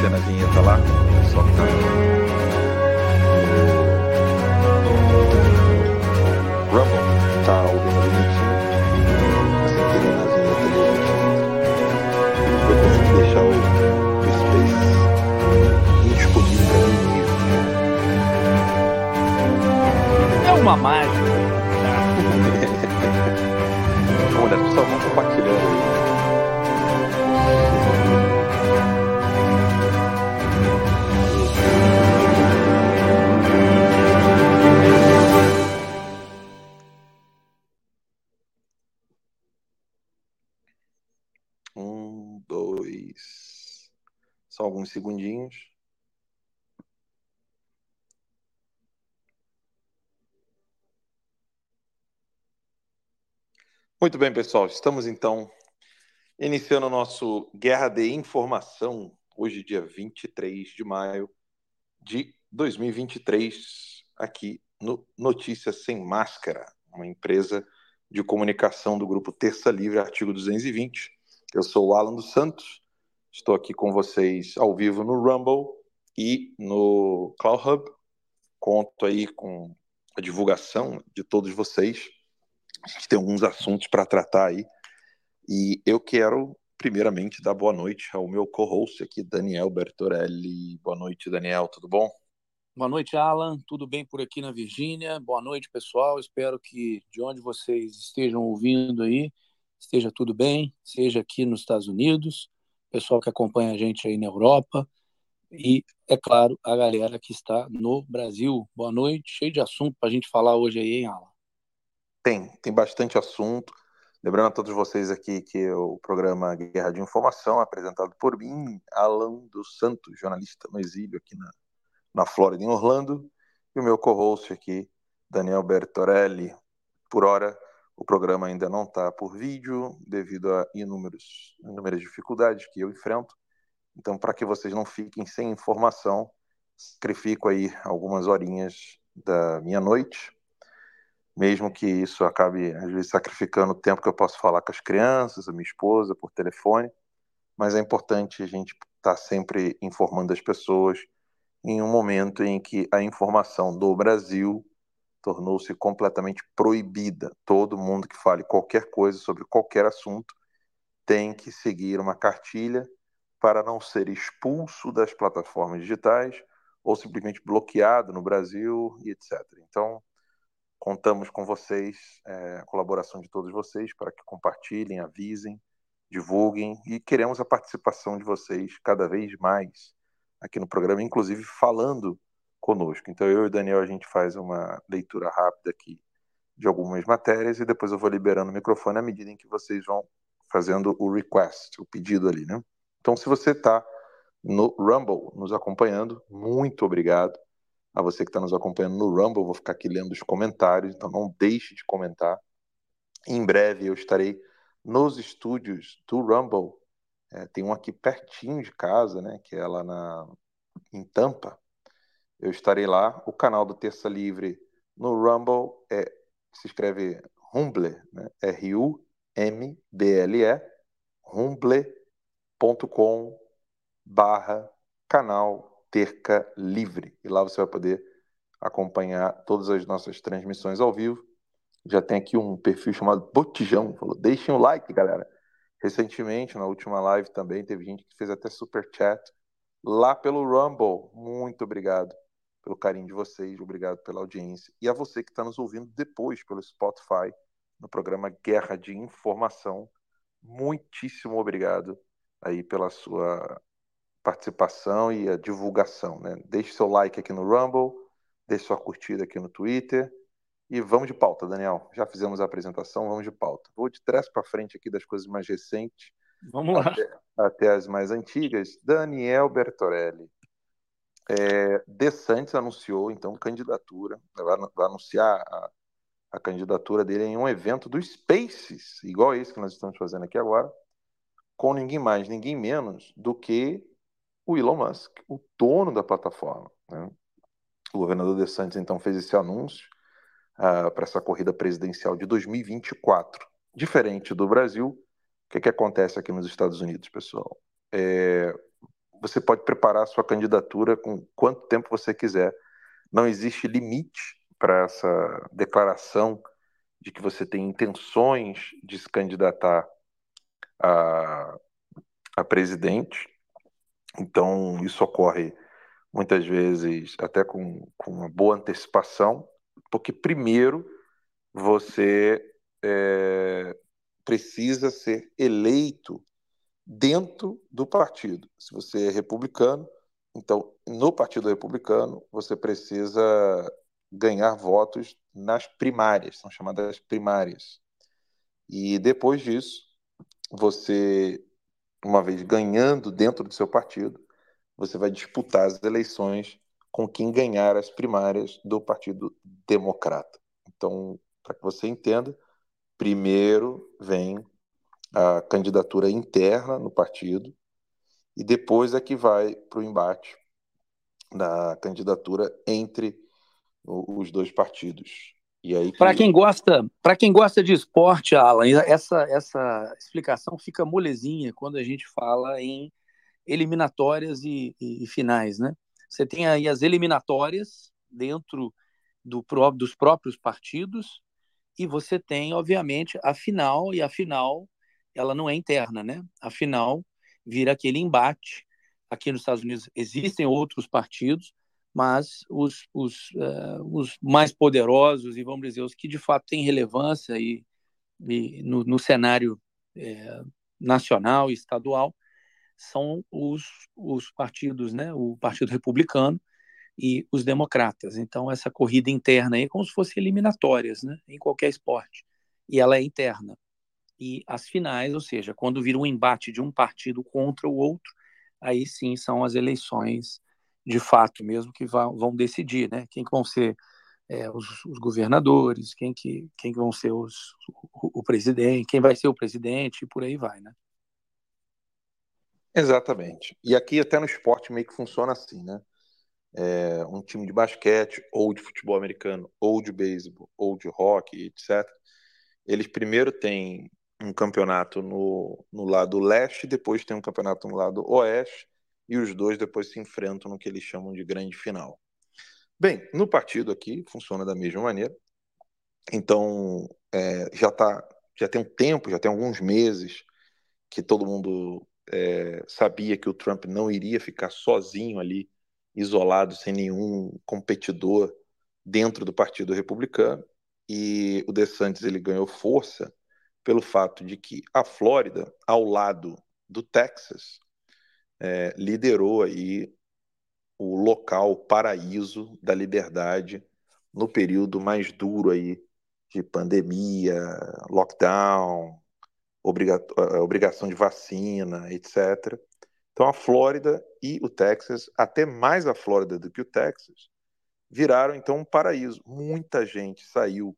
descendo a vinheta lá. Que Muito bem, pessoal. Estamos então iniciando o nosso Guerra de Informação, hoje, dia 23 de maio de 2023, aqui no Notícias Sem Máscara, uma empresa de comunicação do grupo Terça Livre, artigo 220. Eu sou o Alan dos Santos, estou aqui com vocês ao vivo no Rumble e no Cloud Hub. Conto aí com a divulgação de todos vocês. A gente tem alguns assuntos para tratar aí. E eu quero, primeiramente, dar boa noite ao meu co-host aqui, Daniel Bertorelli. Boa noite, Daniel, tudo bom? Boa noite, Alan. Tudo bem por aqui na Virgínia? Boa noite, pessoal. Espero que de onde vocês estejam ouvindo aí, esteja tudo bem, seja aqui nos Estados Unidos, pessoal que acompanha a gente aí na Europa e, é claro, a galera que está no Brasil. Boa noite, cheio de assunto para a gente falar hoje aí, hein, Alan? Tem, tem bastante assunto. Lembrando a todos vocês aqui que o programa Guerra de Informação, apresentado por mim, Alan dos Santos, jornalista no exílio aqui na, na Flórida, em Orlando, e o meu co-host aqui, Daniel Bertorelli. Por hora, o programa ainda não está por vídeo, devido a inúmeros, inúmeras dificuldades que eu enfrento. Então, para que vocês não fiquem sem informação, sacrifico aí algumas horinhas da minha noite mesmo que isso acabe, às vezes, sacrificando o tempo que eu posso falar com as crianças, a minha esposa, por telefone, mas é importante a gente estar tá sempre informando as pessoas em um momento em que a informação do Brasil tornou-se completamente proibida. Todo mundo que fale qualquer coisa sobre qualquer assunto tem que seguir uma cartilha para não ser expulso das plataformas digitais ou simplesmente bloqueado no Brasil e etc. Então, Contamos com vocês, é, a colaboração de todos vocês, para que compartilhem, avisem, divulguem e queremos a participação de vocês cada vez mais aqui no programa, inclusive falando conosco. Então eu e o Daniel a gente faz uma leitura rápida aqui de algumas matérias e depois eu vou liberando o microfone à medida em que vocês vão fazendo o request, o pedido ali, né? Então se você está no Rumble nos acompanhando, muito obrigado a você que está nos acompanhando no Rumble. Vou ficar aqui lendo os comentários, então não deixe de comentar. Em breve eu estarei nos estúdios do Rumble. É, tem um aqui pertinho de casa, né? Que é lá na, em Tampa. Eu estarei lá. O canal do Terça Livre no Rumble é, se escreve Rumble, né? R-U-M-B-L-E, rumble.com barra canal Terca Livre. E lá você vai poder acompanhar todas as nossas transmissões ao vivo. Já tem aqui um perfil chamado Botijão. Falou: deixem o like, galera. Recentemente, na última live também, teve gente que fez até super chat lá pelo Rumble. Muito obrigado pelo carinho de vocês, obrigado pela audiência. E a você que está nos ouvindo depois pelo Spotify, no programa Guerra de Informação. Muitíssimo obrigado aí pela sua participação e a divulgação. Né? Deixe seu like aqui no Rumble, deixe sua curtida aqui no Twitter. E vamos de pauta, Daniel. Já fizemos a apresentação, vamos de pauta. Vou de trás para frente aqui das coisas mais recentes. Vamos lá. Até, até as mais antigas. Daniel Bertorelli. É, De Santos anunciou, então, candidatura. Vai, vai anunciar a, a candidatura dele em um evento do Spaces, igual esse que nós estamos fazendo aqui agora, com ninguém mais, ninguém menos do que o Elon Musk, o dono da plataforma. Né? O governador de Santos então fez esse anúncio uh, para essa corrida presidencial de 2024. Diferente do Brasil, o que, que acontece aqui nos Estados Unidos, pessoal? É, você pode preparar sua candidatura com quanto tempo você quiser. Não existe limite para essa declaração de que você tem intenções de se candidatar a, a presidente. Então, isso ocorre muitas vezes até com, com uma boa antecipação, porque primeiro você é, precisa ser eleito dentro do partido. Se você é republicano, então no Partido Republicano você precisa ganhar votos nas primárias, são chamadas primárias. E depois disso, você, uma vez ganhando dentro do seu partido, você vai disputar as eleições com quem ganhar as primárias do Partido Democrata. Então, para que você entenda, primeiro vem a candidatura interna no partido e depois é que vai para o embate da candidatura entre os dois partidos. E aí que... Para quem gosta, para quem gosta de esporte, Alan, essa essa explicação fica molezinha quando a gente fala em eliminatórias e, e, e finais, né? Você tem aí as eliminatórias dentro do, dos próprios partidos e você tem, obviamente, a final e a final ela não é interna, né? A final vira aquele embate. Aqui nos Estados Unidos existem outros partidos, mas os, os, uh, os mais poderosos e vamos dizer os que de fato têm relevância e, e no, no, cenário é, nacional e estadual são os, os partidos, né? O Partido Republicano e os democratas. Então essa corrida interna aí é como se fosse eliminatórias, né? Em qualquer esporte e ela é interna. E as finais, ou seja, quando vira um embate de um partido contra o outro, aí sim são as eleições de fato mesmo que vão, decidir, né? Quem que vão ser é, os, os, governadores, quem que, quem que vão ser os, o, o, presidente, quem vai ser o presidente e por aí vai, né? Exatamente. E aqui até no esporte meio que funciona assim, né? É, um time de basquete ou de futebol americano ou de beisebol ou de hockey, etc. Eles primeiro têm um campeonato no, no lado leste, depois tem um campeonato no lado oeste e os dois depois se enfrentam no que eles chamam de grande final. Bem, no partido aqui funciona da mesma maneira. Então é, já tá, já tem um tempo, já tem alguns meses que todo mundo é, sabia que o Trump não iria ficar sozinho ali, isolado, sem nenhum competidor dentro do Partido Republicano. E o DeSantis ele ganhou força pelo fato de que a Flórida, ao lado do Texas, é, liderou aí o local paraíso da liberdade no período mais duro aí de pandemia, lockdown, obrigação de vacina, etc. Então a Flórida e o Texas, até mais a Flórida do que o Texas, viraram então um paraíso. Muita gente saiu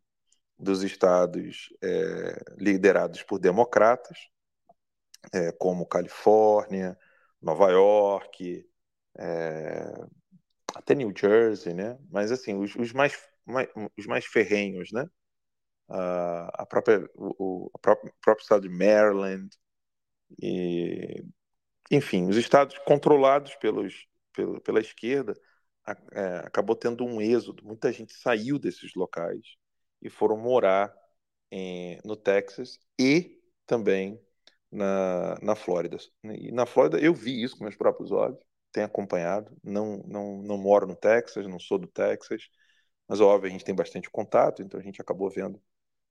dos estados é, liderados por democratas, é, como Califórnia, Nova York, é, até New Jersey, né? Mas assim, os, os mais, mais, os mais ferrenhos, né? Uh, a própria, o, o próprio, próprio, estado de Maryland, e, enfim, os estados controlados pelos, pelo, pela esquerda a, é, acabou tendo um êxodo. Muita gente saiu desses locais e foram morar em, no Texas e também na, na Flórida. E na Flórida eu vi isso com meus próprios olhos, tenho acompanhado. Não, não, não moro no Texas, não sou do Texas, mas óbvio, a gente tem bastante contato, então a gente acabou vendo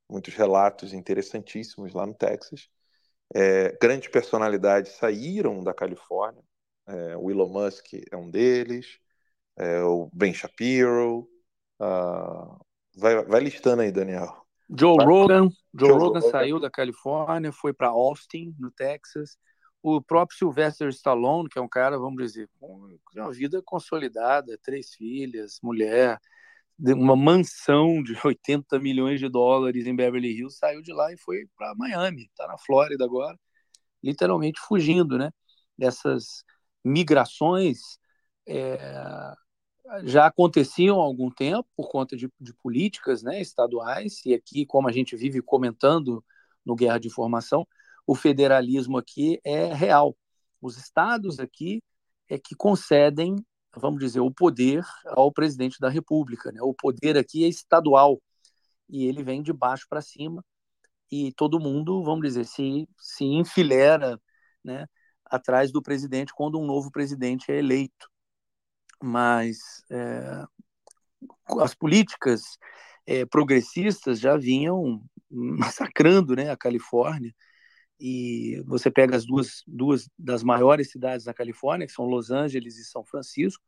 muitos relatos interessantíssimos lá no Texas. É, grandes personalidades saíram da Califórnia, é, o Elon Musk é um deles, é, o Ben Shapiro. Uh, vai, vai listando aí, Daniel. Joe Rogan, Joe, Joe Rogan, saiu da Califórnia, foi para Austin, no Texas. O próprio Sylvester Stallone, que é um cara, vamos dizer, com uma vida consolidada, três filhas, mulher, uma mansão de 80 milhões de dólares em Beverly Hills, saiu de lá e foi para Miami, está na Flórida agora, literalmente fugindo, né? Dessas migrações é, já aconteciam há algum tempo por conta de, de, políticas né, estaduais, e aqui, como a gente vive comentando no Guerra de Informação, o federalismo aqui é real. Os estados aqui é que concedem, vamos dizer, o poder ao presidente da República. Né? O poder aqui é estadual e ele vem de baixo para cima e todo mundo, vamos dizer, se, se enfilera né, atrás do presidente quando um novo presidente é eleito. Mas é, as políticas é, progressistas já vinham massacrando né, a Califórnia. E você pega as duas, duas das maiores cidades da Califórnia, que são Los Angeles e São Francisco,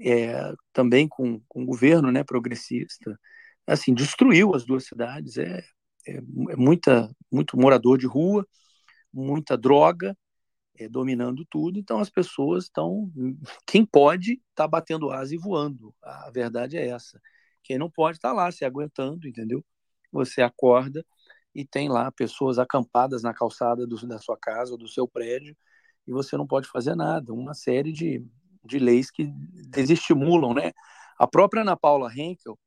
é, também com, com governo né, progressista, assim, destruiu as duas cidades. É, é, é muita, muito morador de rua, muita droga, é, dominando tudo. Então as pessoas estão. Quem pode está batendo asa e voando. A verdade é essa. Quem não pode está lá se aguentando, entendeu? Você acorda e tem lá pessoas acampadas na calçada do, da sua casa ou do seu prédio e você não pode fazer nada. Uma série de, de leis que desestimulam, né? A própria Ana Paula Henkel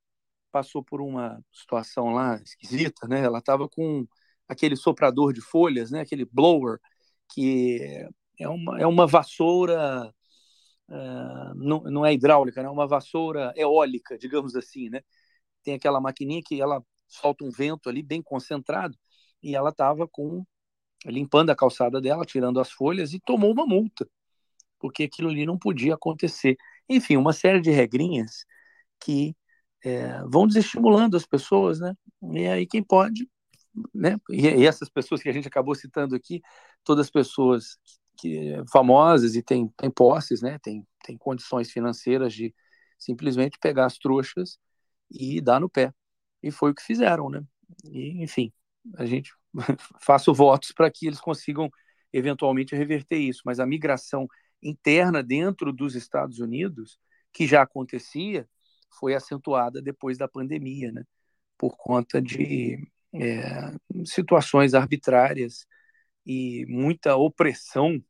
passou por uma situação lá esquisita, né? Ela estava com aquele soprador de folhas, né? Aquele blower que é uma, é uma vassoura uh, não, não é hidráulica, né? é uma vassoura eólica, digamos assim, né? Tem aquela maquininha que ela solta um vento ali bem concentrado e ela estava com limpando a calçada dela, tirando as folhas e tomou uma multa, porque aquilo ali não podia acontecer. Enfim, uma série de regrinhas que é, vão desestimulando as pessoas, né? E aí quem pode, né? E, e essas pessoas que a gente acabou citando aqui, todas pessoas que famosas e têm, têm posses, né? Tem, tem condições financeiras de simplesmente pegar as trouxas e dar no pé. E foi o que fizeram, né? E, enfim, a gente faço votos para que eles consigam eventualmente reverter isso, mas a migração interna dentro dos Estados Unidos, que já acontecia, foi acentuada depois da pandemia, né? Por conta de é, situações arbitrárias e muita opressão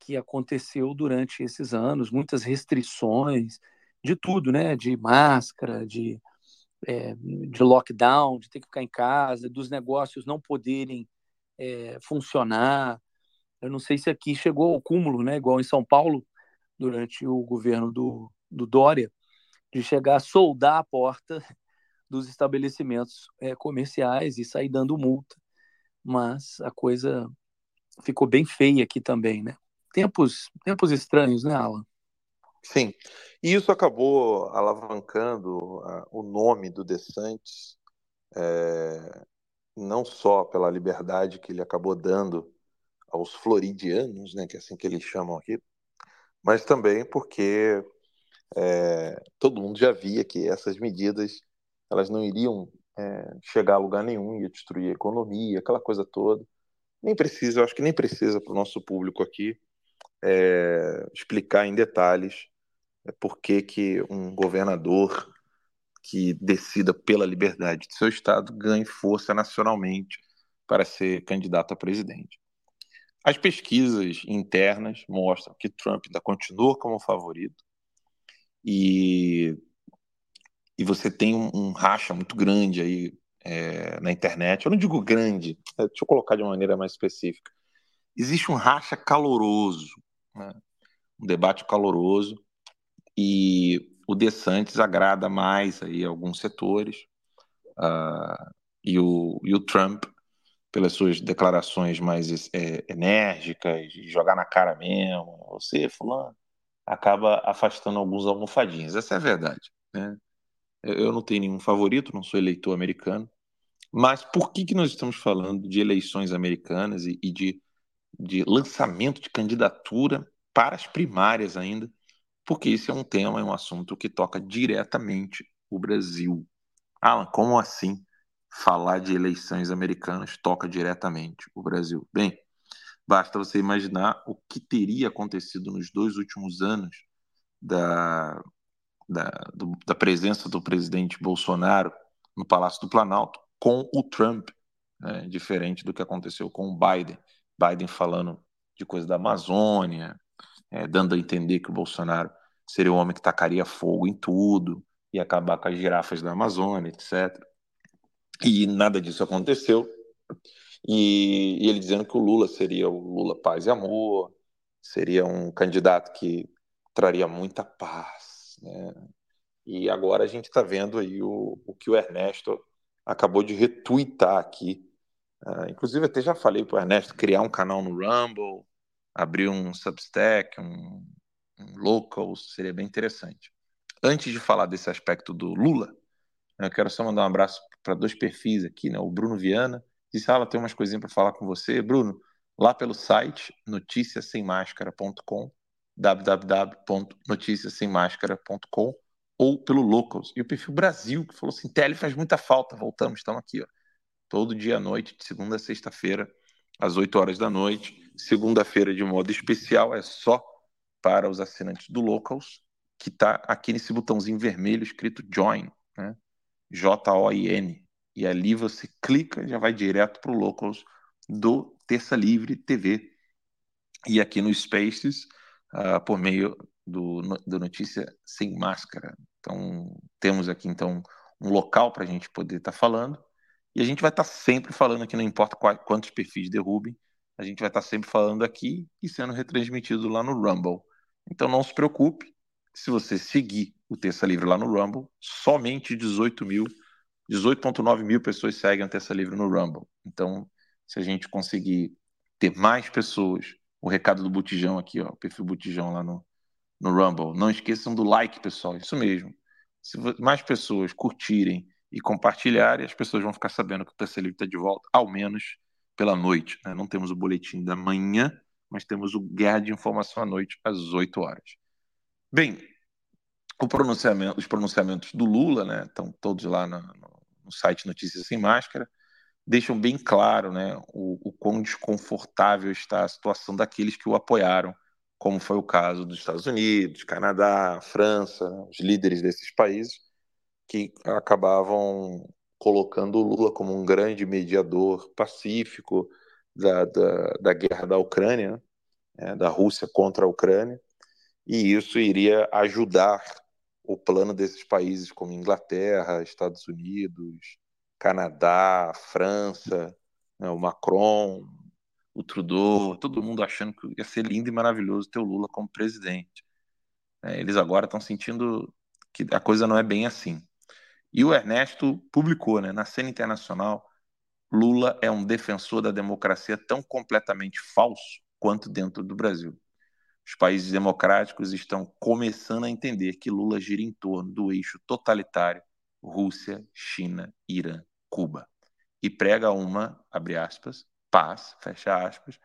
que aconteceu durante esses anos, muitas restrições de tudo, né? De máscara, de, é, de lockdown, de ter que ficar em casa, dos negócios não poderem é, funcionar. Eu não sei se aqui chegou ao cúmulo, né? Igual em São Paulo, durante o governo do, do Dória, de chegar a soldar a porta dos estabelecimentos é, comerciais e sair dando multa. Mas a coisa ficou bem feia aqui também, né? tempos, tempos estranhos, né, Alan? Sim. E isso acabou alavancando uh, o nome do DeSantis, é, não só pela liberdade que ele acabou dando aos floridianos, né, que é assim que eles chamam aqui, mas também porque é, todo mundo já via que essas medidas elas não iriam é, chegar a lugar nenhum, ia destruir a economia, aquela coisa toda. Nem precisa, eu acho que nem precisa para o nosso público aqui é, explicar em detalhes é, por que, que um governador que decida pela liberdade de seu estado ganhe força nacionalmente para ser candidato a presidente. As pesquisas internas mostram que Trump ainda continua como favorito e, e você tem um, um racha muito grande aí é, na internet. Eu não digo grande, é, deixa eu colocar de uma maneira mais específica. Existe um racha caloroso né? um debate caloroso e o DeSantis agrada mais aí alguns setores uh, e, o, e o Trump pelas suas declarações mais é, enérgicas, de jogar na cara mesmo, você, fulano, acaba afastando alguns almofadinhos. Essa é a verdade. Né? Eu não tenho nenhum favorito, não sou eleitor americano, mas por que, que nós estamos falando de eleições americanas e, e de de lançamento de candidatura para as primárias ainda, porque esse é um tema, é um assunto que toca diretamente o Brasil. Alan, como assim falar de eleições americanas toca diretamente o Brasil? Bem, basta você imaginar o que teria acontecido nos dois últimos anos da, da, do, da presença do presidente Bolsonaro no Palácio do Planalto com o Trump, né, diferente do que aconteceu com o Biden. Biden falando de coisa da Amazônia, é, dando a entender que o Bolsonaro seria o homem que tacaria fogo em tudo e acabar com as girafas da Amazônia, etc. E nada disso aconteceu. E, e, ele dizendo que o Lula seria o Lula paz e amor, seria um candidato que traria muita paz, né? E agora a gente está vendo aí o, o que o Ernesto acabou de retweetar aqui. Uh, inclusive, até já falei para o Ernesto criar um canal no Rumble, abrir um Substack, um, um Local, seria bem interessante. Antes de falar desse aspecto do Lula, eu quero só mandar um abraço para dois perfis aqui, né? O Bruno Viana disse: Ah, tem umas coisinhas para falar com você. Bruno, lá pelo site noticiassemmascara.com, www.noticiassemmascara.com ou pelo Locals. E o perfil Brasil, que falou assim: Tele faz muita falta. Voltamos, estamos aqui, ó. Todo dia à noite, de segunda a sexta-feira, às 8 horas da noite. Segunda-feira, de modo especial, é só para os assinantes do Locals, que está aqui nesse botãozinho vermelho escrito Join, né? J-O-I-N. E ali você clica já vai direto para o Locals do Terça Livre TV. E aqui no Spaces, uh, por meio do, do Notícia Sem Máscara. Então, temos aqui então um local para a gente poder estar tá falando. E a gente vai estar tá sempre falando aqui, não importa quantos perfis derrubem, a gente vai estar tá sempre falando aqui e sendo retransmitido lá no Rumble. Então não se preocupe, se você seguir o Terça Livre lá no Rumble, somente 18 mil, 18,9 mil pessoas seguem o Terça Livre no Rumble. Então, se a gente conseguir ter mais pessoas, o recado do Botijão aqui, ó, o perfil Botijão lá no, no Rumble. Não esqueçam do like, pessoal, isso mesmo. Se mais pessoas curtirem e compartilharem, as pessoas vão ficar sabendo que o Terceiro Livre está de volta, ao menos pela noite. Né? Não temos o boletim da manhã, mas temos o Guerra de Informação à noite, às 8 horas. Bem, pronunciamento, os pronunciamentos do Lula, né, estão todos lá no, no site Notícias Sem Máscara, deixam bem claro né, o, o quão desconfortável está a situação daqueles que o apoiaram, como foi o caso dos Estados Unidos, Canadá, França, né, os líderes desses países, que acabavam colocando o Lula como um grande mediador pacífico da, da, da guerra da Ucrânia, né, da Rússia contra a Ucrânia, e isso iria ajudar o plano desses países como Inglaterra, Estados Unidos, Canadá, França, né, o Macron, o Trudeau, todo mundo achando que ia ser lindo e maravilhoso ter o Lula como presidente. É, eles agora estão sentindo que a coisa não é bem assim. E o Ernesto publicou, né, na cena internacional, Lula é um defensor da democracia tão completamente falso quanto dentro do Brasil. Os países democráticos estão começando a entender que Lula gira em torno do eixo totalitário Rússia, China, Irã, Cuba. E prega uma, abre aspas, paz, fecha aspas,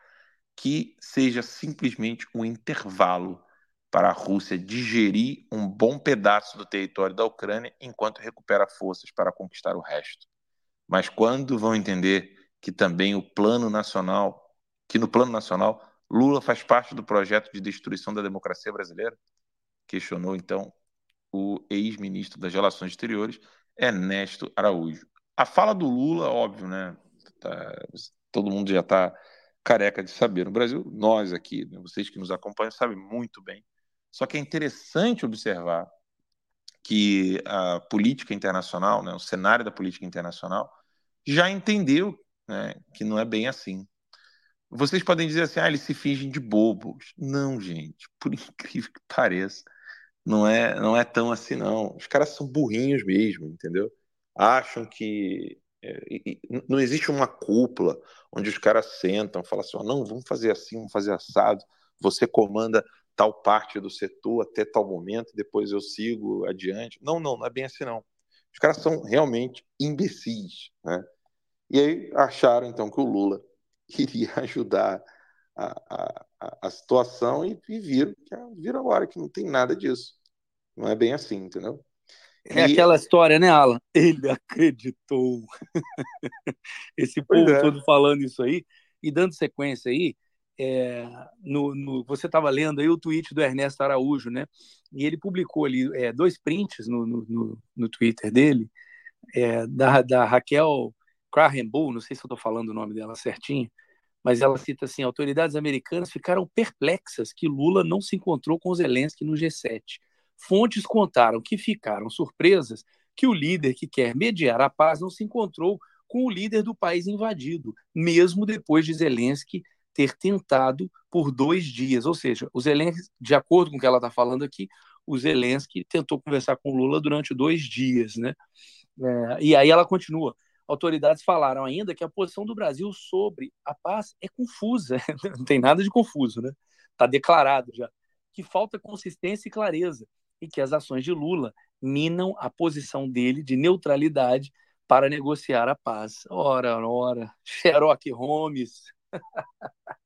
que seja simplesmente um intervalo para a Rússia digerir um bom pedaço do território da Ucrânia enquanto recupera forças para conquistar o resto. Mas quando vão entender que também o plano nacional, que no plano nacional Lula faz parte do projeto de destruição da democracia brasileira? Questionou então o ex-ministro das Relações Exteriores, Ernesto Araújo. A fala do Lula, óbvio, né? Tá, todo mundo já está careca de saber. No Brasil, nós aqui, né, vocês que nos acompanham, sabem muito bem. Só que é interessante observar que a política internacional, né, o cenário da política internacional, já entendeu né, que não é bem assim. Vocês podem dizer assim, ah, eles se fingem de bobos. Não, gente, por incrível que pareça, não é, não é tão assim, não. Os caras são burrinhos mesmo, entendeu? Acham que é, não existe uma cúpula onde os caras sentam, falam assim, oh, não, vamos fazer assim, vamos fazer assado. Você comanda tal parte do setor até tal momento, depois eu sigo adiante. Não, não, não é bem assim, não. Os caras são realmente imbecis, né? E aí acharam então que o Lula iria ajudar a, a, a situação e, e viram, viram agora que não tem nada disso. Não é bem assim, entendeu? É e... aquela história, né, Alan? Ele acreditou. Esse povo é. todo falando isso aí. E dando sequência aí, é, no, no, você estava lendo aí o tweet do Ernesto Araújo, né? E ele publicou ali é, dois prints no, no, no Twitter dele, é, da, da Raquel Crahenbull, não sei se eu estou falando o nome dela certinho, mas ela cita assim: autoridades americanas ficaram perplexas que Lula não se encontrou com Zelensky no G7. Fontes contaram que ficaram surpresas que o líder que quer mediar a paz não se encontrou com o líder do país invadido, mesmo depois de Zelensky ter tentado por dois dias. Ou seja, o Zelensky, de acordo com o que ela está falando aqui, o Zelensky tentou conversar com Lula durante dois dias, né? É, e aí ela continua. Autoridades falaram ainda que a posição do Brasil sobre a paz é confusa, não tem nada de confuso, né? Está declarado já que falta consistência e clareza e que as ações de Lula minam a posição dele de neutralidade para negociar a paz. Ora, ora, Sherlock Holmes.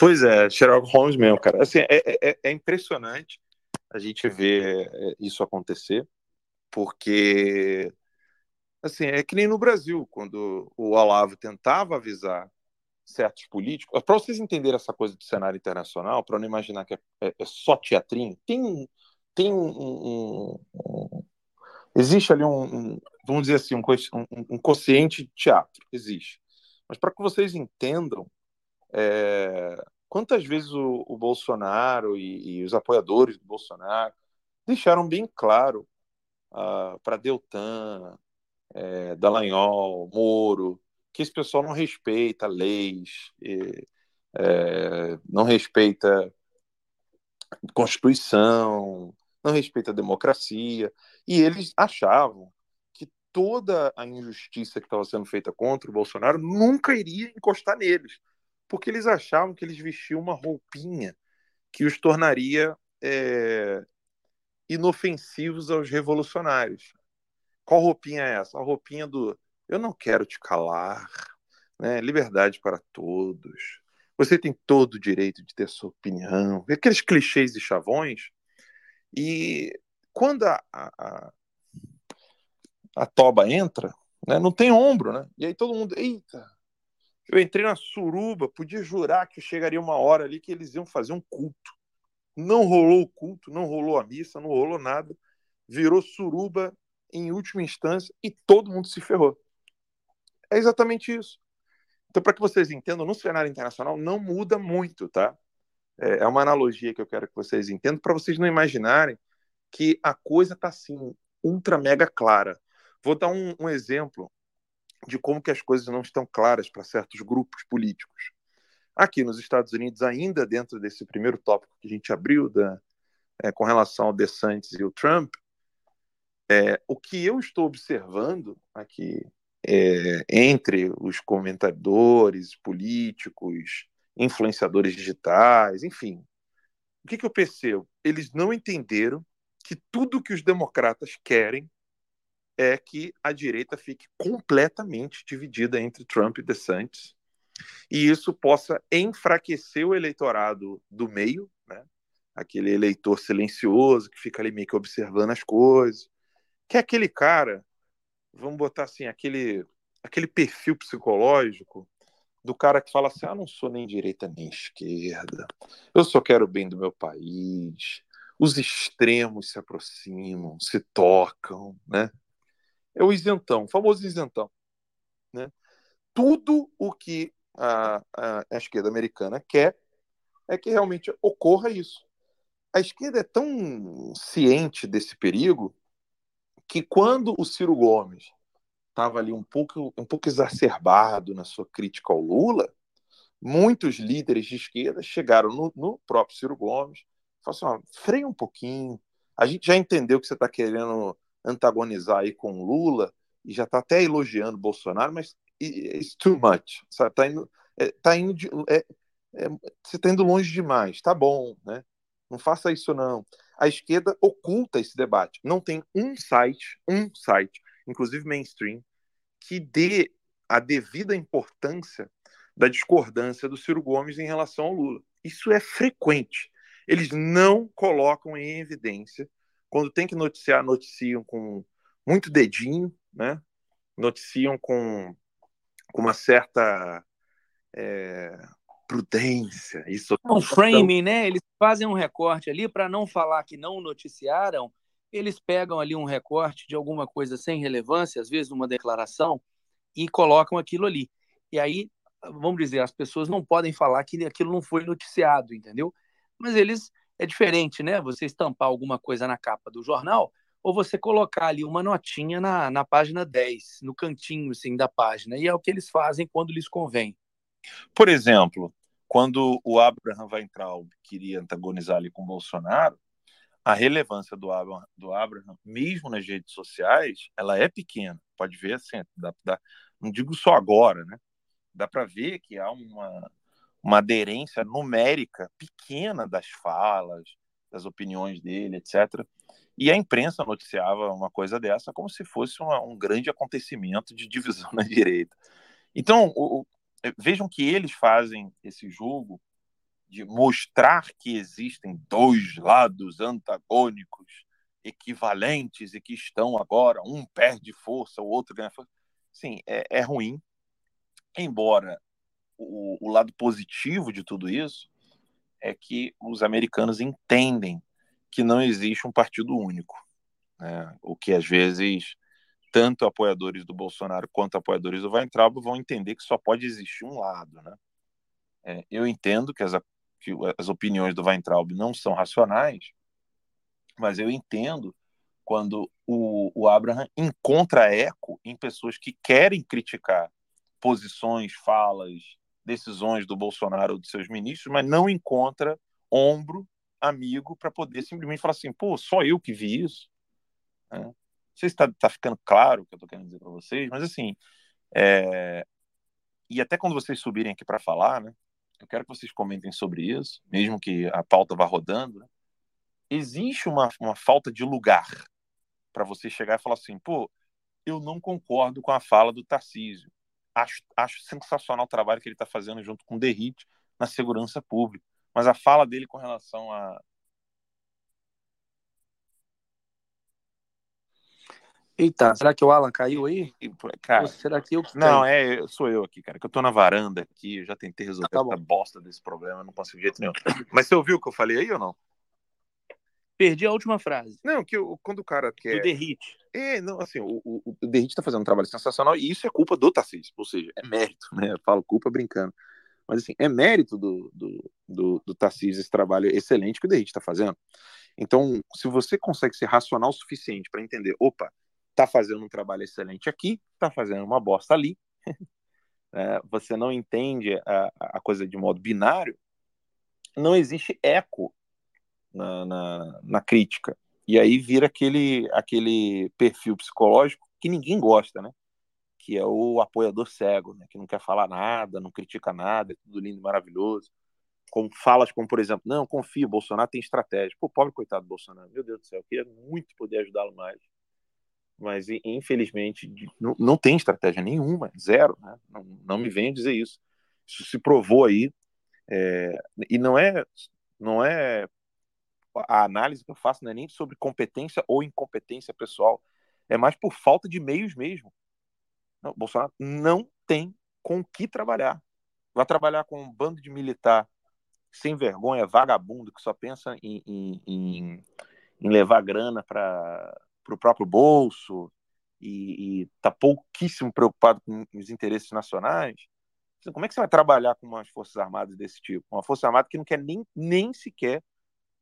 Pois é, Sherlock Holmes mesmo, cara. Assim, é, é, é impressionante a gente ver é, isso acontecer, porque assim, é que nem no Brasil, quando o Olavo tentava avisar certos políticos, para vocês entenderem essa coisa do cenário internacional, para não imaginar que é, é, é, só teatrinho, tem, tem um, um, um existe ali um, vamos dizer assim, um, um, consciente de teatro, existe. Mas para que vocês entendam, é, quantas vezes o, o Bolsonaro e, e, os apoiadores do Bolsonaro deixaram bem claro uh, para Deltan, é, Dallagnol, Moro, que esse pessoal não respeita leis, e, é, não respeita Constituição, não respeita a democracia, e eles achavam que toda a injustiça que estava sendo feita contra o Bolsonaro nunca iria encostar neles, porque eles achavam que eles vestiam uma roupinha que os tornaria é, inofensivos aos revolucionários. Qual roupinha é essa? A roupinha do eu não quero te calar, né? liberdade para todos. Você tem todo o direito de ter sua opinião. Aqueles clichês e chavões. E quando a, a, a toba entra, né, não tem ombro, né? E aí todo mundo, eita, eu entrei na suruba, podia jurar que chegaria uma hora ali que eles iam fazer um culto. Não rolou o culto, não rolou a missa, não rolou nada. Virou suruba em última instância e todo mundo se ferrou. É exatamente isso. Então, para que vocês entendam, no cenário internacional não muda muito, tá? É, é uma analogia que eu quero que vocês entendam, para vocês não imaginarem que a coisa está assim, ultra mega clara. Vou dar um, um exemplo de como que as coisas não estão claras para certos grupos políticos. Aqui nos Estados Unidos, ainda dentro desse primeiro tópico que a gente abriu da, é, com relação ao DeSantis e o Trump, é, o que eu estou observando aqui é, entre os comentadores políticos, influenciadores digitais, enfim, o que, que eu percebo? Eles não entenderam que tudo que os democratas querem é que a direita fique completamente dividida entre Trump e DeSantis e isso possa enfraquecer o eleitorado do meio, né? aquele eleitor silencioso que fica ali meio que observando as coisas, que é aquele cara, vamos botar assim, aquele, aquele perfil psicológico do cara que fala assim: ah, não sou nem direita nem esquerda, eu só quero o bem do meu país. Os extremos se aproximam, se tocam, né? é o isentão, o famoso isentão. Né? Tudo o que a, a, a esquerda americana quer é que realmente ocorra isso. A esquerda é tão ciente desse perigo que quando o Ciro Gomes estava ali um pouco, um pouco exacerbado na sua crítica ao Lula, muitos líderes de esquerda chegaram no, no próprio Ciro Gomes falaram assim, freia um pouquinho, a gente já entendeu que você está querendo antagonizar aí com Lula e já está até elogiando Bolsonaro, mas it's too much, sabe? Tá indo, é, tá indo de, é, é, você está indo longe demais, tá bom, né? Não faça isso não. A esquerda oculta esse debate. Não tem um site, um site, inclusive mainstream, que dê a devida importância da discordância do Ciro Gomes em relação ao Lula. Isso é frequente. Eles não colocam em evidência quando tem que noticiar, noticiam com muito dedinho, né? Noticiam com, com uma certa é, prudência. Isso. Um framing, né? Eles fazem um recorte ali para não falar que não noticiaram. Eles pegam ali um recorte de alguma coisa sem relevância, às vezes uma declaração, e colocam aquilo ali. E aí, vamos dizer, as pessoas não podem falar que aquilo não foi noticiado, entendeu? Mas eles é diferente, né? Você estampar alguma coisa na capa do jornal ou você colocar ali uma notinha na, na página 10, no cantinho assim, da página. E é o que eles fazem quando lhes convém. Por exemplo, quando o Abraham Weintraub queria antagonizar ali com o Bolsonaro, a relevância do Abraham, do Abraham, mesmo nas redes sociais, ela é pequena. Pode ver assim, dá, dá, não digo só agora, né? Dá para ver que há uma, uma aderência numérica pequena das falas, das opiniões dele, etc. E a imprensa noticiava uma coisa dessa como se fosse uma, um grande acontecimento de divisão na direita. Então, o, vejam que eles fazem esse jogo de mostrar que existem dois lados antagônicos equivalentes e que estão agora, um perde força, o outro ganha força. Sim, é, é ruim. Embora o, o lado positivo de tudo isso é que os americanos entendem que não existe um partido único. Né? O que às vezes tanto apoiadores do Bolsonaro quanto apoiadores do Weintraub vão entender que só pode existir um lado. Né? É, eu entendo que as, que as opiniões do Weintraub não são racionais, mas eu entendo quando o, o Abraham encontra eco em pessoas que querem criticar posições, falas, decisões do Bolsonaro ou de seus ministros, mas não encontra ombro amigo para poder simplesmente falar assim, pô, só eu que vi isso. É. Sei se está tá ficando claro o que eu estou querendo dizer para vocês, mas assim, é... e até quando vocês subirem aqui para falar, né, eu quero que vocês comentem sobre isso, mesmo que a pauta vá rodando. Né? Existe uma, uma falta de lugar para você chegar e falar assim, pô, eu não concordo com a fala do Tarcísio. Acho, acho sensacional o trabalho que ele está fazendo junto com o Derrite na segurança pública. Mas a fala dele com relação a. Eita, será que o Alan caiu aí? Cara, Ou será que eu que Não, é, sou eu aqui, cara, que eu tô na varanda aqui, eu já tentei resolver ah, tá essa bosta desse problema, não consigo de jeito nenhum. Mas você ouviu o que eu falei aí ou não? Perdi a última frase. Não, que eu, quando o cara quer. Do Derrite. É, não, assim, o, o, o Derrite tá fazendo um trabalho sensacional e isso é culpa do Tarcísio, ou seja, é mérito, né? Eu falo culpa brincando. Mas, assim, é mérito do, do, do, do Tarcísio esse trabalho excelente que o Derrite está fazendo. Então, se você consegue ser racional o suficiente para entender, opa, tá fazendo um trabalho excelente aqui, tá fazendo uma bosta ali, é, você não entende a, a coisa de modo binário, não existe eco na, na, na, crítica. E aí vira aquele, aquele perfil psicológico que ninguém gosta, né? que é o apoiador cego, né, que não quer falar nada, não critica nada, é tudo lindo, maravilhoso. Com falas como, por exemplo, não, confio, Bolsonaro tem estratégia. Pô, pobre coitado do Bolsonaro, meu Deus do céu, eu queria muito poder ajudá-lo mais. Mas, infelizmente, não, não tem estratégia nenhuma, zero. Né? Não, não me venha dizer isso. Isso se provou aí. É, e não é, não é a análise que eu faço não é nem sobre competência ou incompetência pessoal, é mais por falta de meios mesmo. Não, Bolsonaro não tem com o que trabalhar. Vai trabalhar com um bando de militar sem vergonha, vagabundo, que só pensa em, em, em, em levar grana para o próprio bolso e está pouquíssimo preocupado com os interesses nacionais. Como é que você vai trabalhar com umas Forças Armadas desse tipo? Uma Força Armada que não quer nem, nem sequer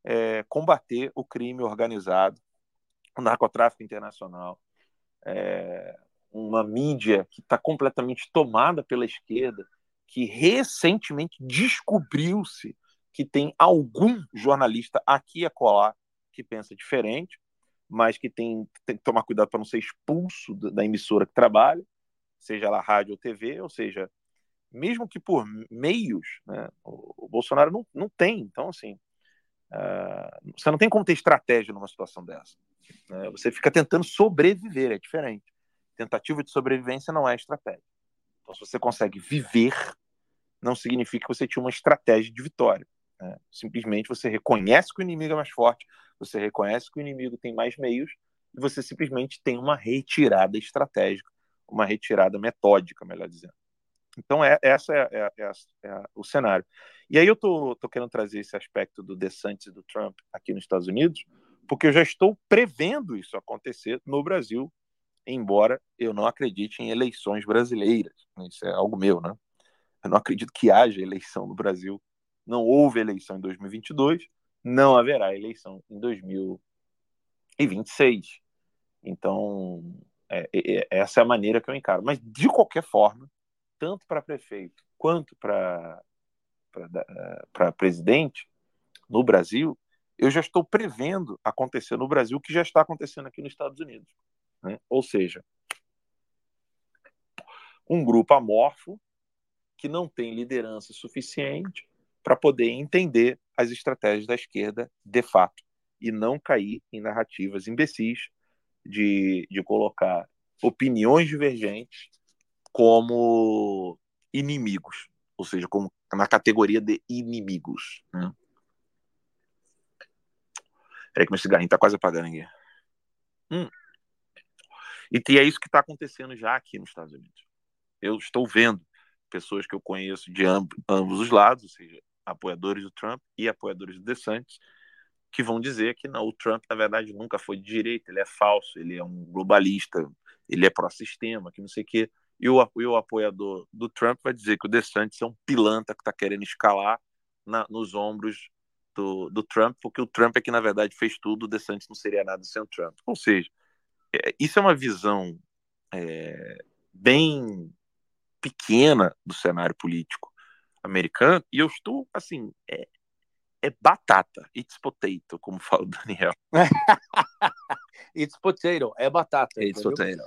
é, combater o crime organizado, o narcotráfico internacional, é, uma mídia que está completamente tomada pela esquerda, que recentemente descobriu-se que tem algum jornalista aqui a colar que pensa diferente, mas que tem, tem que tomar cuidado para não ser expulso da emissora que trabalha, seja lá rádio ou TV, ou seja, mesmo que por meios, né, o, o Bolsonaro não, não tem. Então, assim, uh, você não tem como ter estratégia numa situação dessa. Né? Você fica tentando sobreviver, é diferente tentativa de sobrevivência não é estratégia. Então, se você consegue viver, não significa que você tinha uma estratégia de vitória. Né? Simplesmente você reconhece que o inimigo é mais forte, você reconhece que o inimigo tem mais meios e você simplesmente tem uma retirada estratégica, uma retirada metódica, melhor dizendo. Então, é, essa é, é, é, é, o cenário. E aí eu tô, tô querendo trazer esse aspecto do DeSantis e do Trump aqui nos Estados Unidos, porque eu já estou prevendo isso acontecer no Brasil embora eu não acredite em eleições brasileiras. Isso é algo meu, né? Eu não acredito que haja eleição no Brasil. Não houve eleição em 2022, não haverá eleição em 2026. Então, é, é, essa é a maneira que eu encaro. Mas, de qualquer forma, tanto para prefeito quanto para presidente no Brasil, eu já estou prevendo acontecer no Brasil o que já está acontecendo aqui nos Estados Unidos. Né? Ou seja, um grupo amorfo que não tem liderança suficiente para poder entender as estratégias da esquerda de fato e não cair em narrativas imbecis de, de colocar opiniões divergentes como inimigos, ou seja, como na categoria de inimigos. Né? Peraí que meu cigarrinho está quase apagando aqui. Hum. E, e é isso que está acontecendo já aqui nos Estados Unidos. Eu estou vendo pessoas que eu conheço de ambos os lados, ou seja, apoiadores do Trump e apoiadores do DeSantis, que vão dizer que não, o Trump, na verdade, nunca foi de direita, ele é falso, ele é um globalista, ele é pró-sistema, que não sei o quê. E o, e o apoiador do Trump vai dizer que o DeSantis é um pilantra que está querendo escalar na, nos ombros do, do, Trump, porque o Trump é que, na verdade, fez tudo, o DeSantis não seria nada sem o Trump. Ou seja, é, isso é uma visão é, bem pequena do cenário político americano, e eu estou, assim, é, é batata, it's potato, como fala o Daniel. it's potato, é batata. It's potato.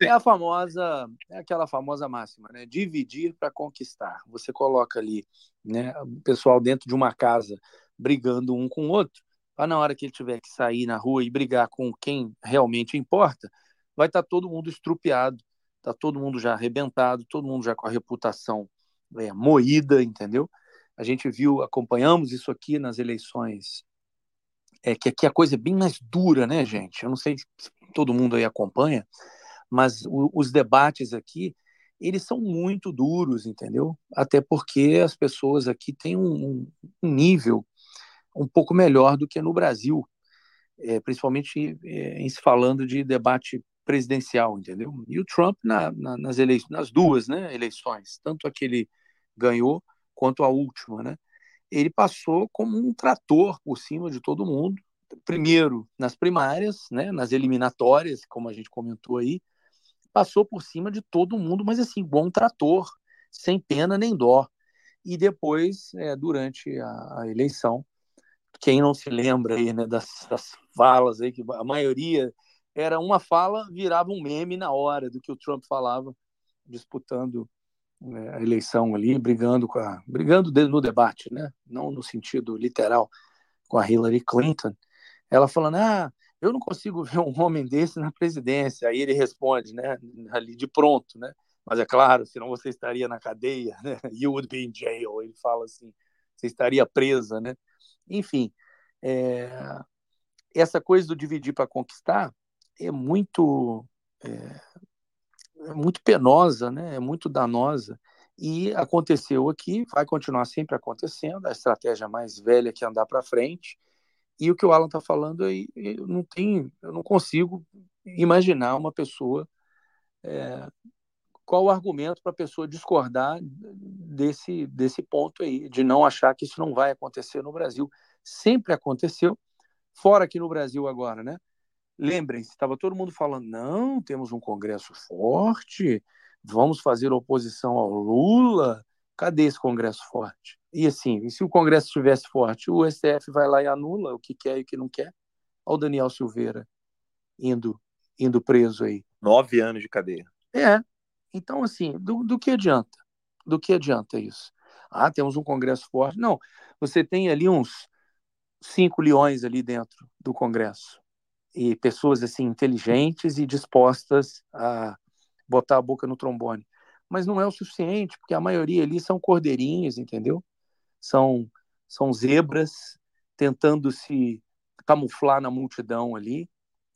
É a famosa, é aquela famosa máxima, né? Dividir para conquistar. Você coloca ali, né, o pessoal dentro de uma casa brigando um com o outro, para na hora que ele tiver que sair na rua e brigar com quem realmente importa, vai estar tá todo mundo estrupiado, tá todo mundo já arrebentado, todo mundo já com a reputação é, moída, entendeu? A gente viu, acompanhamos isso aqui nas eleições, é que aqui a coisa é bem mais dura, né, gente? Eu não sei se todo mundo aí acompanha, mas o, os debates aqui, eles são muito duros, entendeu? Até porque as pessoas aqui têm um, um nível um pouco melhor do que no Brasil, é, principalmente é, em se falando de debate presidencial, entendeu? E o Trump na, na, nas eleições, nas duas, né, eleições, tanto a que ele ganhou quanto a última, né? Ele passou como um trator por cima de todo mundo. Primeiro nas primárias, né, nas eliminatórias, como a gente comentou aí, passou por cima de todo mundo, mas assim, bom trator, sem pena nem dó. E depois, é, durante a, a, eleição, quem não se lembra aí, né, das, das falas aí, que a maioria era uma fala, virava um meme na hora do que o Trump falava, disputando a eleição ali, brigando com a, brigando no debate, né? Não no sentido literal com a Hillary Clinton. Ela falando: "Ah, eu não consigo ver um homem desse na presidência". Aí ele responde, né, ali de pronto, né? Mas é claro, senão você estaria na cadeia, né? You would be in jail. Ele fala assim, você estaria presa, né? Enfim, é... essa coisa do dividir para conquistar é muito é é muito penosa, né? é muito danosa. E aconteceu aqui, vai continuar sempre acontecendo, a estratégia mais velha que é andar para frente. E o que o Alan está falando aí, eu não tenho, eu não consigo imaginar uma pessoa é, qual o argumento para a pessoa discordar desse desse ponto aí, de não achar que isso não vai acontecer no Brasil. Sempre aconteceu, fora aqui no Brasil agora, né? Lembrem-se, estava todo mundo falando: não, temos um Congresso forte, vamos fazer oposição ao Lula. Cadê esse Congresso forte? E assim, se o Congresso estivesse forte, o STF vai lá e anula o que quer e o que não quer. Olha o Daniel Silveira indo, indo preso aí. Nove anos de cadeia. É. Então, assim, do, do que adianta? Do que adianta isso? Ah, temos um Congresso forte. Não, você tem ali uns cinco leões ali dentro do Congresso e pessoas assim inteligentes e dispostas a botar a boca no trombone. Mas não é o suficiente, porque a maioria ali são cordeirinhos, entendeu? São são zebras tentando se camuflar na multidão ali.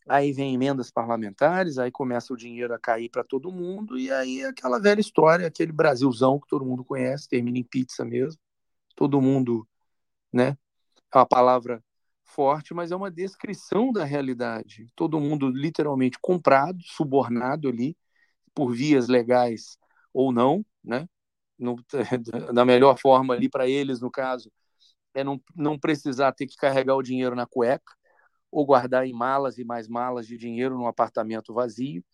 Aí vem emendas parlamentares, aí começa o dinheiro a cair para todo mundo, e aí é aquela velha história, aquele Brasilzão que todo mundo conhece, termina em pizza mesmo. Todo mundo, né? É uma palavra forte, mas é uma descrição da realidade. Todo mundo literalmente comprado, subornado ali, por vias legais ou não, né? No, da melhor forma ali para eles, no caso, é não, não precisar ter que carregar o dinheiro na cueca ou guardar em malas e mais malas de dinheiro num apartamento vazio.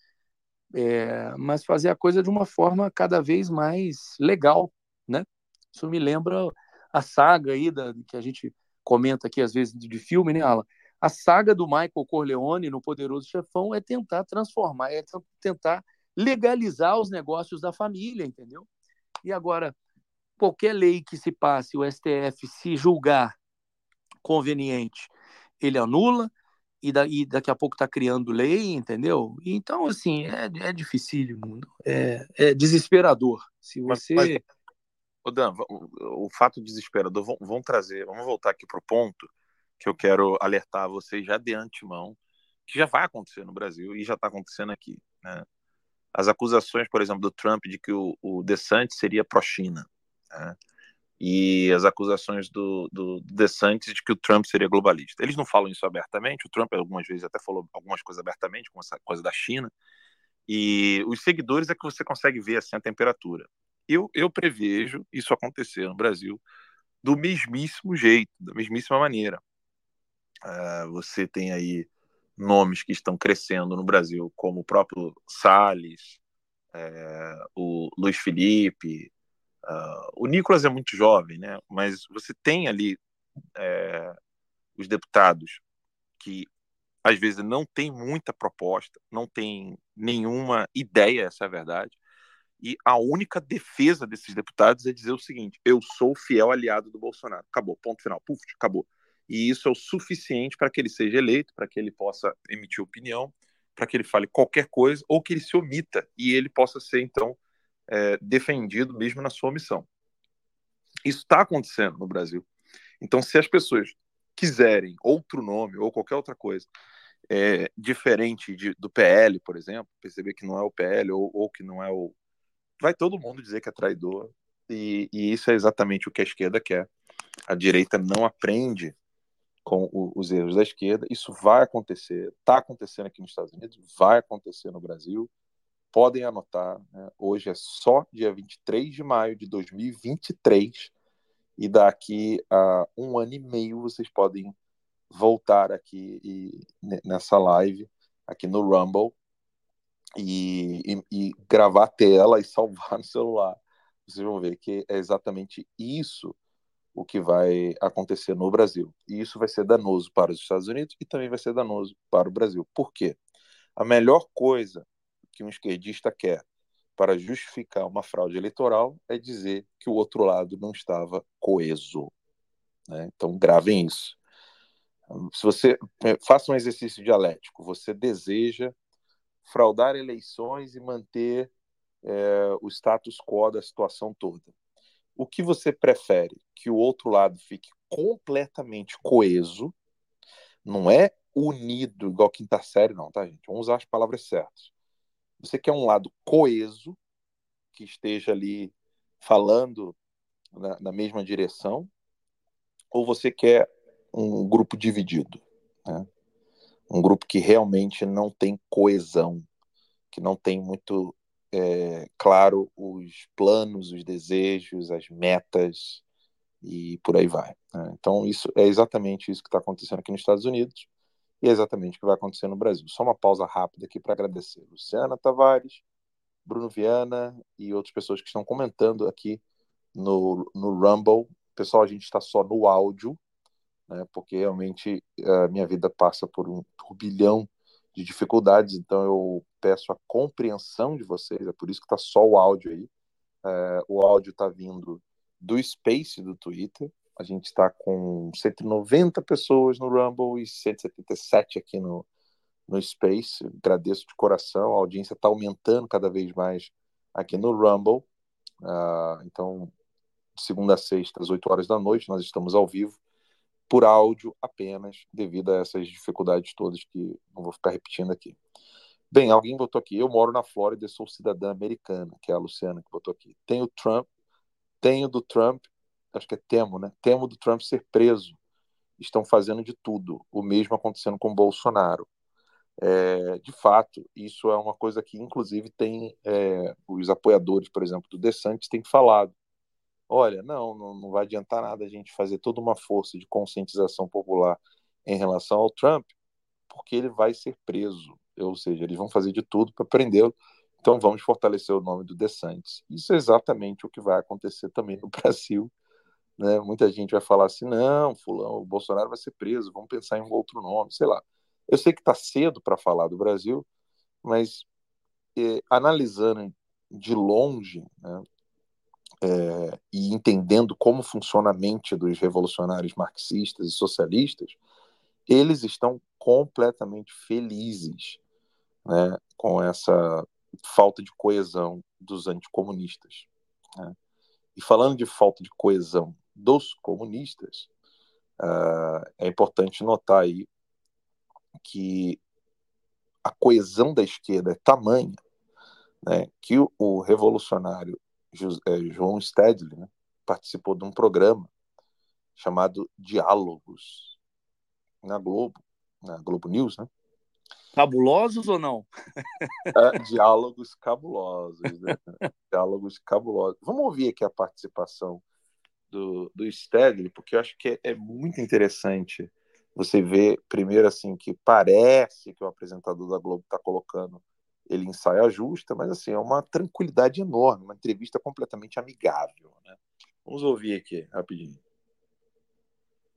é, mas fazer a coisa de uma forma cada vez mais legal, né? Isso me lembra a saga aí da, que a gente comenta aqui às vezes de filme, né, Alan? A saga do Michael Corleone no Poderoso Chefão é tentar transformar, é tentar legalizar os negócios da família, entendeu? E agora, qualquer lei que se passe, o STF se julgar conveniente, ele anula, e, da, e daqui a pouco está criando lei, entendeu? Então, assim, é, é difícil, é, é desesperador. Se você. Mas, mas, Dan, o, o, fato desesperador, vamos trazer, vamos voltar aqui para o ponto que eu quero alertar vocês já de antemão, que já vai acontecer no Brasil e já está acontecendo aqui. Né? As acusações, por exemplo, do Trump de que o, o DeSantis seria pró-China. Né? e as acusações do, do DeSantis de que o Trump seria globalista. Eles não falam isso abertamente, o Trump algumas vezes até falou algumas coisas abertamente, como essa coisa da China, e os seguidores é que você consegue ver assim a temperatura. Eu, eu prevejo isso acontecer no Brasil do mesmíssimo jeito, da mesmíssima maneira. Uh, você tem aí nomes que estão crescendo no Brasil, como o próprio Salles, é, o Luiz Felipe, Uh, o Nicolas é muito jovem, né? Mas você tem ali é, os deputados que às vezes não tem muita proposta, não tem nenhuma ideia, essa é a verdade. E a única defesa desses deputados é dizer o seguinte: eu sou fiel aliado do Bolsonaro. Acabou, ponto final, puf, acabou. E isso é o suficiente para que ele seja eleito, para que ele possa emitir opinião, para que ele fale qualquer coisa, ou que ele se omita e ele possa ser, então, é, defendido mesmo na sua missão. Isso está acontecendo no Brasil. Então, se as pessoas quiserem outro nome ou qualquer outra coisa é, diferente de, do PL, por exemplo, perceber que não é o PL ou, ou, que não é o. Vai todo mundo dizer que é traidor, e, e isso é exatamente o que a esquerda quer. A direita não aprende com o, os erros da esquerda. Isso vai acontecer, está acontecendo aqui nos Estados Unidos, vai acontecer no Brasil podem anotar, né? hoje é só dia 23 de maio de 2023, e daqui a um ano e meio vocês podem voltar aqui e, nessa live, aqui no Rumble, e, e, e gravar a tela e salvar no celular. Vocês vão ver que é exatamente isso o que vai acontecer no Brasil. E isso vai ser danoso para os Estados Unidos e também vai ser danoso para o Brasil. Por quê? A melhor coisa que um esquerdista quer para justificar uma fraude eleitoral é dizer que o outro lado não estava coeso. Né? Então, gravem isso. Se você faça um exercício dialético, você deseja fraudar eleições e manter é, o status quo da situação toda. O que você prefere? Que o outro lado fique completamente coeso, não é unido igual quinta série, não, tá, gente? Vamos usar as palavras certas. Você quer um lado coeso, que esteja ali falando na, na mesma direção, ou você quer um grupo dividido? Né? Um grupo que realmente não tem coesão, que não tem muito é, claro os planos, os desejos, as metas e por aí vai. Né? Então, isso é exatamente isso que está acontecendo aqui nos Estados Unidos. E é exatamente o que vai acontecer no Brasil. Só uma pausa rápida aqui para agradecer Luciana Tavares, Bruno Viana e outras pessoas que estão comentando aqui no, no Rumble. Pessoal, a gente está só no áudio, né, porque realmente a minha vida passa por um turbilhão de dificuldades, então eu peço a compreensão de vocês, é por isso que está só o áudio aí. É, o áudio está vindo do Space do Twitter, a gente está com 190 pessoas no Rumble e 177 aqui no, no Space. Agradeço de coração, a audiência está aumentando cada vez mais aqui no Rumble. Uh, então, segunda a sexta, às 8 horas da noite, nós estamos ao vivo, por áudio apenas, devido a essas dificuldades todas que não vou ficar repetindo aqui. Bem, alguém botou aqui, eu moro na Flórida e sou cidadã americana, que é a Luciana que botou aqui. Tenho Trump, tenho do Trump acho que é temo, né? Temo do Trump ser preso. Estão fazendo de tudo. O mesmo acontecendo com Bolsonaro. É, de fato, isso é uma coisa que, inclusive, tem é, os apoiadores, por exemplo, do DeSantis têm falado. Olha, não, não, vai adiantar nada a gente fazer toda uma força de conscientização popular em relação ao Trump, porque ele vai ser preso. Ou seja, eles vão fazer de tudo para prendê-lo. Então vamos fortalecer o nome do DeSantis. Isso é exatamente o que vai acontecer também no Brasil. Né? Muita gente vai falar assim: não, fulano, o Bolsonaro vai ser preso, vamos pensar em um outro nome, sei lá. Eu sei que está cedo para falar do Brasil, mas eh, analisando de longe né, é, e entendendo como funciona a mente dos revolucionários marxistas e socialistas, eles estão completamente felizes né, com essa falta de coesão dos anticomunistas. Né? E falando de falta de coesão dos comunistas, uh, é importante notar aí que a coesão da esquerda é tamanha né, que o, o revolucionário João Stedley né, participou de um programa chamado Diálogos na Globo, na Globo News, né? Cabulosos ou não? É, diálogos cabulosos, né? diálogos cabulosos. Vamos ouvir aqui a participação do, do Stedley, porque eu acho que é, é muito interessante você ver, primeiro, assim, que parece que o apresentador da Globo está colocando ele em saia justa, mas assim, é uma tranquilidade enorme, uma entrevista completamente amigável. Né? Vamos ouvir aqui, rapidinho.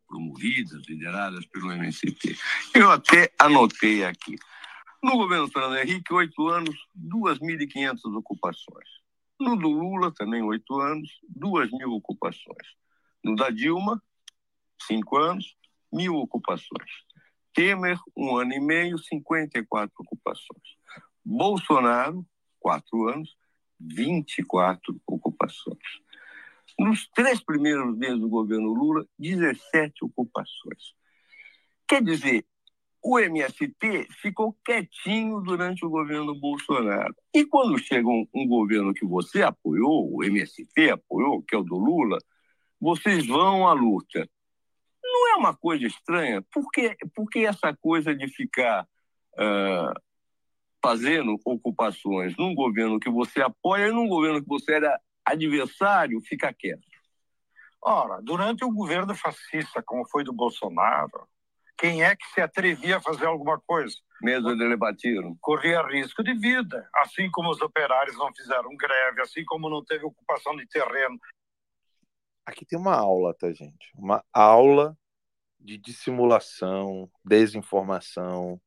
Promovidas, lideradas pelo MST. Eu até anotei aqui. No governo Fernando Henrique, oito anos, 2.500 ocupações. No do Lula, também oito anos, duas mil ocupações. No da Dilma, cinco anos, mil ocupações. Temer, um ano e meio, 54 ocupações. Bolsonaro, quatro anos, 24 ocupações. Nos três primeiros meses do governo Lula, 17 ocupações. Quer dizer, o MST ficou quietinho durante o governo Bolsonaro. E quando chega um, um, governo que você apoiou, o MST apoiou, que é o do Lula, vocês vão à luta. Não é uma coisa estranha? Por que, por que essa coisa de ficar uh, fazendo ocupações num governo que você apoia e num governo que você era adversário, fica quieto. Ora, durante o governo fascista, como foi do Bolsonaro, quem é que se atrevia a fazer alguma coisa? Medo de levar tiro. Corria risco de vida, assim como os operários não fizeram greve, assim como não teve ocupação de terreno. Aqui tem uma aula, tá, gente? Uma aula de dissimulação, desinformação,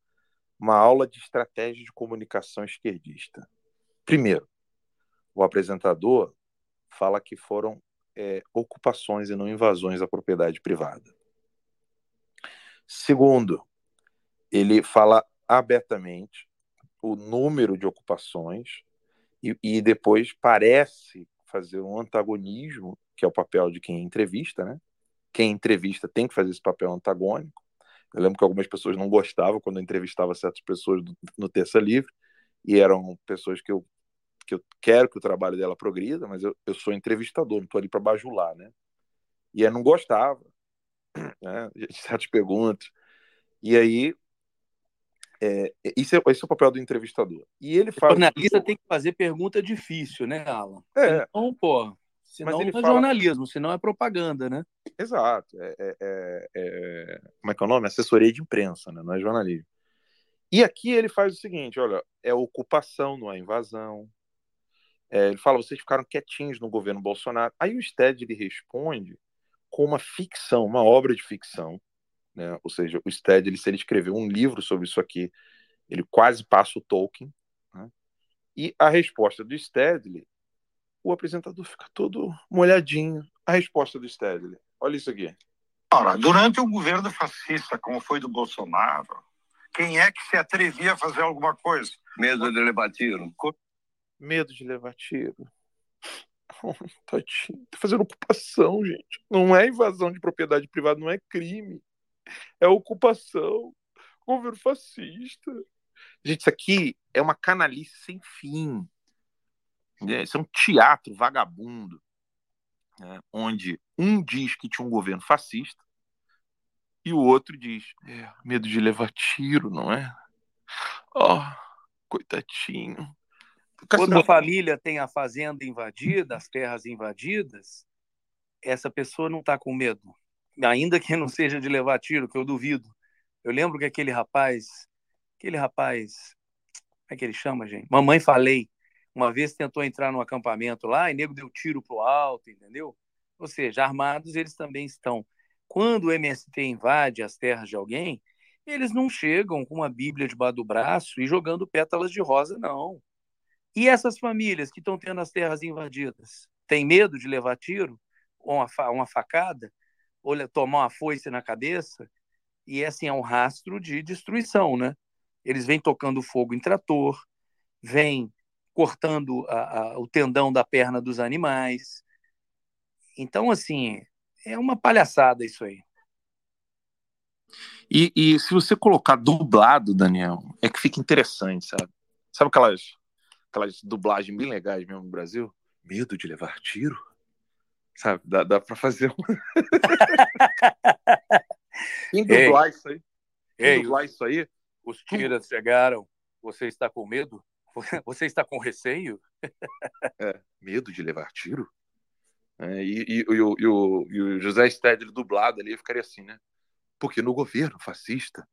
uma aula de estratégia de comunicação esquerdista. Primeiro, o apresentador fala que foram é, ocupações e não invasões à propriedade privada. Segundo, ele fala abertamente o número de ocupações e, e, depois parece fazer um antagonismo, que é o papel de quem entrevista, né? Quem entrevista tem que fazer esse papel antagônico. Eu lembro que algumas pessoas não gostavam quando eu entrevistava certas pessoas no Terça Livre, e eram pessoas que eu, que eu quero que o trabalho dela progrida, mas eu, eu sou entrevistador, não estou ali para bajular, né? E eu não gostava, né? De certas perguntas. E aí, é, isso é, esse é o papel do entrevistador. E ele fala. O jornalista tem que fazer pergunta difícil, né, Alan? É. Então, pô, Senão Mas ele não é fala... jornalismo, senão é propaganda, né? Exato. É, é, é, é, Como é que é o nome? Assessoria de imprensa, né? não é jornalismo. E aqui ele faz o seguinte: olha, é ocupação, não é invasão. É, ele fala, vocês ficaram quietinhos no governo Bolsonaro. Aí o Sted ele responde com uma ficção, uma obra de ficção. Né? Ou seja, o Sted, ele, se ele escreveu um livro sobre isso aqui, ele quase passa o Tolkien. Né? E a resposta do Stedley o apresentador fica todo molhadinho. A resposta do Stedley. Olha isso aqui. Ora, durante o governo fascista, como foi do Bolsonaro, quem é que se atrevia a fazer alguma coisa? Medo de levar tiro. Medo de levar tiro. Oh, tadinho. Tá fazendo ocupação, gente. Não é invasão de propriedade privada, não é crime. É ocupação. Governo fascista. Gente, isso aqui é uma canalice sem fim. Isso é um teatro vagabundo, né, onde um diz que tinha um governo fascista e o outro diz: é, medo de levar tiro, não é? Oh, coitadinho. Quando a família tem a fazenda invadida, as terras invadidas, essa pessoa não está com medo, ainda que não seja de levar tiro, que eu duvido. Eu lembro que aquele rapaz, aquele rapaz, como é que ele chama, gente? Mamãe Falei, Uma vez tentou entrar no acampamento lá e nego deu tiro pro alto, entendeu? Ou seja, armados eles também estão. Quando o MST invade as terras de alguém, eles não chegam com uma Bíblia debaixo do braço e jogando pétalas de rosa, não. E essas famílias que estão tendo as terras invadidas, têm medo de levar tiro, ou uma, uma facada, ou tomar uma foice na cabeça? E assim, é um rastro de destruição, né? Eles vêm tocando fogo em trator, vêm cortando a, a, o tendão da perna dos animais. Então, assim, é uma palhaçada isso aí. E, e, se você colocar dublado, Daniel, é que fica interessante, sabe? Sabe aquelas, aquelas dublagens bem legais mesmo no Brasil? Medo de levar tiro? Sabe? Dá, dá pra fazer um. Quem dublar Ei. isso aí? Ei, dublar isso aí? Os tiras chegaram. Você está com medo? Você está com receio? É, medo de levar tiro? É, e, e, e, o, e, o, e o José Stedley dublado ali ficaria assim, né? Porque no governo fascista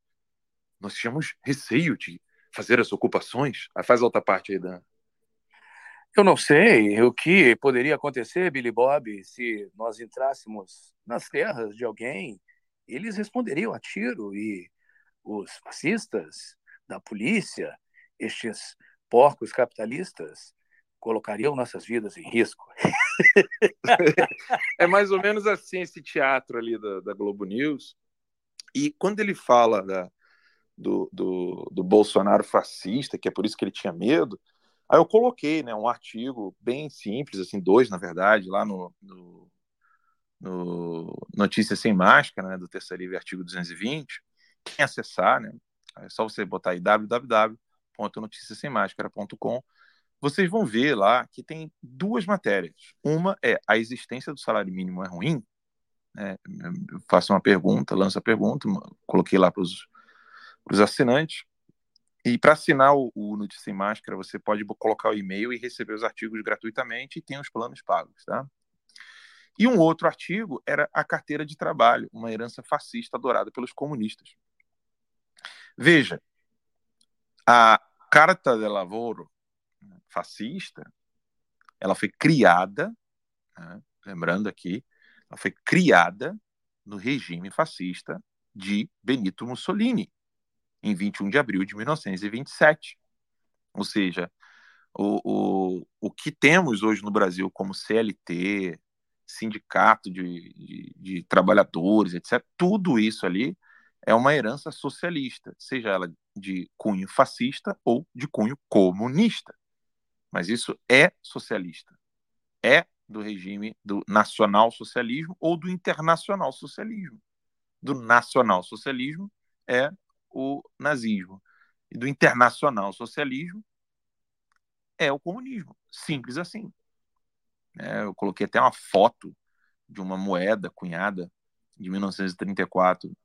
nós tínhamos receio de fazer as ocupações. Aí faz outra parte aí, Dan. Eu não sei o que poderia acontecer, Billy Bob, se nós entrássemos nas terras de alguém. Eles responderiam a tiro e os fascistas da polícia, estes porcos capitalistas, colocariam nossas vidas em risco. é mais ou menos assim esse teatro ali da, da Globo News. E quando ele fala da, do, do, do, Bolsonaro fascista, que é por isso que ele tinha medo, aí eu coloquei né, um artigo bem simples, assim, dois, na verdade, lá no, no, no Notícias Sem Máscara, né, do Terceiro Livre, artigo 220. Quem acessar, né, é só você botar aí www.noticiasemmáscara.com vocês vão ver lá que tem duas matérias. Uma é a existência do salário mínimo é ruim. Né? Faço uma pergunta, lanço a pergunta, coloquei lá para os assinantes. E para assinar o, o Notícia Sem Máscara, você pode colocar o e-mail e receber os artigos gratuitamente e tem os planos pagos. Tá? E um outro artigo era a carteira de trabalho, uma herança fascista adorada pelos comunistas. Veja, a Carta de Lavoro, fascista, ela foi criada, né, lembrando aqui, ela foi criada no regime fascista de Benito Mussolini, em 21 de abril de 1927. Ou seja, o, o, o que temos hoje no Brasil como CLT, sindicato de, de, de trabalhadores, etc., tudo isso ali é uma herança socialista, seja ela de cunho fascista ou de cunho comunista. Mas isso é socialista. É do regime do nacional socialismo ou do internacional socialismo. Do nacional socialismo é o nazismo. E do internacional socialismo é o comunismo. Simples assim. É, eu coloquei até uma foto de uma moeda cunhada de 1934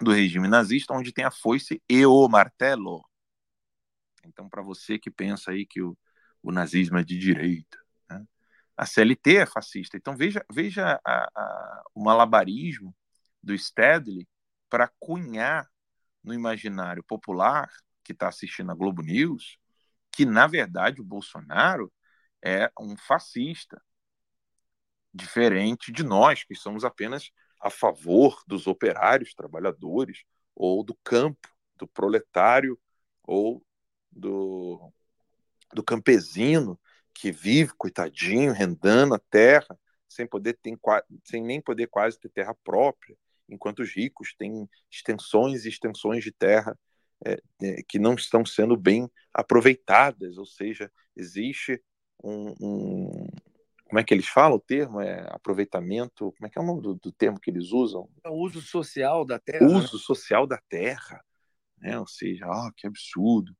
do regime nazista, onde tem a foice e o martelo. Então, para você que pensa aí que o o nazismo é de direita. Né? A CLT é fascista. Então veja, veja a, a, o malabarismo do Stedley para cunhar no imaginário popular que está assistindo a Globo News que, na verdade, o Bolsonaro é um fascista, diferente de nós, que somos apenas a favor dos operários, trabalhadores, ou do campo, do proletário, ou do, do campesino que vive, coitadinho, rendando a terra, sem poder ter, sem nem poder quase ter terra própria, enquanto os ricos têm extensões e extensões de terra é, é, que não estão sendo bem aproveitadas, ou seja, existe um, um, como é que eles falam o termo? É aproveitamento, como é que é o nome do, do termo que eles usam? É o uso social da terra. Né? Uso né? social da terra, né? Ou seja, oh, que absurdo.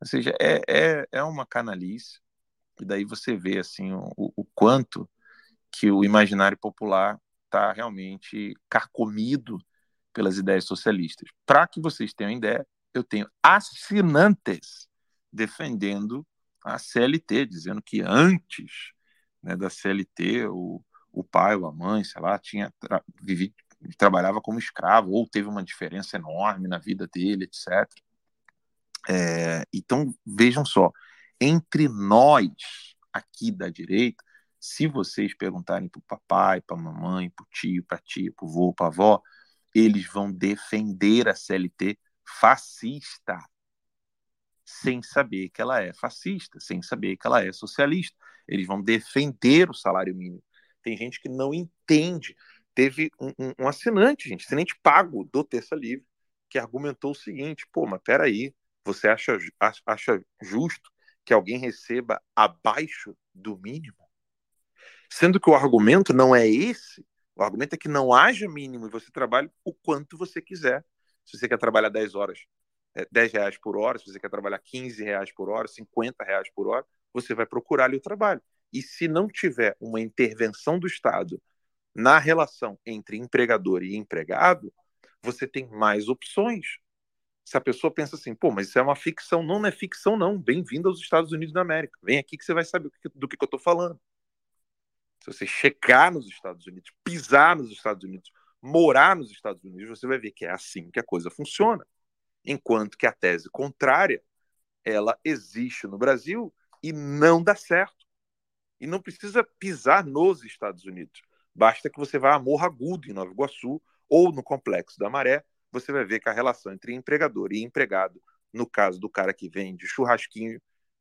Ou seja, é, é, é uma canalice, e daí você vê assim o, o quanto que o imaginário popular está realmente carcomido pelas ideias socialistas. Para que vocês tenham ideia, eu tenho assinantes defendendo a CLT, dizendo que antes né, da CLT, o, o pai ou a mãe, sei lá, tinha tra vivido, trabalhava como escravo, ou teve uma diferença enorme na vida dele, etc. É, então, vejam só, entre nós aqui da direita, se vocês perguntarem para o papai, para a mamãe, para o tio, para a tia, para o vô, para a avó, eles vão defender a CLT fascista, sem saber que ela é fascista, sem saber que ela é socialista. Eles vão defender o salário mínimo. Tem gente que não entende. Teve um, um, um assinante, gente, assinante pago do Terça Livre, que argumentou o seguinte: pô, mas peraí, você acha, acha justo que alguém receba abaixo do mínimo? Sendo que o argumento não é esse, o argumento é que não haja mínimo e você trabalhe o quanto você quiser. Se você quer trabalhar 10 horas, é, 10 reais por hora, se você quer trabalhar 15 reais por hora, 50 reais por hora, você vai procurar ali o trabalho. E se não tiver uma intervenção do Estado na relação entre empregador e empregado, você tem mais opções se a pessoa pensa assim, pô, mas isso é uma ficção, não, não é ficção, não. Bem-vindo aos Estados Unidos da América. Vem aqui que você vai saber do que, eu estou falando. Se você chegar nos Estados Unidos, pisar nos Estados Unidos, morar nos Estados Unidos, você vai ver que é assim que a coisa funciona. Enquanto que a tese contrária, ela existe no Brasil e não dá certo. E não precisa pisar nos Estados Unidos. Basta que você vá a Morro Agudo, em Nova Iguaçu, ou no Complexo da Maré, você vai ver que a relação entre empregador e empregado, no caso do cara que vende churrasquinho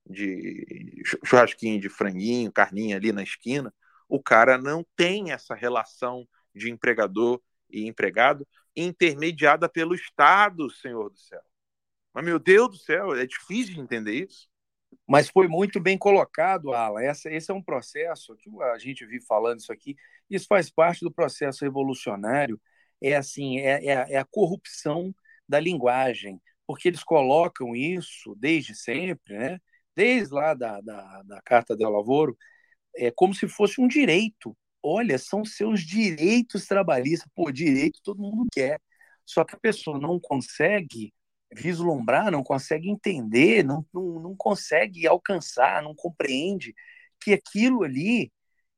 de churrasquinho de franguinho, carninha ali na esquina, o cara não tem essa relação de empregador e empregado intermediada pelo Estado, Senhor do céu. Mas, meu Deus do céu, é difícil de entender isso. Mas foi muito bem colocado, Alan. Essa, esse é um processo que a gente vive falando isso aqui. Isso faz parte do processo revolucionário é assim, é, é, é a corrupção da linguagem, porque eles colocam isso desde sempre, né? desde lá da, da, da Carta del Lavoro, é como se fosse um direito. Olha, são seus direitos trabalhistas. Pô, direito todo mundo quer. Só que a pessoa não consegue vislumbrar, não consegue entender, não, não, não consegue alcançar, não compreende que aquilo ali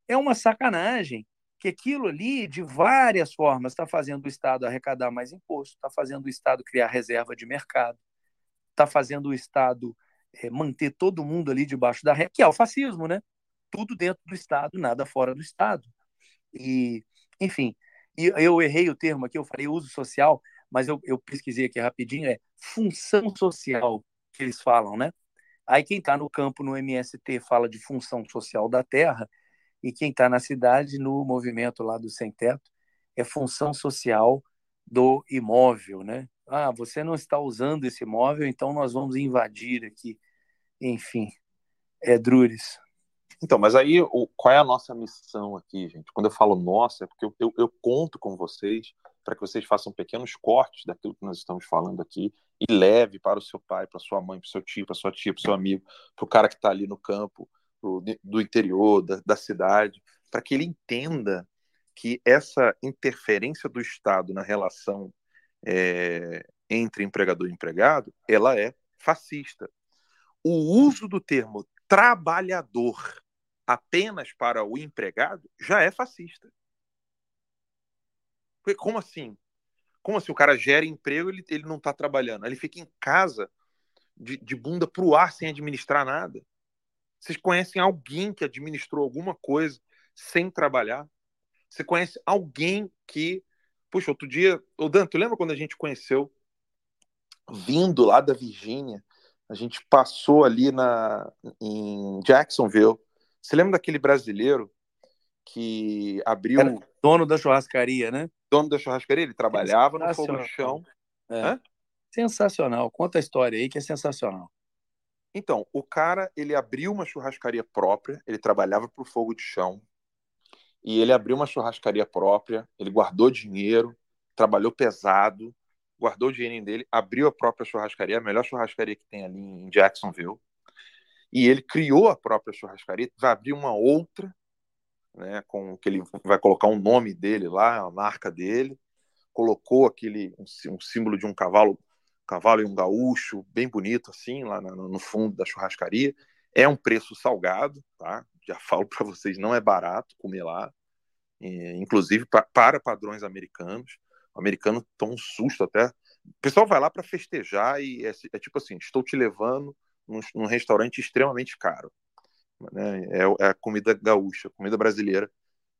é uma sacanagem que aquilo ali, de várias formas, está fazendo o Estado arrecadar mais imposto, está fazendo o Estado criar reserva de mercado, está fazendo o Estado é, manter todo mundo ali debaixo da régua, que é o fascismo, né? Tudo dentro do Estado, nada fora do Estado. E, enfim, eu errei o termo aqui, eu falei uso social, mas eu, eu pesquisei aqui rapidinho, é função social que eles falam, né? Aí quem está no campo no MST fala de função social da terra, e quem está na cidade, no movimento lá do Sem Teto, é função social do imóvel, né? Ah, você não está usando esse imóvel, então nós vamos invadir aqui. Enfim, é Drures. Então, mas aí o, qual é a nossa missão aqui, gente? Quando eu falo nossa, é porque eu, eu, eu conto com vocês para que vocês façam pequenos cortes daquilo que nós estamos falando aqui e leve para o seu pai, para sua mãe, para o seu tio, para sua tia, para o seu amigo, para o cara que está ali no campo, do interior, da, da cidade, para que ele entenda que essa interferência do Estado na relação é, entre empregador e empregado, ela é fascista. O uso do termo trabalhador apenas para o empregado já é fascista. Como assim? Como assim o cara gera emprego ele, ele não está trabalhando? Ele fica em casa de, de bunda para o ar sem administrar nada. Vocês conhecem alguém que administrou alguma coisa sem trabalhar? Você conhece alguém que. Puxa, outro dia. Ô, Dan, tu lembra quando a gente conheceu? Vindo lá da Virgínia, a gente passou ali na, em Jacksonville. Você lembra daquele brasileiro que abriu. Era dono da churrascaria, né? Dono da churrascaria, ele trabalhava no fogo no chão. É. Sensacional. Conta a história aí que é sensacional. Então, o cara, ele abriu uma churrascaria própria, ele trabalhava para o fogo de chão, e ele abriu uma churrascaria própria, ele guardou dinheiro, trabalhou pesado, guardou o dinheiro dele, abriu a própria churrascaria, a melhor churrascaria que tem ali em Jacksonville, e ele criou a própria churrascaria, vai abrir uma outra, né, com que ele vai colocar um nome dele lá, a marca dele, colocou aquele um, um símbolo de um cavalo cavalo e um gaúcho, bem bonito assim, lá no fundo da churrascaria. É um preço salgado, tá? Já falo para vocês, não é barato comer lá, inclusive para padrões americanos. O americano toma um susto até. O pessoal vai lá para festejar e é, é, tipo assim: estou te levando num, num restaurante extremamente caro. Né? É, é, a comida gaúcha, comida brasileira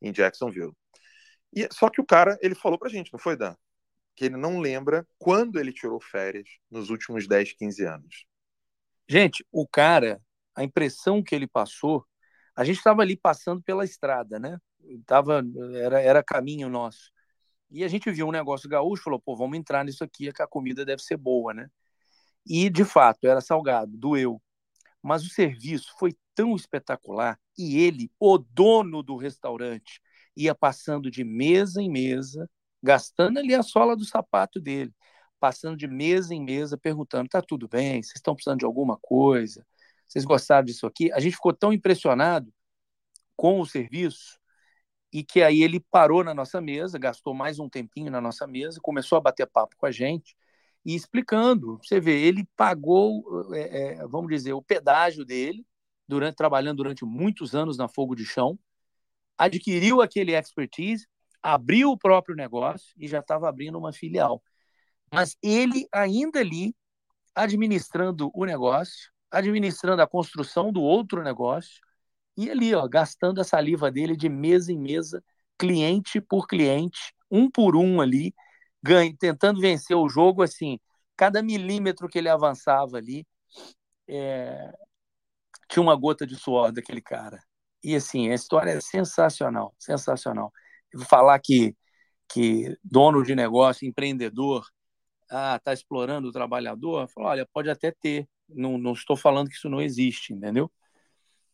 em Jacksonville. E, só que o cara, ele falou pra gente, não foi, Dan? Que ele não lembra quando ele tirou férias nos últimos 10, 15 anos. Gente, o cara, a impressão que ele passou, a gente estava ali passando pela estrada, né? Tava, era, era caminho nosso. E a gente viu um negócio gaúcho, falou, pô, vamos entrar nisso aqui, que a comida deve ser boa, né? E, de fato, era salgado, doeu. Mas o serviço foi tão espetacular e ele, o dono do restaurante, ia passando de mesa em mesa, gastando ali a sola do sapato dele, passando de mesa em mesa, perguntando: tá tudo bem? Vocês estão precisando de alguma coisa? Vocês gostaram disso aqui? A gente ficou tão impressionado com o serviço e que aí ele parou na nossa mesa, gastou mais um tempinho na nossa mesa, começou a bater papo com a gente e explicando. Você vê, ele pagou, é, vamos dizer, o pedágio dele, durante trabalhando durante muitos anos na Fogo de Chão, adquiriu aquele expertise, abriu o próprio negócio e já estava abrindo uma filial. Mas ele ainda ali administrando o negócio, administrando a construção do outro negócio e ali, ó, gastando a saliva dele de mesa em mesa, cliente por cliente, um por um ali, ganha, tentando vencer o jogo assim, cada milímetro que ele avançava ali, é... tinha uma gota de suor daquele cara. E assim, a história é sensacional, sensacional. Eu vou falar que, que dono de negócio, empreendedor, ah, tá explorando o trabalhador, falo, olha, pode até ter, não, não estou falando que isso não existe, entendeu?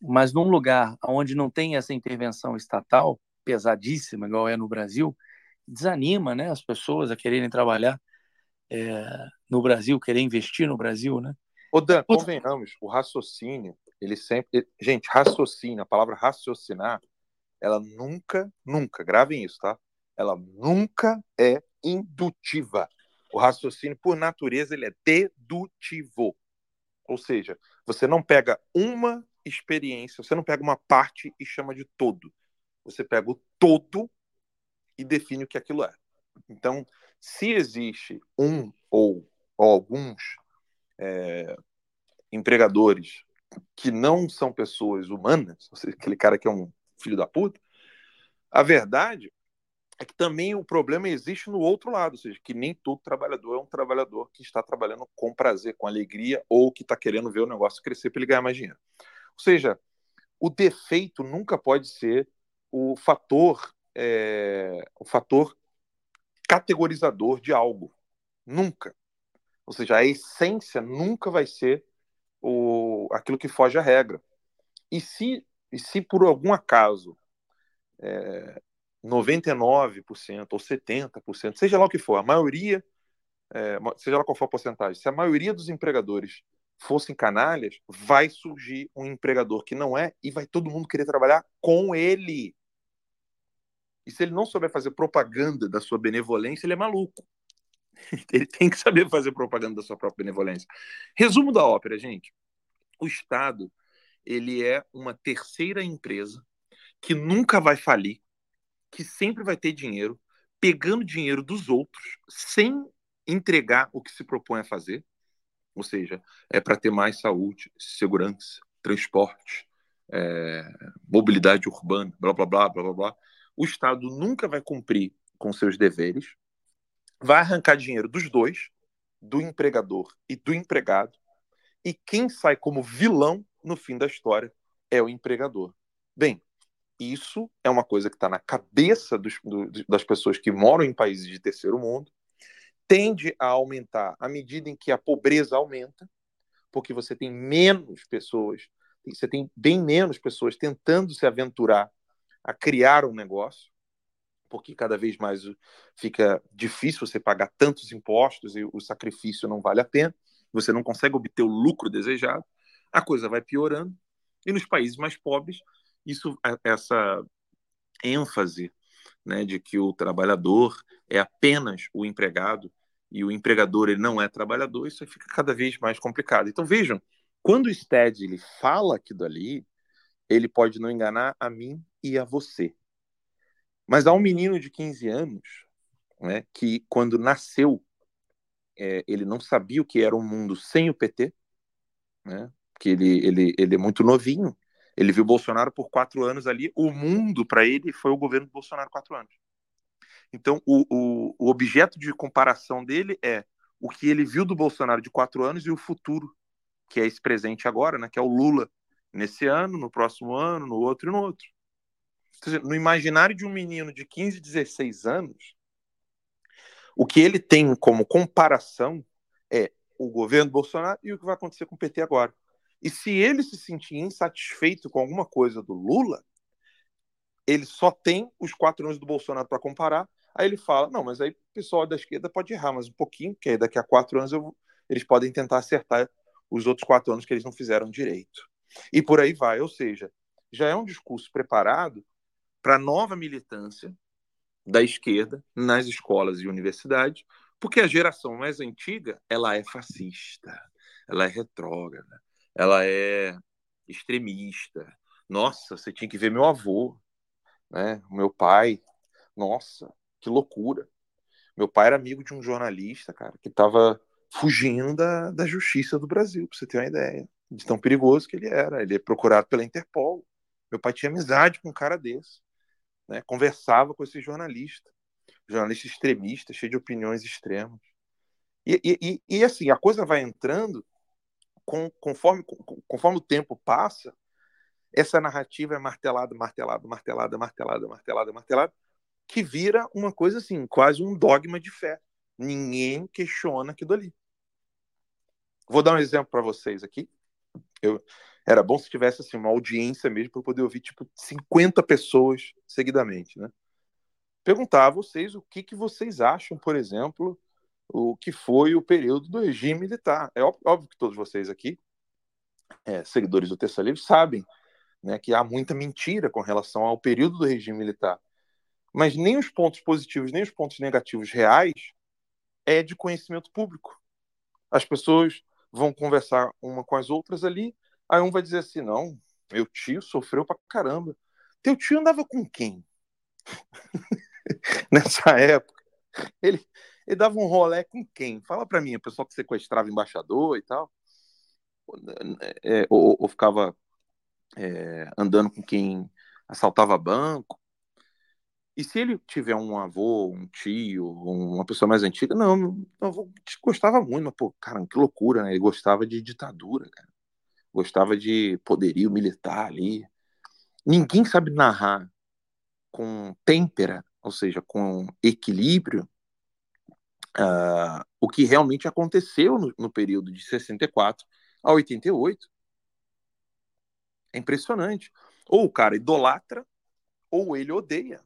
Mas num lugar onde não tem essa intervenção estatal pesadíssima, igual é no Brasil, desanima né, as pessoas a quererem trabalhar é, no Brasil, querer investir no Brasil, né? Ô Dan, convenhamos, o raciocínio, ele sempre... Gente, raciocínio, a palavra raciocinar, ela nunca, nunca, gravem isso, tá? Ela nunca é indutiva. O raciocínio, por natureza, ele é dedutivo. Ou seja, você não pega uma experiência, você não pega uma parte e chama de todo. Você pega o todo e define o que aquilo é. Então, se existe um ou, ou alguns é, empregadores que não são pessoas humanas, ou seja, aquele cara que é um filho da puta, a verdade é que também o problema existe no outro lado, ou seja, que nem todo trabalhador é um trabalhador que está trabalhando com prazer, com alegria, ou que está querendo ver o negócio crescer para ele ganhar mais dinheiro. Ou seja, o defeito nunca pode ser o fator é, o fator categorizador de algo. Nunca. Ou seja, a essência nunca vai ser o, aquilo que foge à regra. E se, e se por algum acaso é, 99% ou 70%, seja lá o que for, a maioria, é, seja lá qual for a porcentagem, se a maioria dos empregadores fossem canalhas, vai surgir um empregador que não é e vai todo mundo querer trabalhar com ele. E se ele não souber fazer propaganda da sua benevolência, ele é maluco. Ele tem que saber fazer propaganda da sua própria benevolência. Resumo da ópera, gente. O Estado, ele é uma terceira empresa que nunca vai falir, que sempre vai ter dinheiro, pegando dinheiro dos outros, sem entregar o que se propõe a fazer. Ou seja, é para ter mais saúde, segurança, transporte, é, mobilidade urbana, blá, blá, blá, blá, blá, blá o Estado nunca vai cumprir com seus deveres, vai arrancar dinheiro dos dois, do empregador e do empregado, e quem sai como vilão no fim da história é o empregador. Bem, isso é uma coisa que está na cabeça dos, do, das pessoas que moram em países de terceiro mundo, tende a aumentar à medida em que a pobreza aumenta, porque você tem menos pessoas, você tem bem menos pessoas tentando se aventurar a criar um negócio, porque cada vez mais fica difícil você pagar tantos impostos e o sacrifício não vale a pena, você não consegue obter o lucro desejado, a coisa vai piorando. E nos países mais pobres, isso essa ênfase né, de que o trabalhador é apenas o empregado e o empregador ele não é trabalhador, isso fica cada vez mais complicado. Então vejam, quando o Stead ele fala aquilo ali, ele pode não enganar a mim e a você. Mas há um menino de 15 anos né, que, quando nasceu, é, ele não sabia o que era um mundo sem o PT, né? porque ele, ele, ele é muito novinho. Ele viu Bolsonaro por quatro anos ali. O mundo, para ele, foi o governo do Bolsonaro quatro anos. Então, o, o, o objeto de comparação dele é o que ele viu do Bolsonaro de quatro anos e o futuro, que é esse presente agora, né, que é o Lula, nesse ano, no próximo ano, no outro e no outro. No imaginário de um menino de 15, 16 anos, o que ele tem como comparação é o governo Bolsonaro e o que vai acontecer com o PT agora. E se ele se sentir insatisfeito com alguma coisa do Lula, ele só tem os quatro anos do Bolsonaro para comparar. Aí ele fala: não, mas aí o pessoal da esquerda pode errar mais um pouquinho, porque aí daqui a quatro anos eu, eles podem tentar acertar os outros quatro anos que eles não fizeram direito. E por aí vai. Ou seja, já é um discurso preparado para a nova militância da esquerda nas escolas e universidades, porque a geração mais antiga ela é fascista, ela é retrógrada, ela é extremista. Nossa, você tinha que ver meu avô, né? Meu pai. Nossa, que loucura. Meu pai era amigo de um jornalista, cara, que estava fugindo da, da justiça do Brasil, para você ter uma ideia de tão perigoso que ele era. Ele é procurado pela Interpol. Meu pai tinha amizade com um cara desse, né? Conversava com esse jornalista, jornalista extremista, cheio de opiniões extremas. E, e, e, assim, a coisa vai entrando com, conforme, conforme o tempo passa, essa narrativa é martelada, martelada, martelada, martelada, martelada, martelada, que vira uma coisa assim, quase um dogma de fé. Ninguém questiona aquilo ali. Vou dar um exemplo para vocês aqui. Eu, era bom se tivesse assim, uma audiência mesmo para poder ouvir tipo 50 pessoas seguidamente, né? Perguntar a vocês o que, que vocês acham, por exemplo, o que foi o período do regime militar. É óbvio que todos vocês aqui, é, seguidores do Terça Livre, sabem né, que há muita mentira com relação ao período do regime militar. Mas nem os pontos positivos, nem os pontos negativos reais é de conhecimento público. As pessoas vão conversar uma com as outras ali, aí um vai dizer assim: não, meu tio sofreu pra caramba. Teu tio andava com quem? Nessa época. Ele, ele dava um rolé com quem? Fala para mim, o pessoal que sequestrava embaixador e tal. É, ou, ou, ficava é, andando com quem assaltava banco. E se ele tiver um avô, um tio, uma pessoa mais antiga, não, meu avô gostava muito, mas, pô, cara, que loucura, né? Ele gostava de ditadura, cara. Gostava de poderio militar ali. Ninguém sabe narrar com têmpera, ou seja, com equilíbrio, uh, o que realmente aconteceu no, no período de 64 a 88. É impressionante. Ou o cara idolatra, ou ele odeia.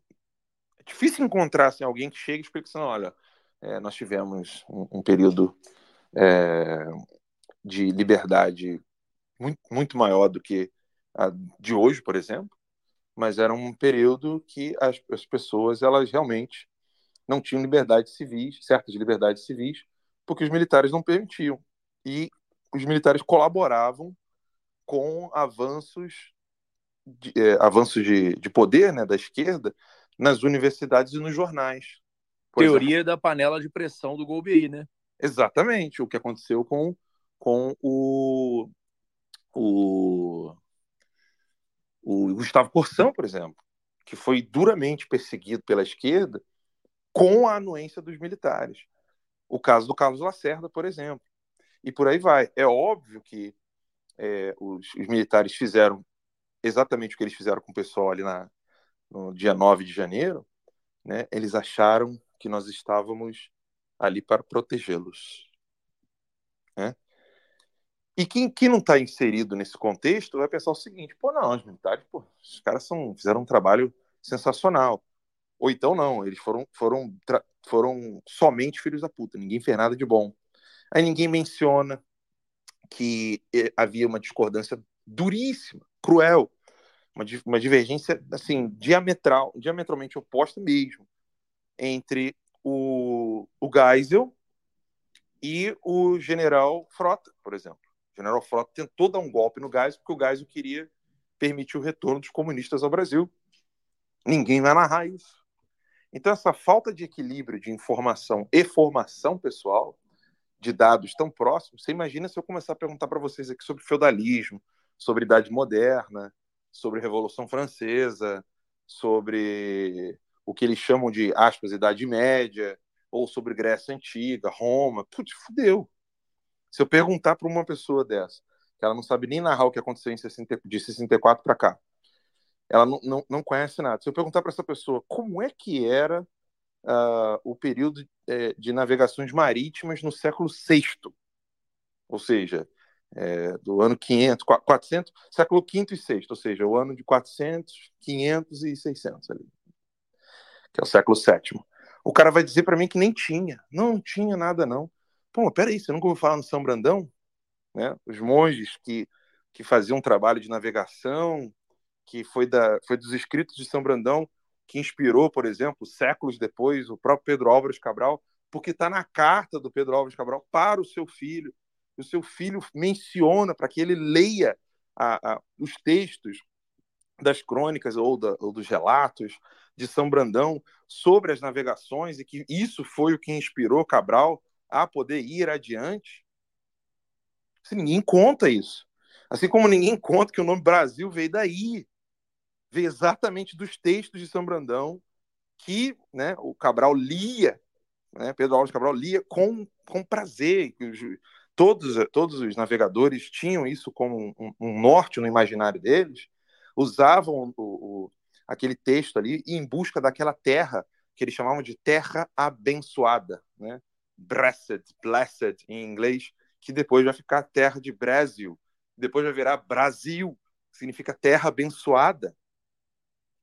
Difícil encontrar assim, alguém que chegue e explique assim, olha, é, nós tivemos um, um período é, de liberdade muito, muito maior do que a de hoje, por exemplo, mas era um período que as, as pessoas elas realmente não tinham liberdades civis, certas liberdades civis, porque os militares não permitiam. E os militares colaboravam com avanços de, é, avanços de, de poder né, da esquerda nas universidades e nos jornais. Por Teoria da panela de pressão do Golbery, né? Exatamente, o que aconteceu com, com o, o, o Gustavo Corsão, por exemplo, que foi duramente perseguido pela esquerda com a anuência dos militares. O caso do Carlos Lacerda, por exemplo. E por aí vai. É óbvio que é, os, os, militares fizeram exatamente o que eles fizeram com o pessoal ali na, no dia 9 de janeiro. Né? Eles acharam que nós estávamos ali para protegê-los. Né? E quem, quem não está inserido nesse contexto vai pensar o seguinte: pô, não, os militares, pô, os caras são, fizeram um trabalho sensacional. Ou então não, eles foram, foram, foram somente filhos da puta, ninguém fez nada de bom. Aí ninguém menciona que eh, havia uma discordância duríssima, cruel, uma, uma divergência assim diametral, diametralmente oposta mesmo entre o, o Geisel e o general Frota, por exemplo. O general Frota tentou dar um golpe no Geisel porque o Geisel queria permitir o retorno dos comunistas ao Brasil. Ninguém vai narrar isso. Então, essa falta de equilíbrio de informação e formação pessoal de dados tão próximos, você imagina se eu começar a perguntar para vocês aqui sobre feudalismo, sobre Idade Moderna, sobre Revolução Francesa, sobre o que eles chamam de, aspas, Idade Média, ou sobre Grécia Antiga, Roma. Putz, fudeu. Se eu perguntar para uma pessoa dessa, que ela não sabe nem narrar o que aconteceu em 60, de 64 para cá, ela não, não, não conhece nada. Se eu perguntar para essa pessoa como é que era uh, o período é, de navegações marítimas no século VI, ou seja, é, do ano 500, 400, século V e VI, ou seja, o ano de 400, 500 e 600 ali, que é o século VII. O cara vai dizer para mim que nem tinha, não, tinha nada não. Pô, peraí, você nunca ouviu falar no São Brandão? Né? Os monges que, que faziam um trabalho de navegação, que foi, da, foi dos escritos de São Brandão, que inspirou, por exemplo, séculos depois, o próprio Pedro Álvares Cabral, porque está na carta do Pedro Álvares Cabral para o seu filho. O seu filho menciona para que ele leia a, a, os textos das crônicas ou, da, ou, dos relatos de São Brandão sobre as navegações e que isso foi o que inspirou Cabral a poder ir adiante. Assim, ninguém conta isso. Assim como ninguém conta que o nome Brasil veio daí vê exatamente dos textos de São Brandão que né, o Cabral lia, né, Pedro Alves Cabral lia com, com prazer. Todos, todos os navegadores tinham isso como um, um norte no imaginário deles, usavam o, o, aquele texto ali em busca daquela terra que eles chamavam de terra abençoada, né? blessed, blessed em inglês, que depois vai ficar terra de Brasil, depois vai virar Brasil, que significa terra abençoada.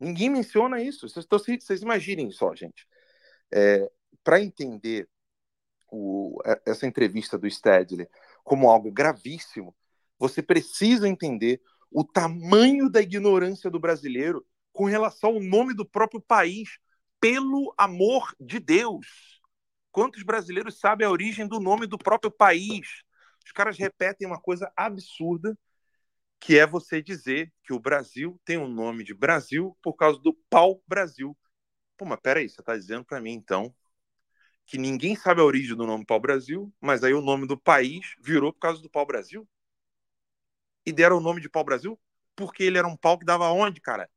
Ninguém menciona isso. Vocês, vocês imaginem só, gente. É, Para entender o, é, essa entrevista do Stedley como algo gravíssimo, você precisa entender o tamanho da ignorância do brasileiro com relação ao nome do próprio país, pelo amor de Deus. Quantos brasileiros sabem a origem do nome do próprio país? Os caras repetem uma coisa absurda que é você dizer que o Brasil tem o nome de Brasil por causa do pau-brasil. Pô, mas peraí, você está dizendo para mim, então, que ninguém sabe a origem do nome pau-brasil, mas aí o nome do país virou por causa do pau-brasil? E deram o nome de pau-brasil porque ele era um pau que dava onde, cara?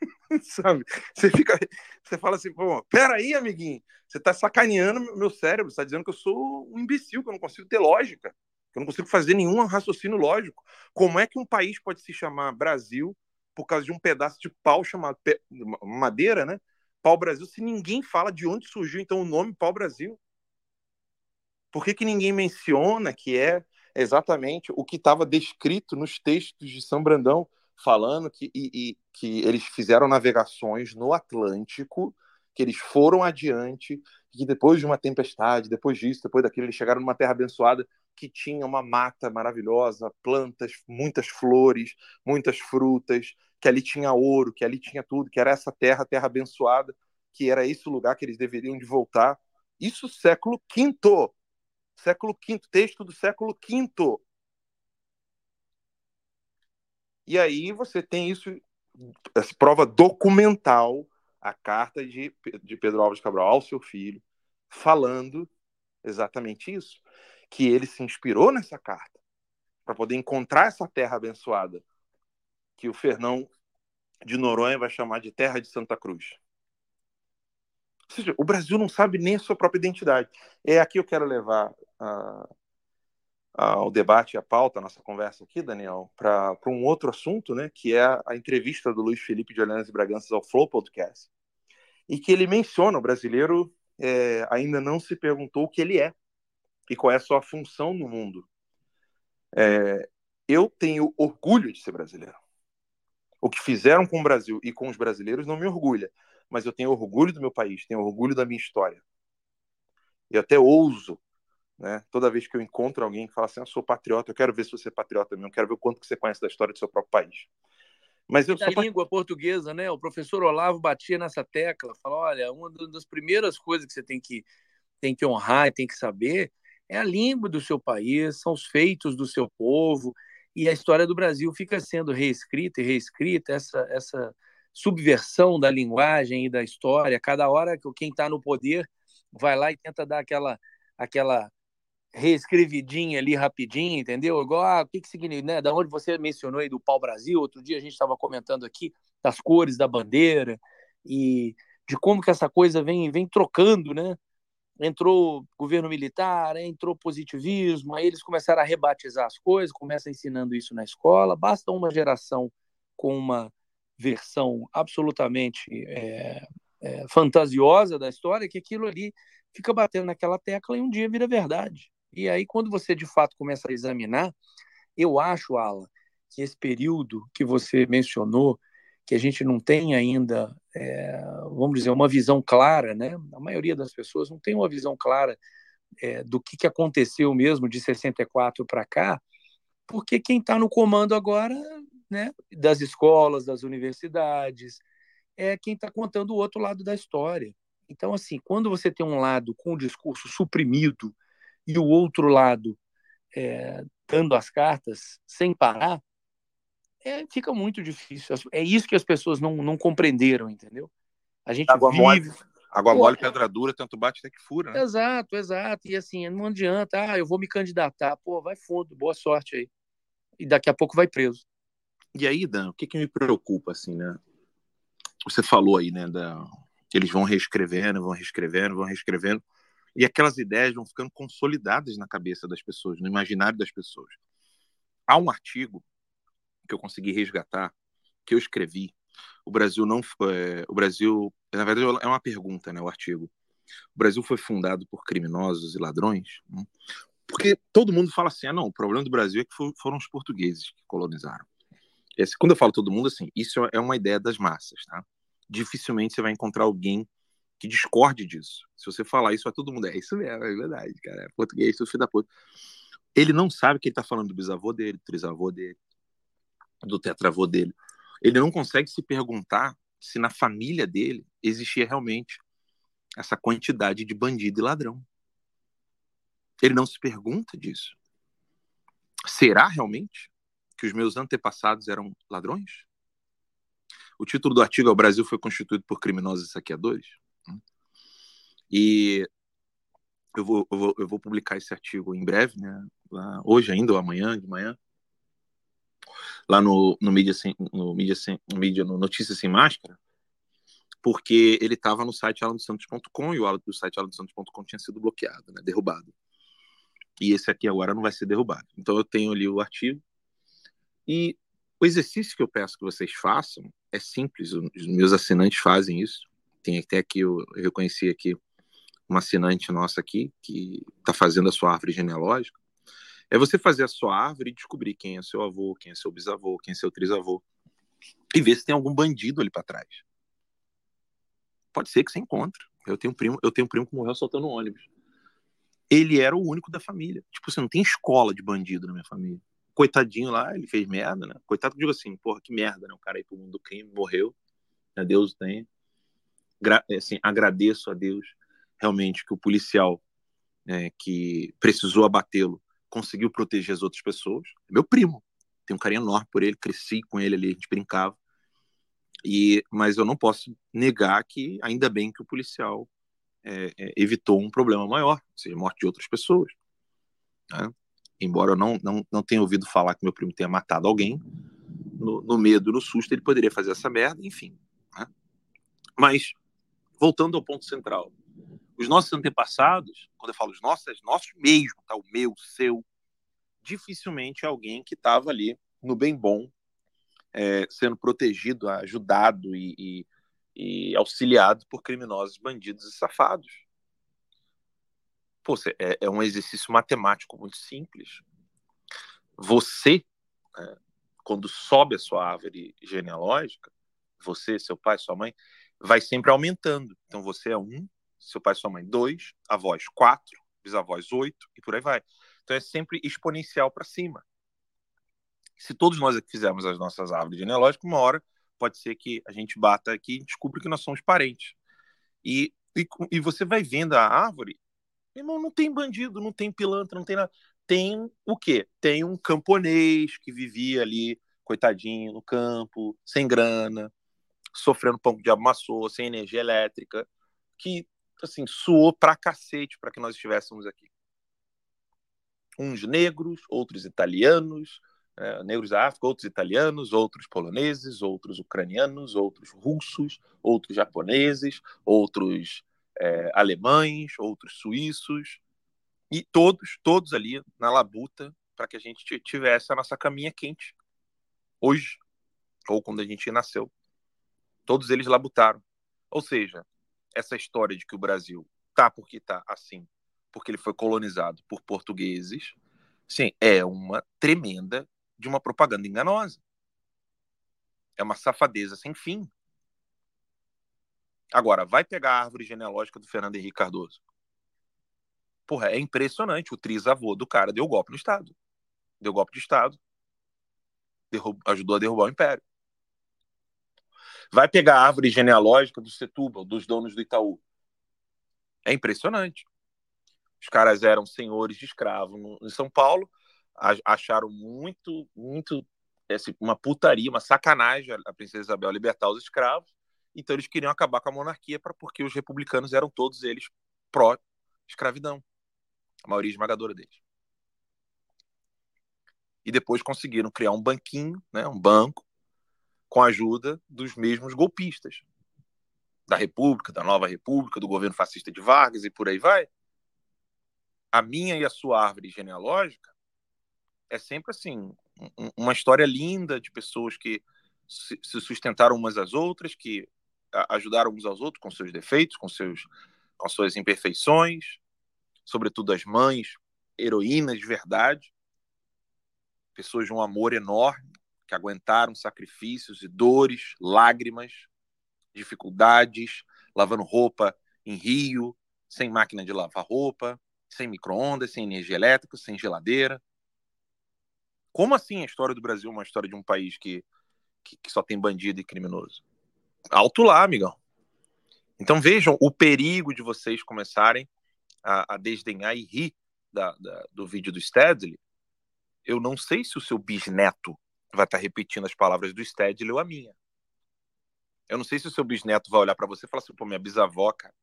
sabe? Você fica, você fala assim, pô, peraí, amiguinho, você tá sacaneando meu cérebro, você tá dizendo que eu sou um imbecil, que eu não consigo ter lógica eu não consigo fazer nenhum raciocínio lógico. Como é que um país pode se chamar Brasil por causa de um pedaço de pau chamado madeira, né? Pau Brasil, se ninguém fala de onde surgiu então o nome Pau Brasil? Por que, que ninguém menciona que é exatamente o que estava descrito nos textos de São Brandão, falando que, e, e, que eles fizeram navegações no Atlântico, que eles foram adiante, que depois de uma tempestade, depois disso, depois daquilo, eles chegaram numa terra abençoada que tinha uma mata maravilhosa, plantas, muitas flores, muitas frutas, que ali tinha ouro, que ali tinha tudo, que era essa terra, terra abençoada, que era esse lugar que eles deveriam de voltar. Isso século V, século V, texto do século V. E aí você tem isso, essa prova documental, a carta de, de Pedro Alves Cabral ao seu filho, falando exatamente isso que ele se inspirou nessa carta para poder encontrar essa terra abençoada que o Fernão de Noronha vai chamar de Terra de Santa Cruz. Ou seja, o Brasil não sabe nem a sua própria identidade. É aqui eu quero levar uh, uh, o debate, a pauta, a nossa conversa aqui, Daniel, para um outro assunto, né, que é a entrevista do Luiz Felipe de Orleans e Braganças ao Flow Podcast, e que ele menciona o brasileiro é, ainda não se perguntou o que ele é e qual é a sua função no mundo. É, eu tenho orgulho de ser brasileiro. O que fizeram com o Brasil e com os brasileiros não me orgulha, mas eu tenho orgulho do meu país, tenho orgulho da minha história. E até ouso, né, toda vez que eu encontro alguém que fala assim, eu sou patriota, eu quero ver se você é patriota mesmo, eu quero ver o quanto que você conhece da história do seu próprio país. Mas eu da sou... língua portuguesa, né? O professor Olavo batia nessa tecla, falou, olha, uma das primeiras coisas que você tem que tem que honrar e tem que saber é a língua do seu país, são os feitos do seu povo, e a história do Brasil fica sendo reescrita e reescrita, essa, essa subversão da linguagem e da história. Cada hora que quem está no poder vai lá e tenta dar aquela aquela reescrevidinha ali rapidinho, entendeu? Igual, ah, o que, que significa, né? Da onde você mencionou aí do pau-brasil, outro dia a gente estava comentando aqui das cores da bandeira e de como que essa coisa vem, vem trocando, né? Entrou governo militar, entrou positivismo, aí eles começaram a rebatizar as coisas, começam ensinando isso na escola, basta uma geração com uma versão absolutamente é, é, fantasiosa da história que aquilo ali fica batendo naquela tecla e um dia vira verdade. E aí, quando você de fato começa a examinar, eu acho, Alan, que esse período que você mencionou, que a gente não tem ainda, é, vamos dizer, uma visão clara, né? A maioria das pessoas não tem uma visão clara é, do que, que aconteceu mesmo de 64 para cá, porque quem está no comando agora, né, das escolas, das universidades, é quem está contando o outro lado da história. Então, assim, quando você tem um lado com o discurso suprimido e o outro lado é, dando as cartas sem parar, é, fica muito difícil. É isso que as pessoas não, não compreenderam, entendeu? A gente água vive. Mole, água Pô, mole, pedra dura, tanto bate até que fura. Né? Exato, exato. E assim, não adianta, ah, eu vou me candidatar. Pô, vai fundo, boa sorte aí. E daqui a pouco vai preso. E aí, Dan, o que, que me preocupa, assim, né? Você falou aí, né, da... eles vão reescrevendo, vão reescrevendo, vão reescrevendo e aquelas ideias vão ficando consolidadas na cabeça das pessoas, no imaginário das pessoas. Há um artigo que eu consegui resgatar, que eu escrevi. O Brasil não foi, é, o Brasil, na verdade é uma pergunta, né, o artigo. O Brasil foi fundado por criminosos e ladrões? Né? Porque todo mundo fala assim, ah, não, o problema do Brasil é que foram os portugueses que colonizaram. Esse, quando eu falo todo mundo, assim, isso é uma ideia das massas, tá? Dificilmente você vai encontrar alguém que discorde disso. Se você falar isso a todo mundo, é isso mesmo, é verdade, cara. É português, tudo filho da puta. Ele não sabe que ele tá falando do bisavô dele, do trisavô dele, do tetravô dele. Ele não consegue se perguntar se na família dele existia realmente essa quantidade de bandido e ladrão. Ele não se pergunta disso. Será realmente que os meus antepassados eram ladrões? O título do artigo é O Brasil foi constituído por criminosos e saqueadores? E eu vou, eu vou, eu vou publicar esse artigo em breve, né? Hoje ainda ou amanhã, de manhã, lá no, no mídia sem, no mídia sem, no mídia no Notícias sem Máscara, porque ele estava no site alandosantos.com e o, o site alandosantos.com tinha sido bloqueado, né, derrubado. E esse aqui agora não vai ser derrubado. Então eu tenho ali o artigo e o exercício que eu peço que vocês façam é simples, os meus assinantes fazem isso. Tem até aqui, eu, reconheci aqui uma assinante nossa aqui, que está fazendo a sua árvore genealógica, é você fazer a sua árvore e descobrir quem é seu avô, quem é seu bisavô, quem é seu trisavô, e ver se tem algum bandido ali para trás. Pode ser que você encontre. Eu tenho um primo, eu tenho um primo que morreu soltando um ônibus. Ele era o único da família. Tipo, você não tem escola de bandido na minha família. Coitadinho lá, ele fez merda, né? Coitado, digo assim, porra, que merda, né? O cara aí pro mundo do crime morreu. Né? Deus tem. Assim, agradeço a Deus realmente que o policial é, que precisou abatê-lo conseguiu proteger as outras pessoas. É meu primo, tenho um carinho enorme por ele, cresci com ele ali, a gente brincava. E, mas eu não posso negar que ainda bem que o policial é, é, evitou um problema maior, ou seja, morte de outras pessoas. Né? Embora eu não, não, não tenha ouvido falar que meu primo tenha matado alguém, no, no medo, no susto, ele poderia fazer essa merda, enfim. Né? Mas, voltando ao ponto central, os nossos antepassados, quando eu falo os nossos, é nossos mesmo, tá? O meu, o seu, dificilmente alguém que estava ali no bem bom, é, sendo protegido, ajudado e, e, e, auxiliado por criminosos, bandidos e safados. Pô, é, é um exercício matemático muito simples. Você, é, quando sobe a sua árvore genealógica, você, seu pai, sua mãe, vai sempre aumentando. Então você é um, seu pai e sua mãe, dois, avós, quatro, bisavós, oito, e por aí vai. Então é sempre exponencial para cima. Se todos nós aqui fizermos as nossas árvores genealógicas, uma hora pode ser que a gente bata aqui e descubra que nós somos parentes. E, e, e você vai vendo a árvore, irmão, não tem bandido, não tem pilantra, não tem nada. Tem o quê? Tem um camponês que vivia ali, coitadinho, no campo, sem grana, sofrendo pão de amassou, sem energia elétrica, que assim, suou pra cacete para que nós estivéssemos aqui. Uns negros, outros italianos, é, negros da África, outros italianos, outros poloneses, outros ucranianos, outros russos, outros japoneses, outros é, alemães, outros suíços, e todos, todos ali na labuta para que a gente tivesse a nossa caminha quente hoje, ou quando a gente nasceu. Todos eles labutaram. Ou seja, essa história de que o Brasil tá porque tá assim, porque ele foi colonizado por portugueses, sim, é uma tremenda de uma propaganda enganosa. É uma safadeza sem fim. Agora, vai pegar a árvore genealógica do Fernando Henrique Cardoso. Porra, é impressionante. O trisavô do cara deu golpe no Estado. Deu golpe de Estado. ajudou a derrubar o Império. Vai pegar a árvore genealógica do Setúbal, dos donos do Itaú. É impressionante. Os caras eram senhores de escravo no, em São Paulo, acharam muito, muito assim, uma putaria, uma sacanagem a princesa Isabel libertar os escravos. Então eles queriam acabar com a monarquia para porque os republicanos eram todos eles pró escravidão, a maioria esmagadora deles. E depois conseguiram criar um banquinho, né, um banco, com a ajuda dos mesmos golpistas. Da República, da Nova República, do governo fascista de Vargas e por aí vai. A minha e a sua árvore genealógica é sempre assim, uma história linda de pessoas que se sustentaram umas às outras, que ajudaram uns aos outros com seus defeitos, com seus com suas imperfeições, sobretudo as mães, heroínas de verdade, pessoas de um amor enorme, que aguentaram sacrifícios e dores, lágrimas, dificuldades, lavando roupa em rio, sem máquina de lavar roupa, sem micro-ondas, sem energia elétrica, sem geladeira, como assim a história do Brasil é uma história de um país que, que, que só tem bandido e criminoso? Alto lá, amigão. Então vejam o perigo de vocês começarem a, a desdenhar e rir da, da, do vídeo do Stedley. Eu não sei se o seu bisneto vai estar repetindo as palavras do Stedley ou a minha. Eu não sei se o seu bisneto vai olhar para você e falar assim, pô, minha bisavó, cara,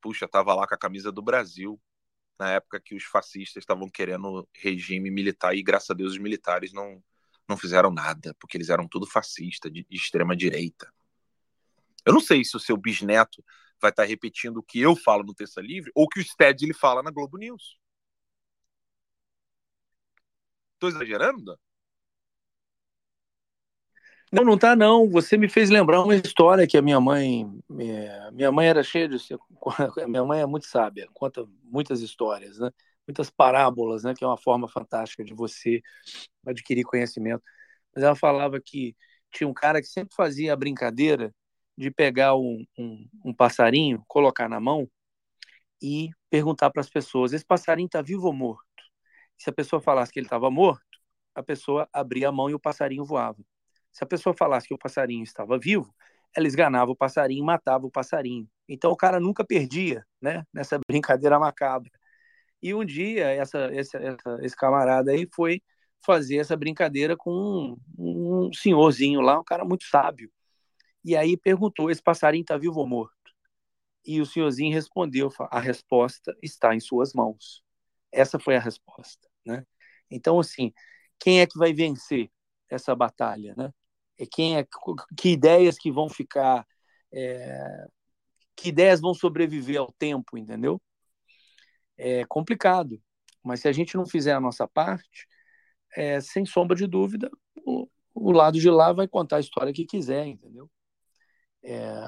puxa, tava lá com a camisa do Brasil na época que os fascistas estavam querendo regime militar e graças a Deus os militares não, não fizeram nada, porque eles eram tudo fascista, de, de extrema direita. Eu não sei se o seu bisneto vai estar repetindo o que eu falo no Terça Livre ou o que o Stedley fala na Globo News. Estou exagerando? Não, não tá não. Você me fez lembrar uma história que a minha mãe, é, minha mãe era cheia de, minha mãe é muito sábia, conta muitas histórias, né? Muitas parábolas, né? Que é uma forma fantástica de você adquirir conhecimento. Mas ela falava que tinha um cara que sempre fazia a brincadeira de pegar um, um, um passarinho, colocar na mão e perguntar para as pessoas: esse passarinho está vivo ou morto? Se a pessoa falasse que ele estava morto, a pessoa abria a mão e o passarinho voava. Se a pessoa falasse que o passarinho estava vivo, ela esganava o passarinho matava o passarinho. Então o cara nunca perdia, né? Nessa brincadeira macabra. E um dia essa, essa, essa, esse camarada aí foi fazer essa brincadeira com um, um senhorzinho lá, um cara muito sábio. E aí perguntou: esse passarinho está vivo ou morto? E o senhorzinho respondeu: a resposta está em suas mãos. Essa foi a resposta, né? Então assim, quem é que vai vencer essa batalha, né? É quem é, que ideias que vão ficar, é, que ideias vão sobreviver ao tempo, entendeu? É complicado, mas se a gente não fizer a nossa parte, é, sem sombra de dúvida, o, o, lado de lá vai contar a história que quiser, entendeu? É,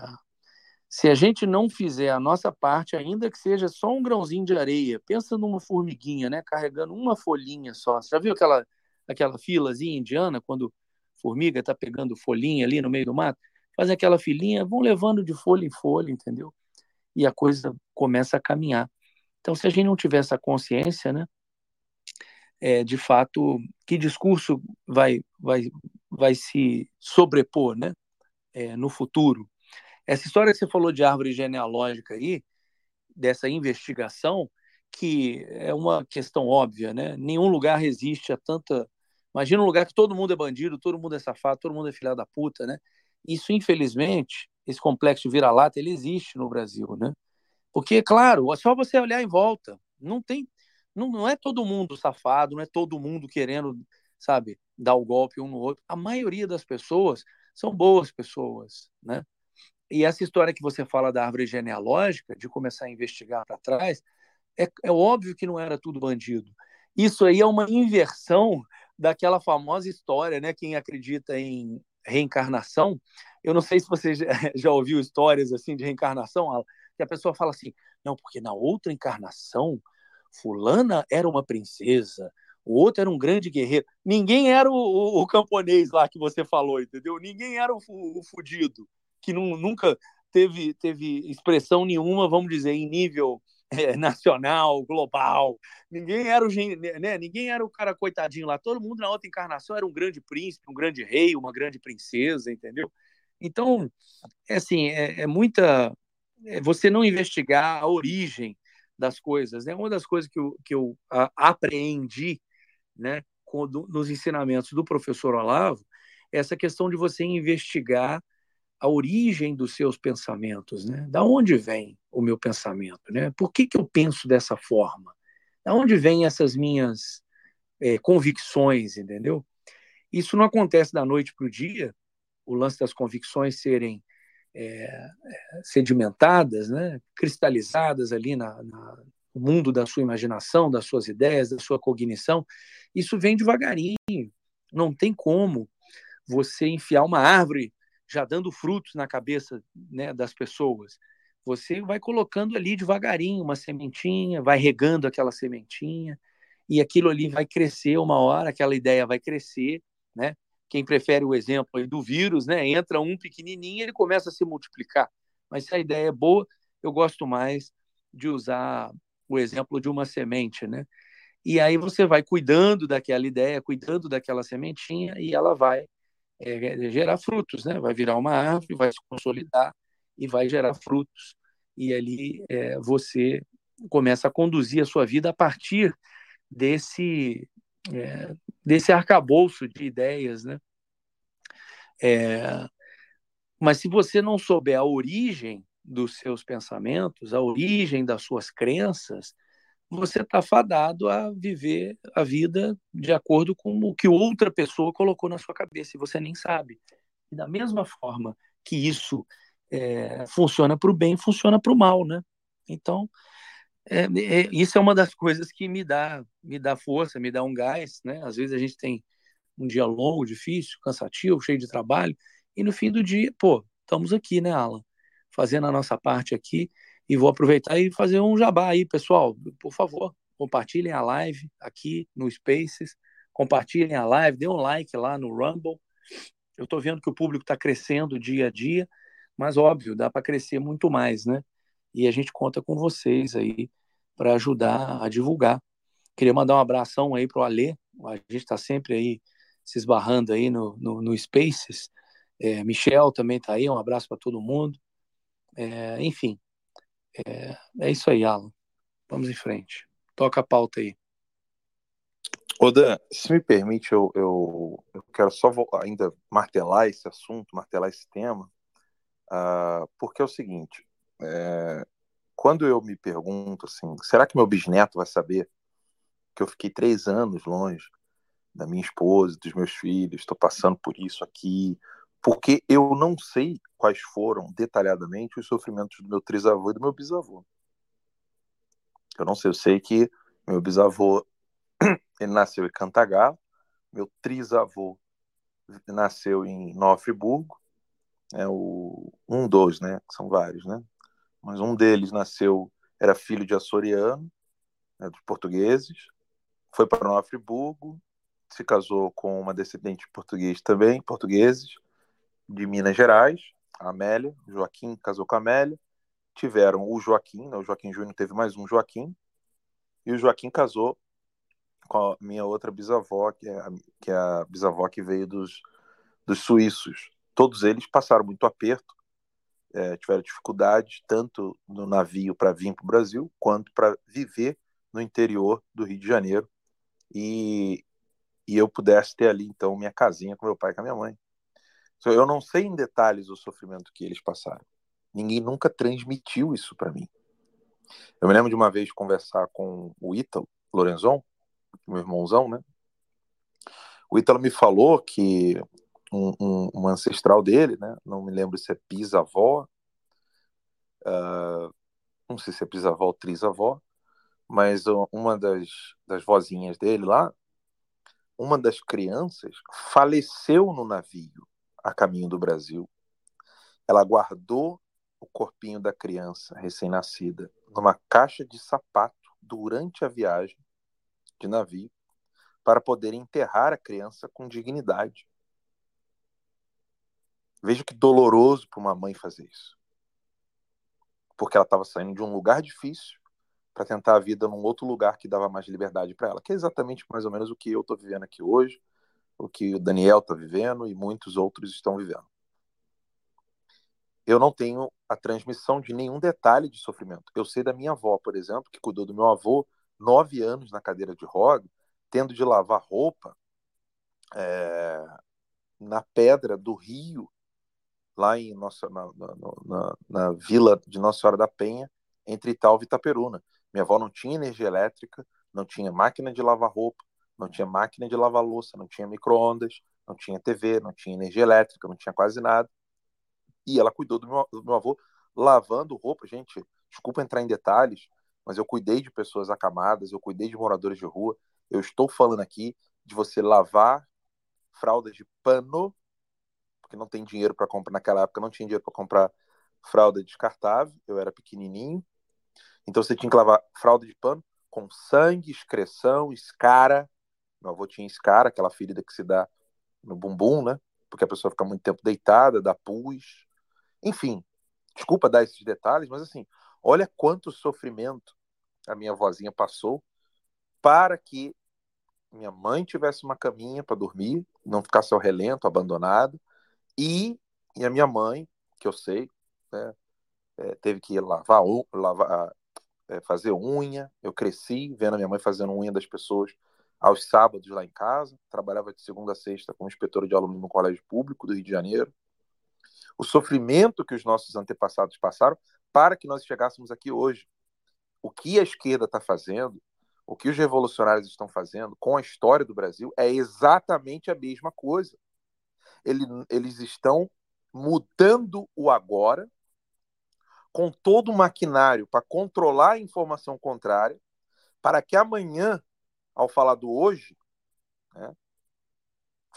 se a gente não fizer a nossa parte, ainda que seja só um grãozinho de areia, pensa numa formiguinha, né, carregando uma folhinha só. Você já viu aquela aquela filazinha indiana quando formiga está pegando folhinha ali no meio do mato, fazem aquela filinha, vão levando de folha em folha, entendeu? E a coisa começa a caminhar. Então, se a gente não tiver essa consciência, né, é, de fato, que discurso vai, vai, vai se sobrepor, né, é, no futuro? Essa história que você falou de árvore genealógica aí, dessa investigação, que é uma questão óbvia, né? Nenhum lugar resiste a tanta Imagina um lugar que todo mundo é bandido, todo mundo é safado, todo mundo é filha da puta, né? Isso, infelizmente, esse complexo vira-lata, ele existe no Brasil, né? Porque, claro, é só você olhar em volta. Não tem, não, não é todo mundo safado, não é todo mundo querendo, sabe, dar o golpe um no outro. A maioria das pessoas são boas pessoas, né? E essa história que você fala da árvore genealógica, de começar a investigar para trás, é, é óbvio que não era tudo bandido. Isso aí é uma inversão daquela famosa história, né? Quem acredita em reencarnação, eu não sei se você já, ouviu histórias assim de reencarnação, que a pessoa fala assim, não, porque na outra encarnação, fulana era uma princesa, o outro era um grande guerreiro. Ninguém era o, o, o camponês lá que você falou, entendeu? Ninguém era o, o fudido, que não, nunca teve, teve expressão nenhuma, vamos dizer, em nível é, nacional, global. Ninguém era o né? ninguém era o cara coitadinho lá. Todo mundo na outra encarnação era um grande príncipe, um grande rei, uma grande princesa, entendeu? Então, é assim, é, é muita é você não investigar a origem das coisas, né? Uma das coisas que eu, que eu a, apreendi, né, nos ensinamentos do professor Olavo, é essa questão de você investigar a origem dos seus pensamentos, né? Da onde vem o meu pensamento, né? Por que, que eu penso dessa forma? Da onde vêm essas minhas é, convicções, entendeu? Isso não acontece da noite para o dia. O lance das convicções serem é, sedimentadas, né? cristalizadas ali na, na, no mundo da sua imaginação, das suas ideias, da sua cognição. Isso vem devagarinho. Não tem como você enfiar uma árvore já dando frutos na cabeça né, das pessoas. Você vai colocando ali devagarinho uma sementinha, vai regando aquela sementinha, e aquilo ali vai crescer uma hora, aquela ideia vai crescer, né? Quem prefere o exemplo do vírus, né? Entra um pequenininho, ele começa a se multiplicar. Mas se a ideia é boa, eu gosto mais de usar o exemplo de uma semente, né? E aí você vai cuidando daquela ideia, cuidando daquela sementinha, e ela vai é, gerar frutos, né? Vai virar uma árvore, vai se consolidar e vai gerar frutos. E ali é, você começa a conduzir a sua vida a partir desse é, desse arcabouço de ideias, né? É, mas se você não souber a origem dos seus pensamentos, a origem das suas crenças, você está fadado a viver a vida de acordo com o que outra pessoa colocou na sua cabeça e você nem sabe. E da mesma forma que isso é, funciona para o bem, funciona para o mal, né? Então, é, é, isso é uma das coisas que me dá, me dá força, me dá um gás, né? Às vezes a gente tem um dia longo, difícil, cansativo, cheio de trabalho, e no fim do dia, pô, estamos aqui, né, Alan? Fazendo a nossa parte aqui e vou aproveitar e fazer um jabá aí, pessoal. Por favor, compartilhem a live aqui no Spaces, compartilhem a live, dê um like lá no Rumble. Eu estou vendo que o público está crescendo dia a dia, mas óbvio, dá para crescer muito mais, né? E a gente conta com vocês aí para ajudar a divulgar. Queria mandar um abração aí para o Alê, a gente está sempre aí se esbarrando aí no, no, no Spaces. É, Michel também está aí, um abraço para todo mundo. É, enfim, é, é isso aí, Alan. Vamos em frente. Toca a pauta aí. Odan, se me permite, eu, eu, eu quero só ainda martelar esse assunto, martelar esse tema, uh, porque é o seguinte: é, quando eu me pergunto assim, será que meu bisneto vai saber que eu fiquei três anos longe da minha esposa, dos meus filhos, estou passando por isso aqui, porque eu não sei quais foram detalhadamente os sofrimentos do meu trisavô e do meu bisavô. Eu não sei, eu sei que meu bisavô ele nasceu em Cantagalo, meu trisavô nasceu em Nova Friburgo, é o um dos, né, que são vários, né? Mas um deles nasceu era filho de açoriano, né, dos portugueses, foi para Nova Friburgo, se casou com uma descendente português também, portugueses, de Minas Gerais, a Amélia, Joaquim casou com a Amélia, tiveram o Joaquim, né, o Joaquim Júnior teve mais um Joaquim, e o Joaquim casou com a minha outra bisavó, que é a, que é a bisavó que veio dos, dos suíços. Todos eles passaram muito aperto, é, tiveram dificuldade tanto no navio para vir para o Brasil, quanto para viver no interior do Rio de Janeiro. E, e eu pudesse ter ali, então, minha casinha com meu pai e com a minha mãe. Eu não sei em detalhes o sofrimento que eles passaram. Ninguém nunca transmitiu isso para mim. Eu me lembro de uma vez conversar com o Ítalo Lorenzon, meu irmãozão, né? O Ítalo me falou que um, um, um, ancestral dele, né? Não me lembro se é bisavó, uh, não sei se é bisavó ou trisavó, mas uma das, das vozinhas dele lá, uma das crianças faleceu no navio a caminho do Brasil. Ela guardou o corpinho da criança recém-nascida numa caixa de sapato durante a viagem de navio para poder enterrar a criança com dignidade. Veja que doloroso para uma mãe fazer isso. Porque ela estava saindo de um lugar difícil para tentar a vida num outro lugar que dava mais liberdade para ela, que é exatamente mais ou menos o que eu estou vivendo aqui hoje, o que o Daniel está vivendo e muitos outros estão vivendo. Eu não tenho a transmissão de nenhum detalhe de sofrimento. Eu sei da minha avó, por exemplo, que cuidou do meu avô nove anos na cadeira de roda, tendo de lavar roupa é, na pedra do rio, lá em nossa, na, na, na, na, vila de Nossa Senhora da Penha, entre Italva e Itaperuna. Minha avó não tinha energia elétrica, não tinha máquina de lavar roupa, não tinha máquina de lavar louça, não tinha micro-ondas, não tinha TV, não tinha energia elétrica, não tinha quase nada. E ela cuidou do meu, do meu avô lavando roupa. Gente, desculpa entrar em detalhes, mas eu cuidei de pessoas acamadas, eu cuidei de moradores de rua. Eu estou falando aqui de você lavar fraldas de pano, porque não tem dinheiro para comprar. Naquela época não tinha dinheiro para comprar fralda descartável, eu era pequenininho. Então você tinha que lavar fralda de pano com sangue, excreção, escara. Meu avô tinha escara, aquela ferida que se dá no bumbum, né? Porque a pessoa fica muito tempo deitada, dá pus. Enfim, desculpa dar esses detalhes, mas assim, olha quanto sofrimento a minha vozinha passou para que minha mãe tivesse uma caminha para dormir, não ficasse ao relento, abandonado, e, e a minha mãe, que eu sei, né, é, teve que lavar, lavar é, fazer unha. Eu cresci vendo a minha mãe fazendo unha das pessoas aos sábados lá em casa. Trabalhava de segunda a sexta como inspetora de aluno no colégio público do Rio de Janeiro o sofrimento que os nossos antepassados passaram para que nós chegássemos aqui hoje. O que a esquerda está fazendo, o que os revolucionários estão fazendo com a história do Brasil é exatamente a mesma coisa. eles estão mudando o agora com todo o maquinário para controlar a informação contrária, para que amanhã, ao falar do hoje, né,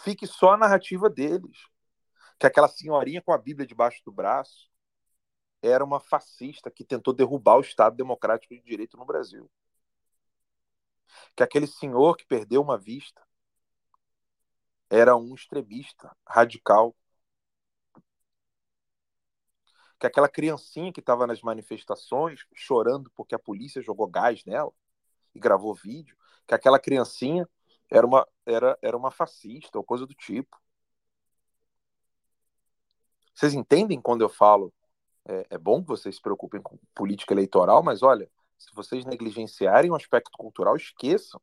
fique só a narrativa deles que aquela senhorinha com a Bíblia debaixo do braço era uma fascista que tentou derrubar o Estado Democrático de Direito no Brasil. Que aquele senhor que perdeu uma vista era um extremista radical. Que aquela criancinha que estava nas manifestações chorando porque a polícia jogou gás nela e gravou vídeo, que aquela criancinha era uma, era, era uma fascista ou coisa do tipo. Vocês entendem quando eu falo é, é bom que vocês se preocupem com política eleitoral, mas olha, se vocês negligenciarem o aspecto cultural, esqueçam.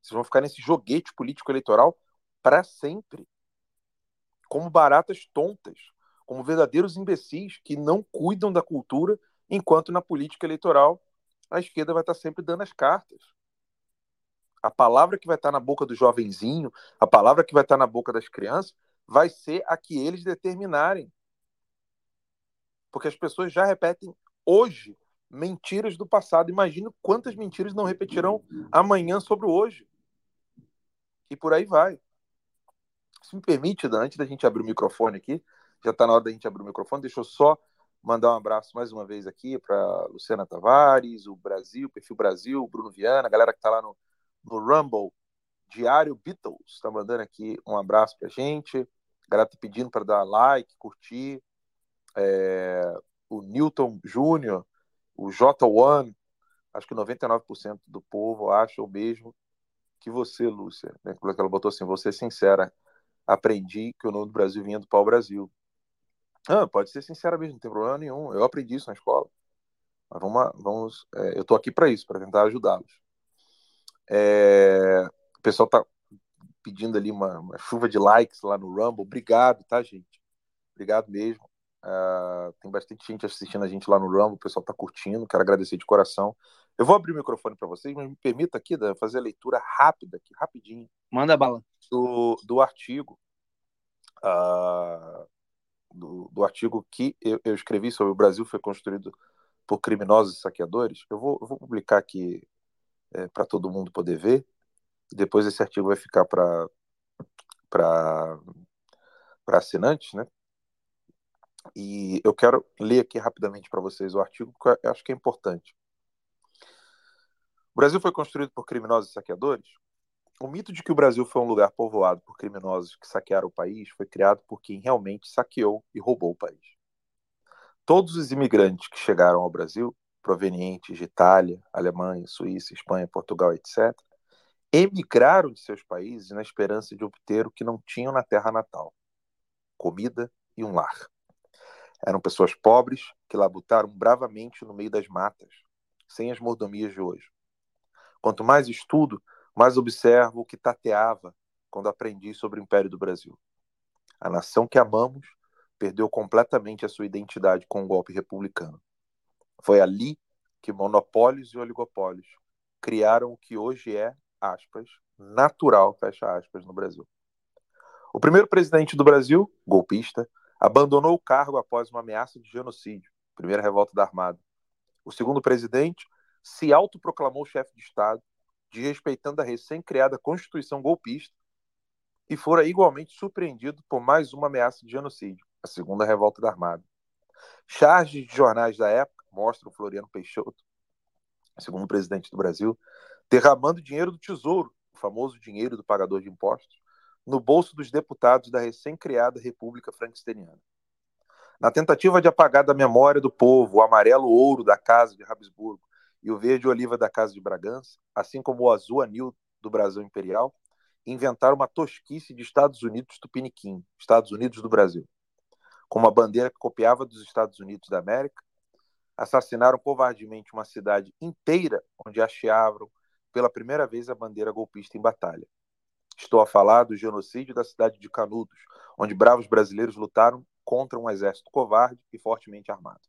Vocês vão ficar nesse joguete político-eleitoral para sempre. Como baratas tontas, como verdadeiros imbecis que não cuidam da cultura, enquanto na política eleitoral a esquerda vai estar sempre dando as cartas. A palavra que vai estar na boca do jovenzinho, a palavra que vai estar na boca das crianças, vai ser a que eles determinarem. Porque as pessoas já repetem hoje mentiras do passado. Imagino quantas mentiras não repetirão amanhã sobre o hoje. E por aí vai. Se me permite, antes da gente abrir o microfone aqui, já está na hora da gente abrir o microfone, deixa eu só mandar um abraço mais uma vez aqui para Luciana Tavares, o Brasil, Perfil Brasil, Bruno Viana, a galera que está lá no, no Rumble, Diário Beatles, está mandando aqui um abraço para gente. A galera está pedindo para dar like, curtir, é, o Newton Júnior, o J1, acho que 99% do povo acha o mesmo que você, Lúcia. Né? Ela botou assim, você é sincera, aprendi que o nome do Brasil vinha do pau-brasil. Ah, pode ser sincera mesmo, não tem problema nenhum. Eu aprendi isso na escola. Mas vamos, vamos é, eu estou aqui para isso, para tentar ajudá-los. É, o pessoal está pedindo ali uma, uma, chuva de likes lá no Rumble. Obrigado, tá, gente? Obrigado mesmo. Uh, tem bastante gente assistindo a gente lá no Rumble, o pessoal está curtindo, quero agradecer de coração. Eu vou abrir o microfone para vocês, mas me permita aqui fazer a leitura rápida, aqui, rapidinho. Manda bala. Do, do artigo. Uh, do, do, artigo que eu, eu, escrevi sobre o Brasil foi construído por criminosos e saqueadores. Eu vou, eu vou publicar aqui é, para todo mundo poder ver. Depois esse artigo vai ficar para para assinantes, né? E eu quero ler aqui rapidamente para vocês o artigo, que eu acho que é importante. O Brasil foi construído por criminosos e saqueadores? O mito de que o Brasil foi um lugar povoado por criminosos que saquearam o país foi criado por quem realmente saqueou e roubou o país. Todos os imigrantes que chegaram ao Brasil, provenientes de Itália, Alemanha, Suíça, Espanha, Portugal, etc., emigraram de seus países na esperança de obter o que não tinham na terra natal: comida e um lar. Eram pessoas pobres que labutaram bravamente no meio das matas, sem as mordomias de hoje. Quanto mais estudo, mais observo o que tateava quando aprendi sobre o Império do Brasil. A nação que amamos perdeu completamente a sua identidade com o golpe republicano. Foi ali que monopólios e oligopólios criaram o que hoje é, aspas, natural, fecha aspas, no Brasil. O primeiro presidente do Brasil, golpista, abandonou o cargo após uma ameaça de genocídio, primeira revolta da Armada. O segundo presidente se autoproclamou chefe de Estado, desrespeitando a recém-criada Constituição golpista, e fora igualmente surpreendido por mais uma ameaça de genocídio, a segunda revolta da Armada. Charges de jornais da época mostram Floriano Peixoto, segundo presidente do Brasil, derramando dinheiro do tesouro, o famoso dinheiro do pagador de impostos, no bolso dos deputados da recém-criada República Frankensteiniana. Na tentativa de apagar da memória do povo o amarelo ouro da Casa de Habsburgo e o verde oliva da Casa de Bragança, assim como o azul anil do Brasil Imperial, inventaram uma tosquice de Estados Unidos tupiniquim, Estados Unidos do Brasil, com uma bandeira que copiava dos Estados Unidos da América, assassinaram covardemente uma cidade inteira onde hasteavam pela primeira vez a bandeira golpista em batalha. Estou a falar do genocídio da cidade de Canudos, onde bravos brasileiros lutaram contra um exército covarde e fortemente armado.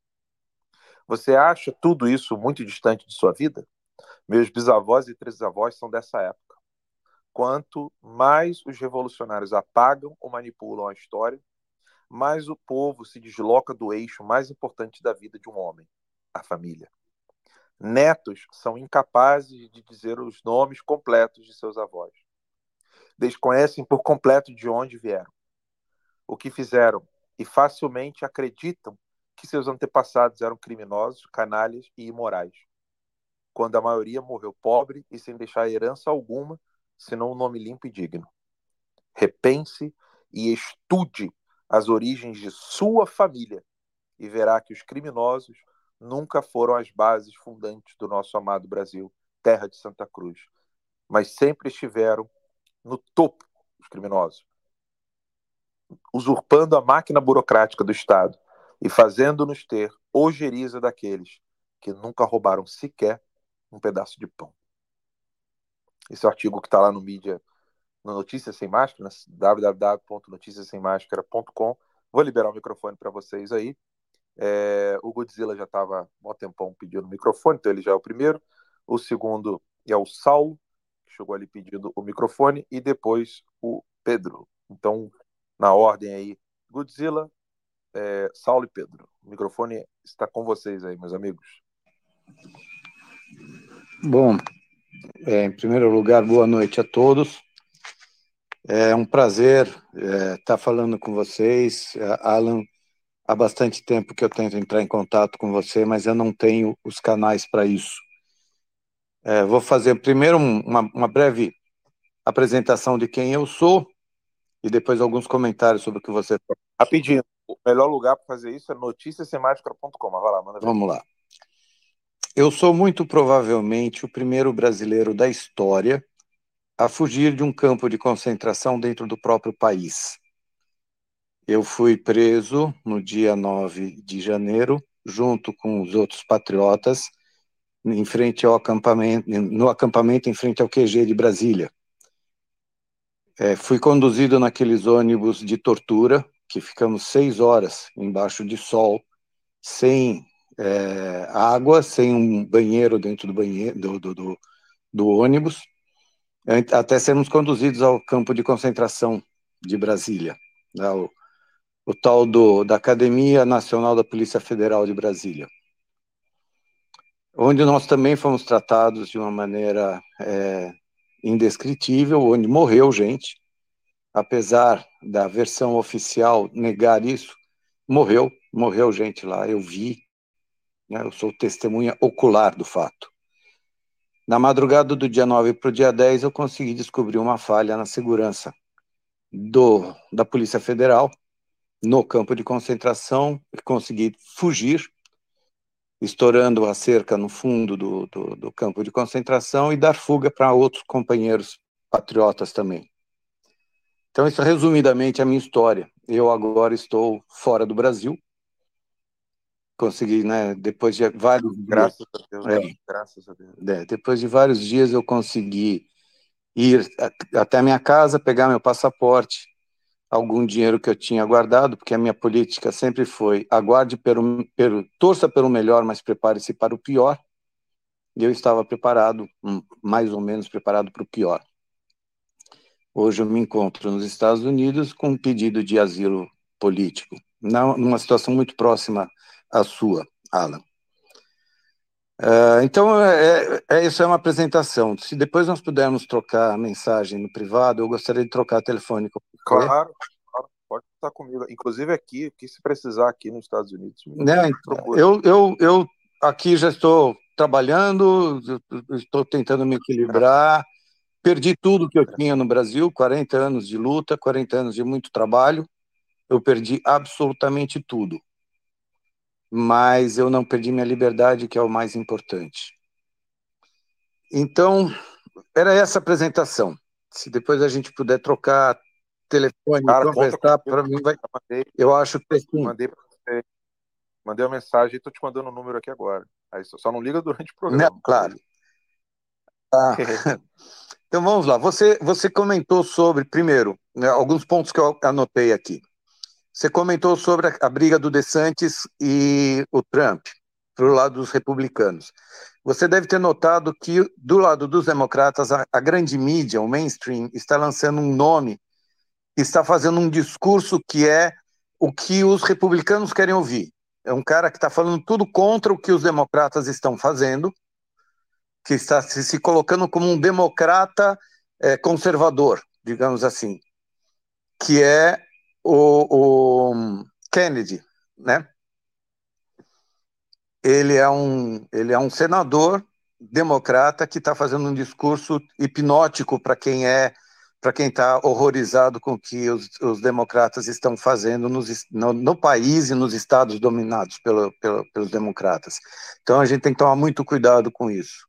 Você acha tudo isso muito distante de sua vida? Meus bisavós e trisavós são dessa época. Quanto mais os revolucionários apagam ou manipulam a história, mais o povo se desloca do eixo mais importante da vida de um homem, a família. Netos são incapazes de dizer os nomes completos de seus avós desconhecem por completo de onde vieram, o que fizeram e facilmente acreditam que seus antepassados eram criminosos, canalhas e imorais, quando a maioria morreu pobre e sem deixar herança alguma, senão um nome limpo e digno. Repense e estude as origens de sua família e verá que os criminosos nunca foram as bases fundantes do nosso amado Brasil, terra de Santa Cruz, mas sempre estiveram no topo os criminosos, usurpando a máquina burocrática do Estado e fazendo-nos ter ojeriza daqueles que nunca roubaram sequer um pedaço de pão. Esse artigo que está lá no mídia, no Notícias Sem Máscara, www.noticiassemmascara.com. Vou liberar o microfone para vocês aí. É, o Godzilla já estava há um tempão pedindo o microfone, então ele já é o primeiro. O segundo é o Saulo, chegou ali pedindo o microfone, e depois o Pedro. Então, na ordem aí, Godzilla, é, Saulo e Pedro. O microfone está com vocês aí, meus amigos. Bom, é, em primeiro lugar, boa noite a todos. É um prazer é, estar falando com vocês. É, Alan, há bastante tempo que eu tento entrar em contato com você, mas eu não tenho os canais para isso. É, vou fazer primeiro uma, uma, breve apresentação de quem eu sou e depois alguns comentários sobre o que você. Rapidinho, o melhor lugar para fazer isso é noticiasemática.com. Vai lá, manda. Vamos lá. Eu sou muito provavelmente o primeiro brasileiro da história a fugir de um campo de concentração dentro do próprio país. Eu fui preso no dia 9 de janeiro, junto com os outros patriotas, em frente ao acampamento, no acampamento em frente ao QG de Brasília. É, fui conduzido naqueles ônibus de tortura, que ficamos seis horas embaixo de sol, sem é, água, sem um banheiro dentro do banheiro do, do, do, do ônibus, até sermos conduzidos ao campo de concentração de Brasília, né, o, o, tal do, da Academia Nacional da Polícia Federal de Brasília, onde nós também fomos tratados de uma maneira é, indescritível, onde morreu gente, apesar da versão oficial negar isso, morreu, morreu gente lá, eu vi, né, eu sou testemunha ocular do fato. Na madrugada do dia 9 para o dia 10, eu consegui descobrir uma falha na segurança do, da Polícia Federal no campo de concentração e consegui fugir, estourando a cerca no fundo do, do, do campo de concentração e dar fuga para outros companheiros patriotas também. Então, isso resumidamente é a minha história. Eu agora estou fora do Brasil, consegui, né? Depois de vários graças dias, a Deus, é, graças a Deus. É, depois de vários dias eu consegui ir até a minha casa, pegar meu passaporte, algum dinheiro que eu tinha guardado, porque a minha política sempre foi aguarde pelo, pelo torça pelo melhor, mas prepare-se para o pior. E eu estava preparado, mais ou menos preparado para o pior. Hoje eu me encontro nos Estados Unidos com um pedido de asilo político, numa situação muito próxima a sua, Alan. Uh, então, é, é, isso é uma apresentação. Se depois nós pudermos trocar mensagem no privado, eu gostaria de trocar telefônico. Claro, claro, pode estar comigo. Inclusive aqui, que se precisar aqui nos Estados Unidos. Né, eu, eu, eu aqui já estou trabalhando, estou tentando me equilibrar. Perdi tudo que eu tinha no Brasil, 40 anos de luta, 40 anos de muito trabalho. Eu perdi absolutamente tudo mas eu não perdi minha liberdade, que é o mais importante. Então, era essa apresentação. Se depois a gente puder trocar telefone Cara, conversar, para mim vai. Eu acho que. Mandei para você. Mandei uma mensagem, estou te mandando o um número aqui agora. Aí só não liga durante o programa. Não, claro. Ah, então vamos lá. Você, você comentou sobre, primeiro, né, alguns pontos que eu anotei aqui. Você comentou sobre a, a briga do DeSantis e o Trump, para o lado dos republicanos. Você deve ter notado que, do lado dos democratas, a, a grande mídia, o mainstream, está lançando um nome, está fazendo um discurso que é o que os republicanos querem ouvir. É um cara que está falando tudo contra o que os democratas estão fazendo, que está se, se colocando como um democrata é, conservador, digamos assim, que é o, o Kennedy, né? Ele é um, ele é um senador democrata que está fazendo um discurso hipnótico para quem é para quem está horrorizado com o que os, os democratas estão fazendo nos, no, no, país e nos estados dominados pelo, pelo, pelos democratas. Então a gente tem que tomar muito cuidado com isso.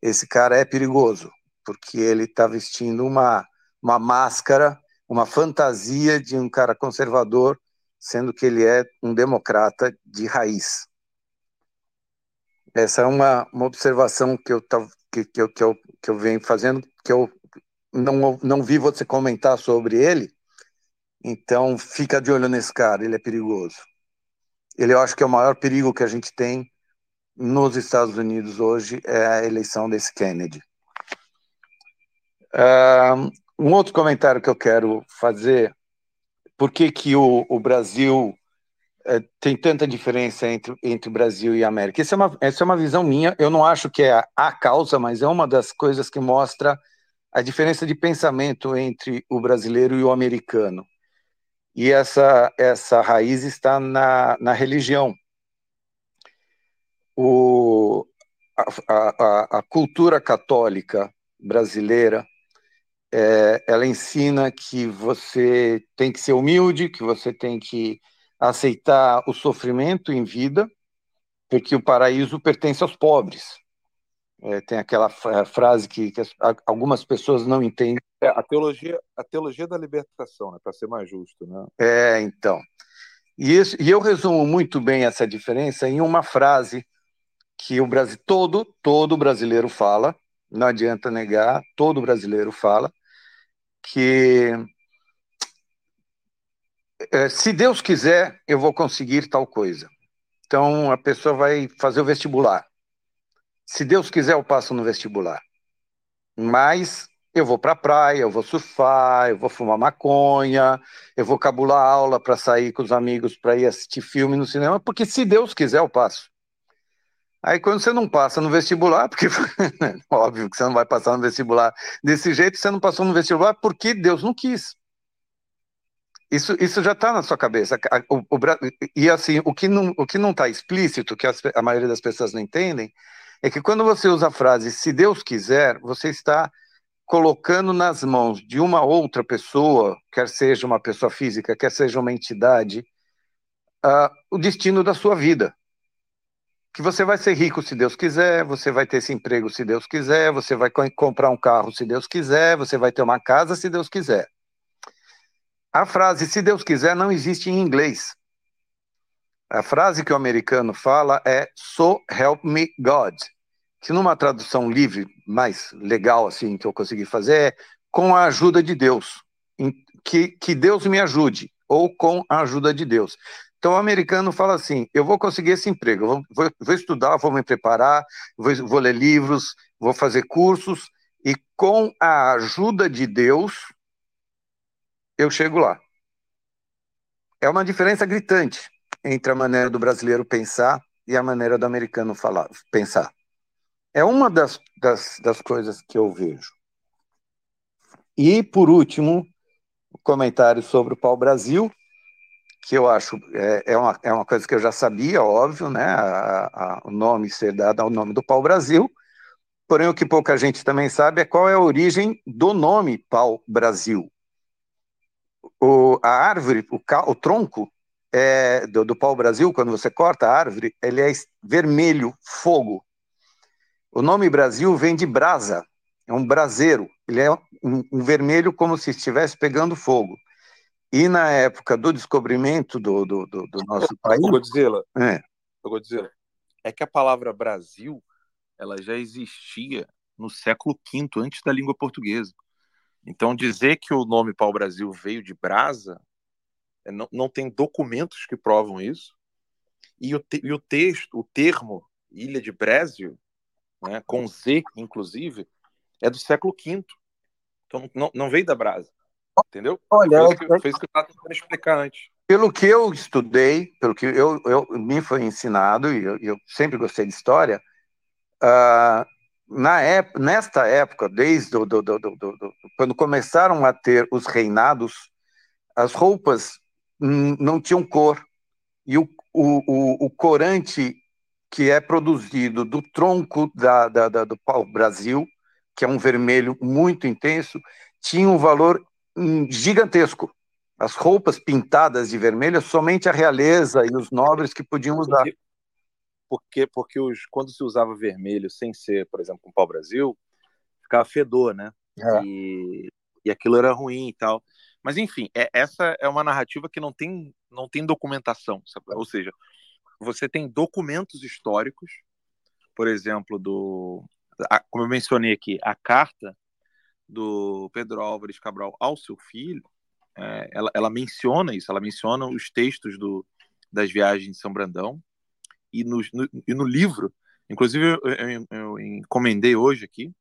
Esse cara é perigoso, porque ele está vestindo uma, uma máscara uma fantasia de um cara conservador, sendo que ele é um democrata de raiz. Essa é uma, uma observação que eu, que, que, eu, que, eu, que eu venho fazendo, que eu não, não vi você comentar sobre ele, então fica de olho nesse cara, ele é perigoso. Ele eu acho que é o maior perigo que a gente tem nos Estados Unidos hoje é a eleição desse Kennedy. Uh, um outro comentário que eu quero fazer, por que, que o, o Brasil é, tem tanta diferença entre, entre Brasil e América? Essa é, uma, essa é uma visão minha, eu não acho que é a, a causa, mas é uma das coisas que mostra a diferença de pensamento entre o brasileiro e o americano. E essa, essa raiz está na, na religião. O, a, a, a cultura católica brasileira é, ela ensina que você tem que ser humilde, que você tem que aceitar o sofrimento em vida, porque o paraíso pertence aos pobres. É, tem aquela frase que, que, algumas pessoas não entendem. É, a teologia, a teologia da libertação, né, para ser mais justo, né? É, então. E, isso, e eu resumo muito bem essa diferença em uma frase que o Brasil todo, todo brasileiro fala, não adianta negar, todo brasileiro fala, que é, se Deus quiser, eu vou conseguir tal coisa. Então a pessoa vai fazer o vestibular. Se Deus quiser, eu passo no vestibular. Mas eu vou para a praia, eu vou surfar, eu vou fumar maconha, eu vou cabular aula para sair com os amigos para ir assistir filme no cinema, porque se Deus quiser, eu passo. Aí quando você não passa no vestibular, porque óbvio que você não vai passar no vestibular desse jeito, você não passou no vestibular porque Deus não quis. Isso, isso já está na sua cabeça. O, o, e assim, o que não o que não está explícito, que a maioria das pessoas não entendem, é que quando você usa a frase "se Deus quiser", você está colocando nas mãos de uma outra pessoa, quer seja uma pessoa física, quer seja uma entidade, uh, o destino da sua vida. Que você vai ser rico se Deus quiser, você vai ter esse emprego se Deus quiser, você vai comprar um carro se Deus quiser, você vai ter uma casa se Deus quiser. A frase se Deus quiser não existe em inglês. A frase que o americano fala é So help me God que numa tradução livre, mais legal assim, que eu consegui fazer, é com a ajuda de Deus. Que, que Deus me ajude, ou com a ajuda de Deus. Então o americano fala assim: eu vou conseguir esse emprego, vou, vou, vou estudar, vou me preparar, vou, vou ler livros, vou fazer cursos, e com a ajuda de Deus, eu chego lá. É uma diferença gritante entre a maneira do brasileiro pensar e a maneira do americano falar, pensar. É uma das, das, das coisas que eu vejo. E, por último, comentário sobre o pau-brasil, que eu acho é, é, uma, é uma coisa que eu já sabia, óbvio, né? A, a, o nome ser dado ao nome do pau-brasil. Porém, o que pouca gente também sabe é qual é a origem do nome pau-brasil. O, a árvore, o, o tronco é, do, do pau-brasil, quando você corta a árvore, ele é vermelho, fogo. O nome Brasil vem de brasa, é um braseiro. Ele é um, um vermelho como se estivesse pegando fogo. E na época do descobrimento do, do, do, do nosso país. Godzilla, é. Godzilla, é que a palavra Brasil ela já existia no século V, antes da língua portuguesa. Então, dizer que o nome pau-brasil veio de brasa, é, não, não tem documentos que provam isso. E o, te, e o texto, o termo Ilha de Brésio, né, com Z, inclusive, é do século V. Então não, não veio da Brasa. Entendeu? Olha, foi isso que, foi isso que eu estava tentando explicar antes. Pelo que eu estudei, pelo que eu, eu me foi ensinado, e eu, eu sempre gostei de história, uh, na época, nesta época, desde do, do, do, quando começaram a ter os reinados, as roupas não tinham cor. E o, o, o, corante que é produzido do tronco da, da, da, do pau-brasil, que é um vermelho muito intenso, tinha um valor gigantesco. As roupas pintadas de vermelho, somente a realeza e os nobres que podiam usar. Porque, porque os, quando se usava vermelho sem ser, por exemplo, com pau-brasil, ficava fedor, né? É. E, e aquilo era ruim e tal. Mas, enfim, é, essa é uma narrativa que não tem, não tem documentação. Sabe? Ou seja, você tem documentos históricos, por exemplo, do, a, como eu mencionei aqui, a carta do Pedro Álvares Cabral ao seu filho, é, ela, ela, menciona isso, ela menciona os textos do, das viagens de São Brandão, e no, no, e no livro, inclusive eu, eu, eu encomendei hoje aqui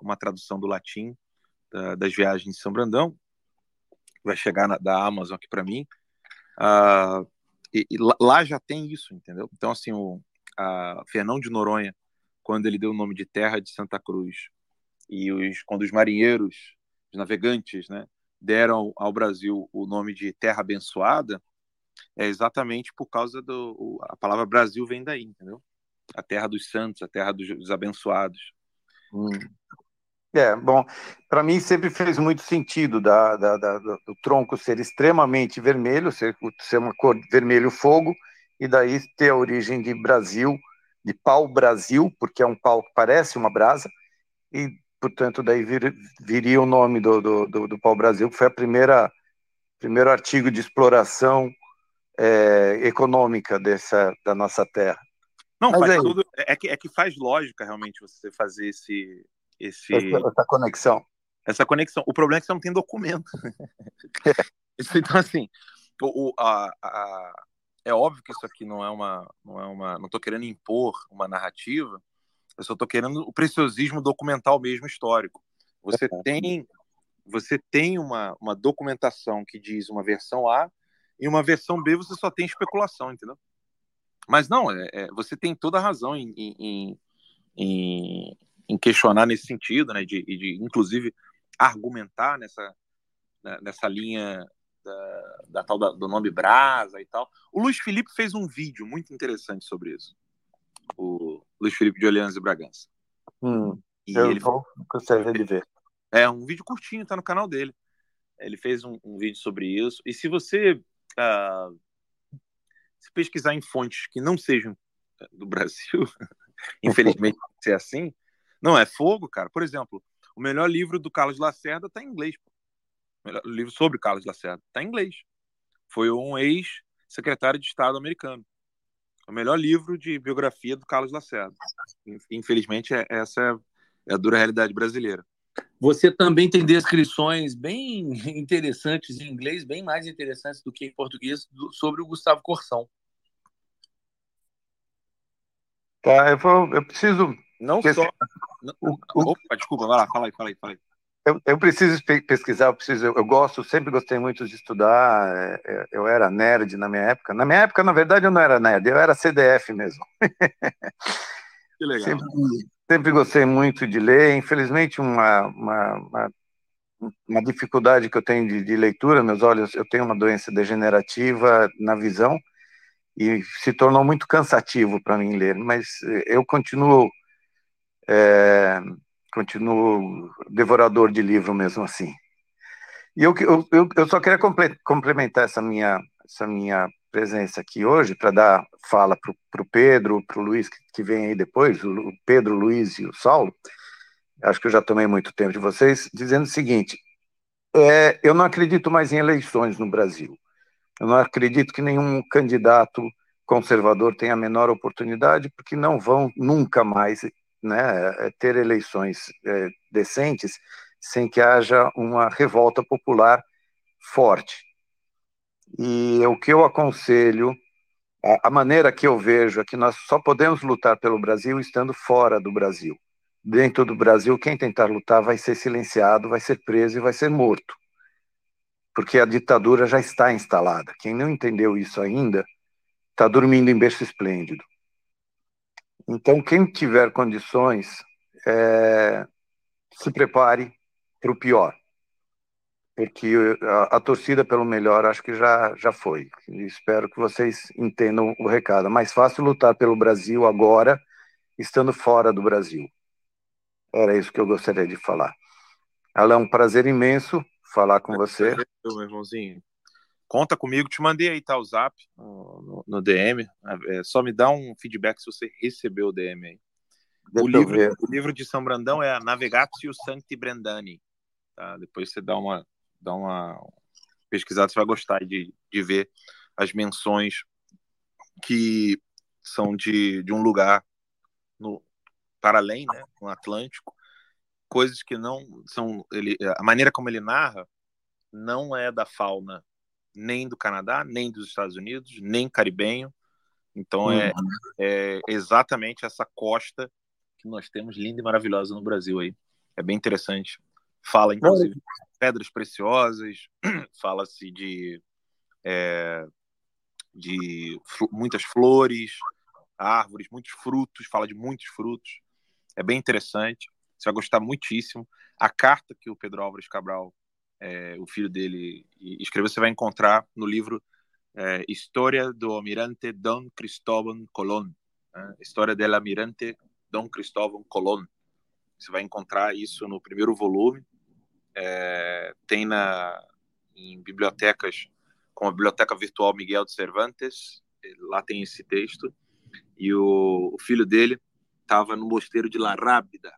uma tradução do latim da, das viagens de São Brandão, vai chegar na, da Amazon aqui para mim, e, e, lá já tem isso, entendeu? Então, assim, o Fernão de Noronha, quando ele deu o nome de Terra de Santa Cruz, e os, quando os marinheiros, os navegantes, né, deram ao Brasil o nome de Terra Abençoada, é exatamente por causa do. A palavra Brasil vem daí, entendeu? A terra dos santos, a terra dos, dos abençoados. Hum. É, bom, para mim sempre fez muito sentido da, da, da, do tronco ser extremamente vermelho, ser, ser uma cor vermelho fogo, e daí ter a origem de Brasil, de pau-brasil, porque é um pau que parece uma brasa, e, portanto, daí vir, viria o nome do, do, do, do pau-brasil, que foi a primeira primeiro artigo de exploração é, econômica dessa, da nossa terra. Não, Mas faz é, tudo, é, que, é que faz lógica realmente você fazer esse, esse essa, essa conexão. Essa conexão. O problema é que você não tem documento. Então, assim, o, a, a, é óbvio que isso aqui não é uma. Não é uma. Não estou querendo impor uma narrativa, eu só estou querendo o preciosismo documental mesmo histórico. Você tem, você tem uma, uma documentação que diz uma versão A e uma versão B você só tem especulação, entendeu? Mas não, é, é, você tem toda a razão em, em, em, em, questionar nesse sentido, né? De, de inclusive argumentar nessa, né, nessa linha da, da tal da, do nome Brasa e tal. O Luiz Felipe fez um vídeo muito interessante sobre isso. O Luiz Felipe de Orleans e Bragança. Hum, e eu ele vou, gostaria de ver. É um vídeo curtinho, tá no canal dele. Ele fez um, um vídeo sobre isso. E se você uh, se pesquisar em fontes que não sejam eh, do Brasil, infelizmente ser assim, não é fogo, cara. Por exemplo, o melhor livro do Carlos Lacerda está em inglês. Pô. O livro sobre Carlos Lacerda está em inglês. Foi um ex-secretário de Estado americano. O melhor livro de biografia do Carlos Lacerda. Infelizmente, é, essa é a dura realidade brasileira. Você também tem descrições bem interessantes em inglês, bem mais interessantes do que em português, sobre o Gustavo Corsão. Tá, eu, vou, eu preciso. Não só. O, o... Opa, desculpa, vai lá, fala aí, fala aí, fala aí. Eu, eu preciso pesquisar, eu preciso, eu, eu, gosto, sempre gostei muito de estudar. É, é, eu era nerd na minha época. Na minha época, na verdade, eu não era nerd, eu era CDF mesmo. Que legal. Sempre, sempre gostei muito de ler. Infelizmente, uma, uma, uma, uma dificuldade que eu tenho de, de, leitura, meus olhos, eu tenho uma doença degenerativa na visão e se tornou muito cansativo para mim ler. Mas eu continuo é, continuo devorador de livro mesmo assim. E eu, eu, eu só queria complementar essa minha, essa minha presença aqui hoje para dar fala para o Pedro, para o Luiz, que, que vem aí depois, o Pedro, o Luiz e o Saulo. Acho que eu já tomei muito tempo de vocês, dizendo o seguinte: é, eu não acredito mais em eleições no Brasil. Eu não acredito que nenhum candidato conservador tenha a menor oportunidade, porque não vão nunca mais né, é, ter eleições é, decentes sem que haja uma revolta popular forte. E o que eu aconselho, a, a maneira que eu vejo é que nós só podemos lutar pelo Brasil estando fora do Brasil. Dentro do Brasil, quem tentar lutar vai ser silenciado, vai ser preso e vai ser morto. Porque a ditadura já está instalada. Quem não entendeu isso ainda está dormindo em berço esplêndido. Então, quem tiver condições, é, se prepare para o pior, porque a, a, torcida pelo melhor acho que já, já foi. Espero que vocês entendam o recado. É mais fácil lutar pelo Brasil agora, estando fora do Brasil. Era isso que eu gostaria de falar. É um prazer imenso falar com é você. Meu irmãozinho. Conta comigo, te mandei aí, tá, o zap no, no DM. É, só me dá um feedback se você recebeu o DM aí. o livro, o livro de São Brandão é Navigatio Sancti Brandani. Tá? Depois você dá uma, dá uma pesquisada, você vai gostar de, de ver as menções que são de, de um lugar no, para além, né, no Atlântico, coisas que não são ele, a maneira como ele narra não é da fauna nem do Canadá, nem dos Estados Unidos, nem caribenho. Então é, uhum. é, exatamente essa costa que nós temos linda e maravilhosa no Brasil aí. É bem interessante. Fala, inclusive, de pedras preciosas, fala-se de, é, de muitas flores, árvores, muitos frutos, fala de muitos frutos. É bem interessante. Você vai gostar muitíssimo. A carta que o Pedro Álvares Cabral é, o filho dele escreveu, você vai encontrar no livro é, História do Almirante Dom Cristóvão Colón. Né? História do Almirante Dom Cristóvão Colón. Você vai encontrar isso no primeiro volume. É, tem na, em bibliotecas, como a Biblioteca Virtual Miguel de Cervantes, lá tem esse texto. E o, o filho dele estava no mosteiro de La Rábida.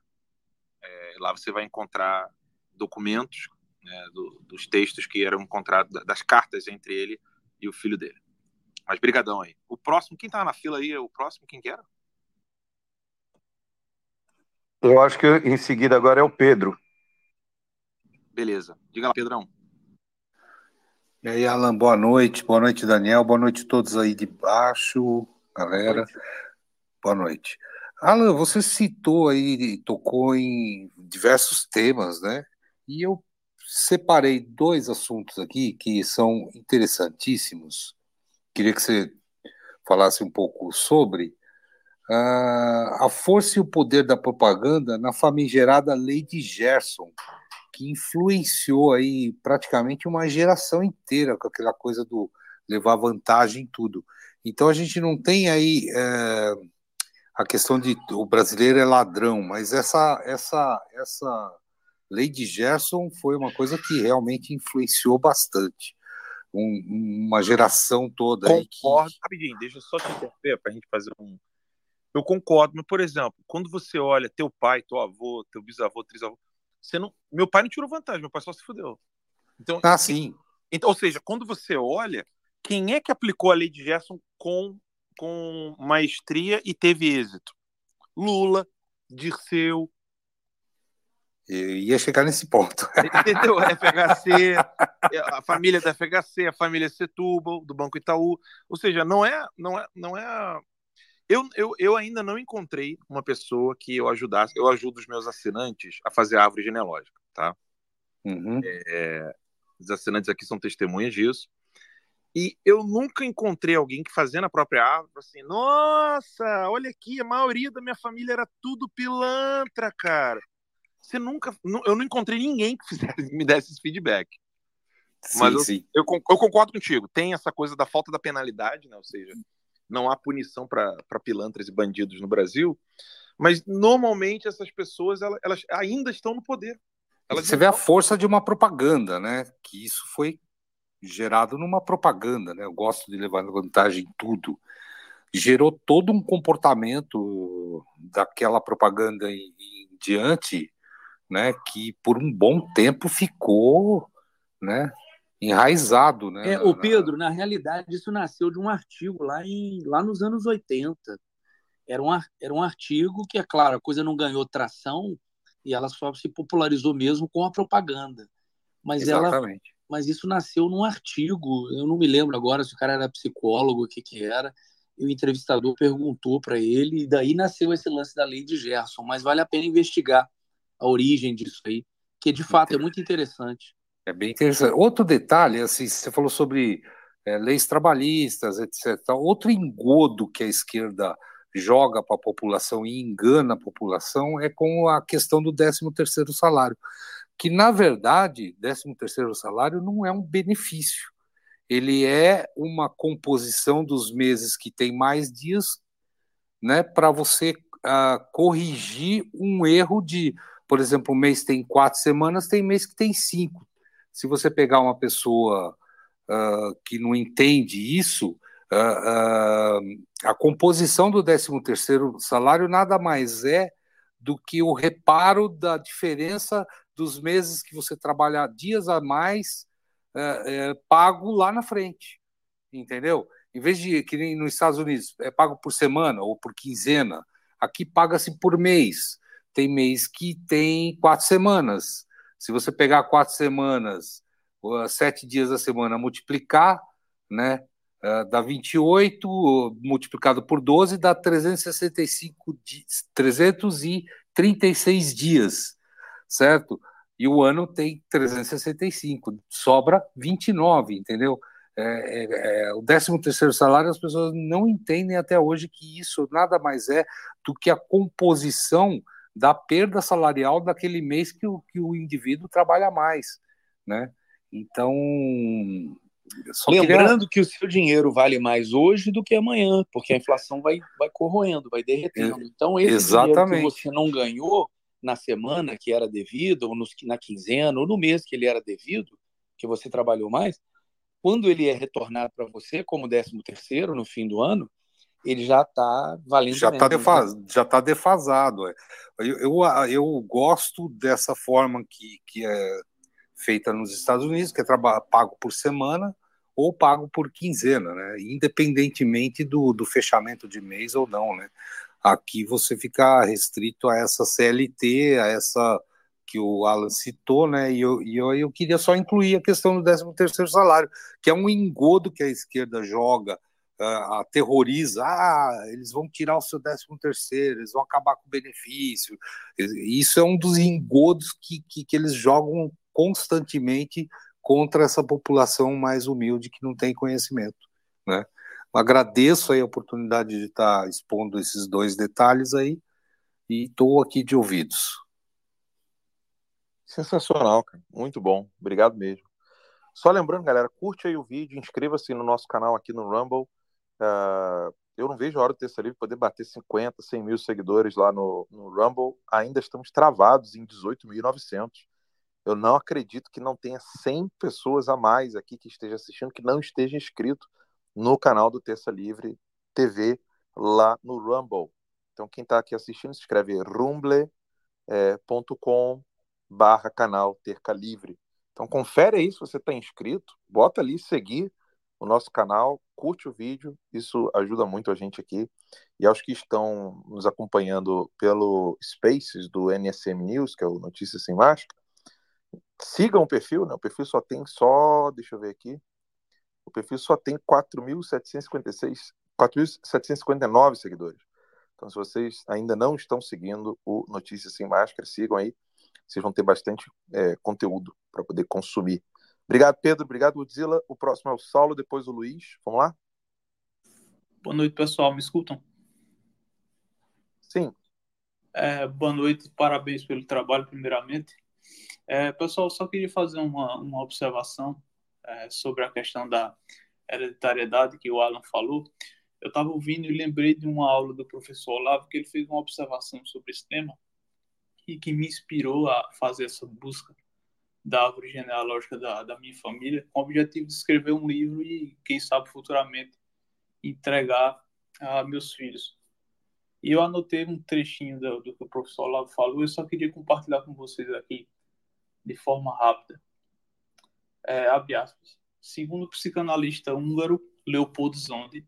É, lá você vai encontrar documentos né, do, dos textos que eram encontrados, das cartas entre ele e o filho dele. Mas brigadão aí. O próximo, quem tá na fila aí, é o próximo, quem que era? Eu acho que em seguida agora é o Pedro. Beleza. Diga lá, Pedrão. E aí, Alan, boa noite. Boa noite, Daniel. Boa noite a todos aí de baixo, galera. Boa noite. Alan, você citou aí, tocou em diversos temas, né? E eu separei dois assuntos aqui que são interessantíssimos. Queria que você falasse um pouco sobre uh, a força e o poder da propaganda na famigerada lei de Gerson, que influenciou aí praticamente uma geração inteira com aquela coisa do levar vantagem em tudo. Então a gente não tem aí é, a questão de o brasileiro é ladrão, mas essa essa essa de Gerson foi uma coisa que realmente influenciou bastante um, uma geração toda. Concordo. Que... Rapidinho, deixa eu só te interromper para a gente fazer um. Eu concordo, mas por exemplo, quando você olha teu pai, teu avô, teu bisavô, trisavô, você não, meu pai não tirou vantagem, meu pai só se fudeu. Então, ah, sim. Então, ou seja, quando você olha, quem é que aplicou a lei de Gerson com, com maestria e teve êxito? Lula, Dirceu. Ia chegar nesse ponto. Entendeu? FHC, a família da FHC, a família Setúbal, do Banco Itaú. Ou seja, não é, não é, não é eu, eu, eu ainda não encontrei uma pessoa que eu ajudasse. Eu ajudo os meus assinantes a fazer árvore genealógica, tá? Uhum. É, os assinantes aqui são testemunhas disso. E eu nunca encontrei alguém que fazendo a própria árvore, assim, nossa, olha aqui, a maioria da minha família era tudo pilantra, cara. Você nunca, eu não encontrei ninguém que fizesse, me desse esse feedback. Sim, Mas eu, sim. Eu, eu, concordo contigo. Tem essa coisa da falta da penalidade, né? Ou seja, não há punição para pilantras e bandidos no Brasil, mas normalmente essas pessoas elas, elas ainda estão no poder. Elas Você vê a força de uma propaganda, né? Que isso foi gerado numa propaganda, né? Eu gosto de levar vantagem em tudo. Gerou todo um comportamento daquela propaganda em, em diante, né? Que por um bom tempo ficou, né? enraizado, né? É, o Pedro, na realidade, isso nasceu de um artigo lá, em, lá nos anos 80. Era um, era um artigo que, é claro, a coisa não ganhou tração e ela só se popularizou mesmo com a propaganda. Mas Exatamente. ela, mas isso nasceu num artigo. Eu não me lembro agora se o cara era psicólogo, o que que era. E o entrevistador perguntou para ele e daí nasceu esse lance da lei de Gerson. Mas vale a pena investigar a origem disso aí, que de fato é muito interessante. É bem interessante. Outro detalhe, assim, você falou sobre é, leis trabalhistas, etc. Outro engodo que a esquerda joga para a população e engana a população é com a questão do 13º salário, que na verdade, 13º salário não é um benefício. Ele é uma composição dos meses que tem mais dias, né, para você uh, corrigir um erro de, por exemplo, um mês tem quatro semanas, tem mês que tem cinco se você pegar uma pessoa uh, que não entende isso, uh, uh, a composição do 13º salário nada mais é do que o reparo da diferença dos meses que você trabalha dias a mais é, pago lá na frente, entendeu? Em vez de que nem nos Estados Unidos é pago por semana ou por quinzena, aqui paga-se por mês. Tem mês que tem quatro semanas, se você pegar quatro semanas, sete dias da semana, multiplicar, né? Uh, dá 28, multiplicado por 12, dá 365 dias, 336 dias, certo? E o ano tem 365, sobra 29, entendeu? É, é, é, o 13 terceiro salário, as pessoas não entendem até hoje que isso nada mais é do que a composição da perda salarial daquele mês que o, que o indivíduo trabalha mais, né? Então, lembrando queria... que o seu dinheiro vale mais hoje do que amanhã, porque a inflação vai, vai corroendo, vai derretendo. Então, esse Exatamente. dinheiro que você não ganhou na semana que era devido, ou na quinzena, ou no mês que ele era devido, que você trabalhou mais, quando ele é retornado para você como 13 terceiro no fim do ano, ele já está valendo. Já está defas, já tá defasado. É. Eu, eu, eu, gosto dessa forma que, que é feita nos Estados Unidos, que é pago por semana ou pago por quinzena, né? independentemente do, do fechamento de mês ou não. Né? Aqui você fica restrito a essa CLT, a essa que o Alan citou, né? E eu, e eu, eu queria só incluir a questão do 13 terceiro salário, que é um engodo que a esquerda joga, uh, aterroriza, ah, eles vão tirar o seu 13 terceiro, eles vão acabar com o benefício. Isso é um dos engodos que, que, que eles jogam constantemente contra essa população mais humilde que não tem conhecimento, né? Agradeço aí a oportunidade de estar expondo esses dois detalhes aí e estou aqui de ouvidos. Sensacional, cara. Muito bom. Obrigado mesmo. Só lembrando, galera, curte aí o vídeo, inscreva-se no nosso canal aqui no Rumble. Uh, eu não vejo a hora de Terça Livre poder bater 50, 100 mil seguidores lá no, no Rumble. Ainda estamos travados em 18.900. Eu não acredito que não tenha 100 pessoas a mais aqui que esteja assistindo, que não esteja inscrito no canal do Terça Livre TV lá no Rumble. Então, quem está aqui assistindo, se inscreve rumble.com barra canal Terca Livre. Então, confere aí se você está inscrito, bota ali seguir o nosso canal, curte o vídeo, isso ajuda muito a gente aqui. E aos que estão nos acompanhando pelo Spaces do NSM News, que é o Notícias Sem Máscara, sigam o perfil, né? O perfil só tem só, deixa eu ver aqui, o perfil só tem 4.756, 4.759 seguidores. Então, se vocês ainda não estão seguindo o Notícias Sem Máscara, sigam aí. Vocês vão ter bastante é, conteúdo para poder consumir. Obrigado, Pedro. Obrigado, Godzilla. O próximo é o Saulo, depois o Luiz. Vamos lá? Boa noite, pessoal. Me escutam? Sim. É, boa noite, parabéns pelo trabalho, primeiramente. É, pessoal, só queria fazer uma, uma observação é, sobre a questão da hereditariedade que o Alan falou. Eu estava ouvindo e lembrei de uma aula do professor Olavo que ele fez uma observação sobre esse tema e que me inspirou a fazer essa busca da árvore genealógica da, da minha família, com o objetivo de escrever um livro e, quem sabe, futuramente entregar a meus filhos. E eu anotei um trechinho do, do que o professor Olavo falou, eu só queria compartilhar com vocês aqui de forma rápida é, abre aspas. Segundo o psicanalista húngaro Leopoldo Zondi,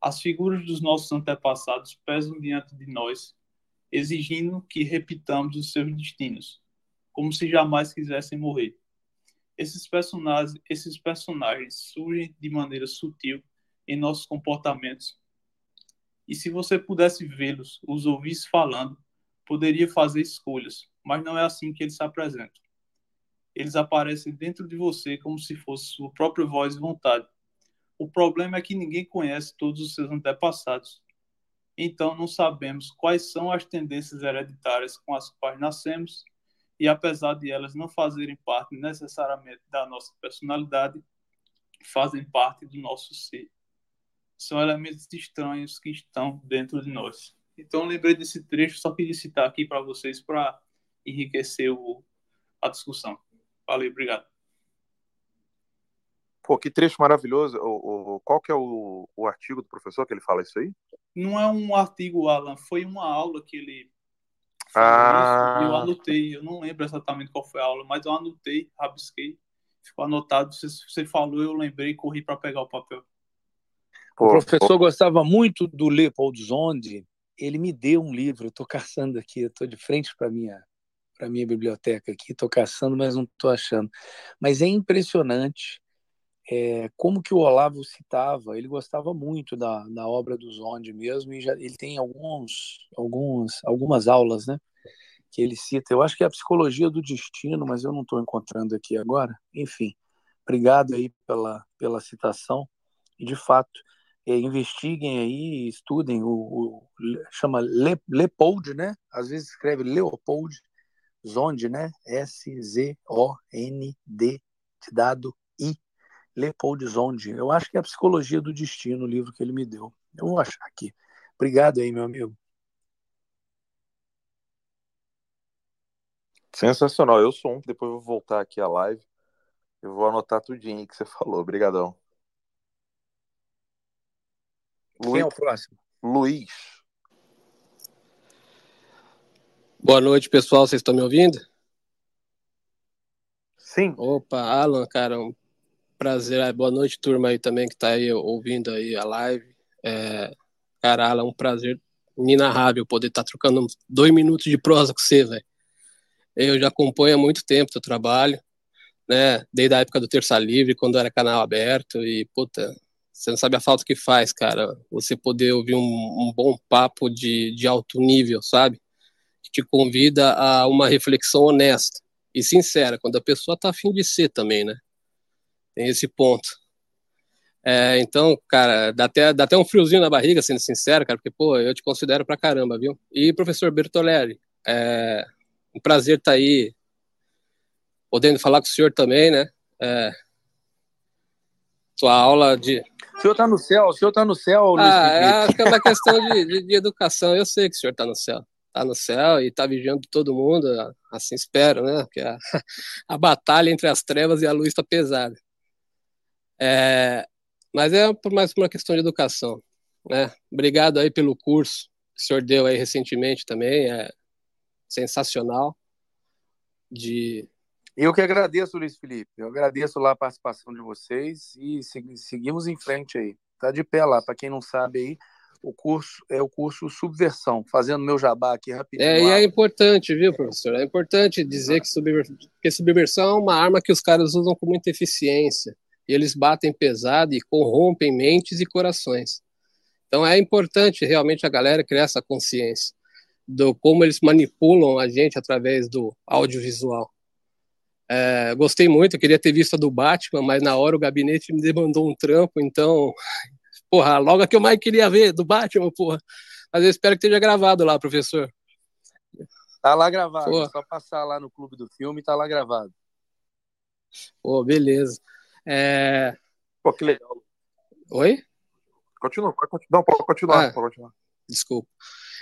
as figuras dos nossos antepassados pesam diante de nós, exigindo que repitamos os seus destinos, como se jamais quisessem morrer. Esses personagens, esses personagens surgem de maneira sutil em nossos comportamentos. E se você pudesse vê-los, os ouvisse falando, poderia fazer escolhas, mas não é assim que eles se apresentam eles aparecem dentro de você como se fosse sua própria voz e vontade. O problema é que ninguém conhece todos os seus antepassados. Então não sabemos quais são as tendências hereditárias com as quais nascemos e apesar de elas não fazerem parte necessariamente da nossa personalidade, fazem parte do nosso ser. São elementos estranhos que estão dentro de nós. Então lembrei desse trecho, só queria citar aqui para vocês para enriquecer o, a discussão. Valeu, obrigado. Pô, que trecho maravilhoso. O, o, qual que é o, o artigo do professor que ele fala isso aí? Não é um artigo, Alan, foi uma aula que ele ah. eu anotei, eu não lembro exatamente qual foi a aula, mas eu anotei, rabisquei, ficou anotado. Você, você falou, eu lembrei, corri para pegar o papel. Pô, o professor pô. gostava muito do Leopold Zonde. Ele me deu um livro, eu estou caçando aqui, eu estou de frente para minha para minha biblioteca aqui, estou caçando, mas não estou achando. Mas é impressionante é, como que o Olavo citava, ele gostava muito da, da obra do Zonde mesmo, e já, ele tem alguns, alguns, algumas aulas, né, que ele cita. Eu acho que é a psicologia do destino, mas eu não estou encontrando aqui agora. Enfim, obrigado aí pela, pela citação, e de fato, é, investiguem aí, estudem, o, o chama Le, Leopold, né, às vezes escreve Leopold, Zonde, né? S-Z-O-N-D, de dado I. Leopold Zonde. Eu acho que é a Psicologia do Destino, o livro que ele me deu. Eu vou achar aqui. Obrigado aí, meu amigo. Sensacional. Eu sou um, depois eu vou voltar aqui à live. Eu vou anotar tudinho que você falou. Obrigadão. Quem é o próximo? Luiz. Boa noite, pessoal. Vocês estão me ouvindo? Sim. Opa, Alan, cara, um prazer. Boa noite, turma aí também que está aí ouvindo aí a live. É, cara, Alan, um prazer inenarrável poder estar tá trocando dois minutos de prosa com você, velho. Eu já acompanho há muito tempo o trabalho, né? Desde a época do Terça Livre, quando era canal aberto, e puta, você não sabe a falta que faz, cara. Você poder ouvir um, um bom papo de, de alto nível, sabe? Que te convida a uma reflexão honesta e sincera, quando a pessoa tá afim de ser também, né? Tem esse ponto. É, então, cara, dá até, dá até um friozinho na barriga, sendo sincero, cara, porque, pô, eu te considero pra caramba, viu? E, professor Bertoleri, é um prazer estar tá aí, podendo falar com o senhor também, né? É, sua aula de. O senhor está no céu, o senhor está no céu, Luiz Ah, é, acho que é uma questão de, de, de, educação. Eu sei que o senhor está no céu. Está no céu e está vigiando todo mundo, assim espero, né? Porque a, a batalha entre as trevas e a luz está pesada. É, mas é por mais uma questão de educação. Né? Obrigado aí pelo curso que o senhor deu aí recentemente também, é sensacional. De... Eu que agradeço, Luiz Felipe. Eu agradeço lá a participação de vocês e seguimos em frente aí. Tá de pé lá, para quem não sabe aí, o curso é o curso Subversão, fazendo meu jabá aqui rapidinho. É, e é importante, viu, professor? É importante dizer que, subver... que subversão é uma arma que os caras usam com muita eficiência eles batem pesado e corrompem mentes e corações. Então é importante realmente a galera criar essa consciência do como eles manipulam a gente através do audiovisual. É, gostei muito, queria ter visto a do Batman, mas na hora o gabinete me demandou um trampo, então, porra, logo a que eu mais queria ver do Batman, porra. Mas eu espero que esteja gravado lá, professor. Tá lá gravado, porra. só passar lá no clube do filme, tá lá gravado. Pô, beleza. É... Pô, que legal. Oi? Continua, pode continuar. Não, pode continuar, ah, pode continuar. Desculpa.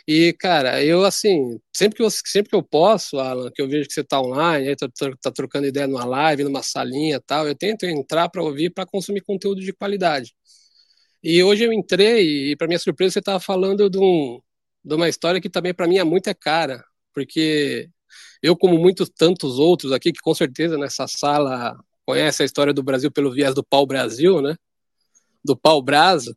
E, cara, eu, assim, sempre que eu, sempre que eu posso, Alan, que eu vejo que você tá online, aí tá, tá trocando ideia numa live, numa salinha tal, eu tento entrar para ouvir, para consumir conteúdo de qualidade. E hoje eu entrei e, para minha surpresa, você estava falando de, um, de uma história que também para mim é muito é cara, porque eu, como muitos tantos outros aqui, que com certeza nessa sala conhece a história do Brasil pelo viés do pau-brasil, né? Do pau-brasa.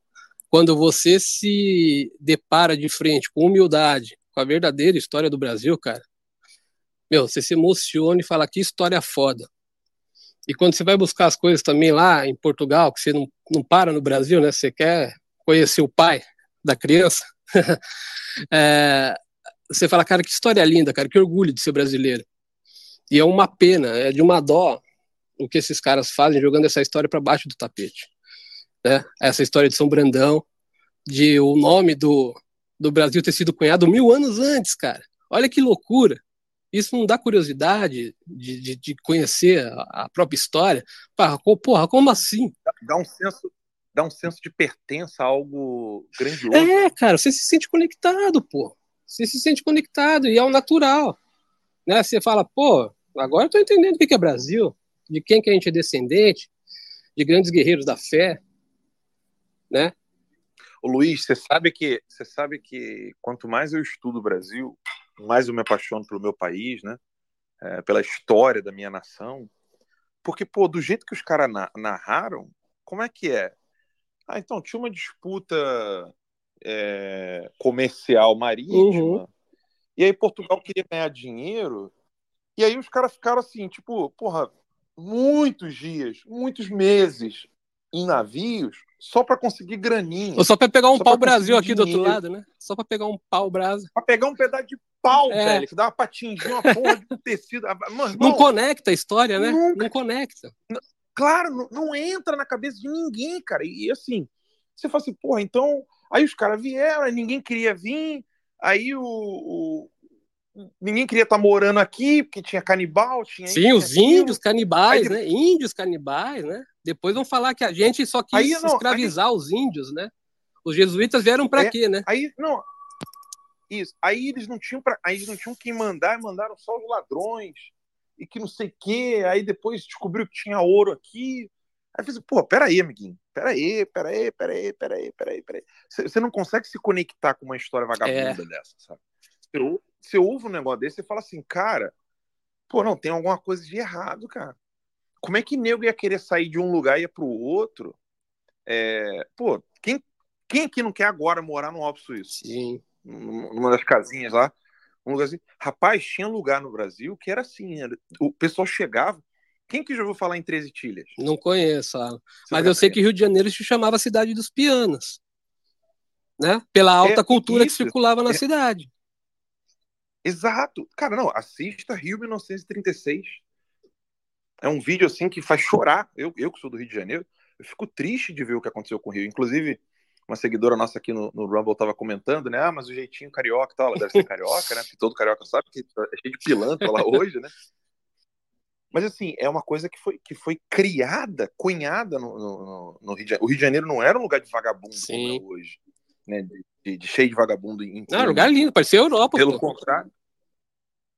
Quando você se depara de frente com humildade, com a verdadeira história do Brasil, cara, meu, você se emociona e fala que história foda. E quando você vai buscar as coisas também lá em Portugal, que você não, não para no Brasil, né? Você quer conhecer o pai da criança, é, você fala, cara, que história linda, cara, que orgulho de ser brasileiro. E é uma pena, é de uma dó o que esses caras fazem jogando essa história para baixo do tapete. Né? Essa história de São Brandão, de o nome do, do Brasil ter sido cunhado mil anos antes, cara. Olha que loucura. Isso não dá curiosidade de, de, de conhecer a, própria história? Porra, porra, como assim? Dá um senso, dá um senso de pertença a algo grandioso. É, cara, você se sente conectado, pô. Você se sente conectado e é o natural. Né? Você fala, pô, agora eu tô entendendo o que é Brasil de quem que a gente é descendente, de grandes guerreiros da fé, né? O Luiz, você sabe que você sabe que quanto mais eu estudo o Brasil, mais eu me apaixono pelo meu país, né? É, pela história da minha nação, porque pô, do jeito que os caras na narraram, como é que é? Ah, então tinha uma disputa é, comercial marítima. Uhum. E aí Portugal queria ganhar dinheiro. E aí os caras ficaram assim, tipo, porra, muitos dias, muitos meses em navios só para conseguir graninha. Ou só para pegar um pau Brasil aqui dinheiro. do outro lado, né? Só para pegar um pau Brasil. Para pegar um pedaço de pau, é. velho, que dá pra atingir uma porra de tecido. Mano, não conecta a história, né? Nunca. Não conecta. Claro, não, não, entra na cabeça de ninguém, cara. E, e assim, você fala assim, porra, então. Aí os caras vieram, ninguém queria vir. Aí o, o, ninguém queria estar tá morando aqui, porque tinha canibal, tinha Sim, os aquilo. índios canibais, aí, né? Índios canibais, né? Depois vão falar que a gente só quis aí, não, escravizar aí, os índios, né? Os jesuítas vieram para é, quê, né? Aí não. Isso. Aí eles não tinham para, aí eles não tinham quem mandar, mandaram só os ladrões e que não sei quê. Aí depois descobriu que tinha ouro aqui. Aí eu falei, pô, peraí, amiguinho. Peraí, peraí, peraí, peraí, peraí, peraí. Você não consegue se conectar com uma história vagabunda é. dessa, sabe? Você você ouve um negócio desse e fala assim, cara, pô, não, tem alguma coisa de errado, cara. Como é que nego ia querer sair de um lugar e ir pro outro? É, pô, quem, quem aqui não quer agora morar no Alto Suíço? Sim. Numa das casinhas lá. Um lugar assim. Rapaz, tinha lugar no Brasil que era assim, era... o pessoal chegava. Quem que já ouviu falar em 13 Tilhas? Não conheço, Alan. Mas eu sei que Rio de Janeiro se chamava Cidade dos Pianos. Né? Pela alta é, cultura isso. que circulava na é... cidade. Exato. Cara, não, assista Rio 1936. É um vídeo assim que faz chorar. Eu, eu que sou do Rio de Janeiro, eu fico triste de ver o que aconteceu com o Rio. Inclusive, uma seguidora nossa aqui no, no Rumble estava comentando, né? Ah, mas o jeitinho carioca e tal, ela deve ser carioca, né? Porque todo carioca sabe que é cheio de pilantra lá hoje, né? Mas assim, é uma coisa que foi, que foi criada, cunhada no, no, no Rio de Janeiro. O Rio de Janeiro não era um lugar de vagabundo Sim. como é hoje, né? De, de, cheio de vagabundo. Em, não, um lugar lindo, parecia Europa. Pelo pô. contrário.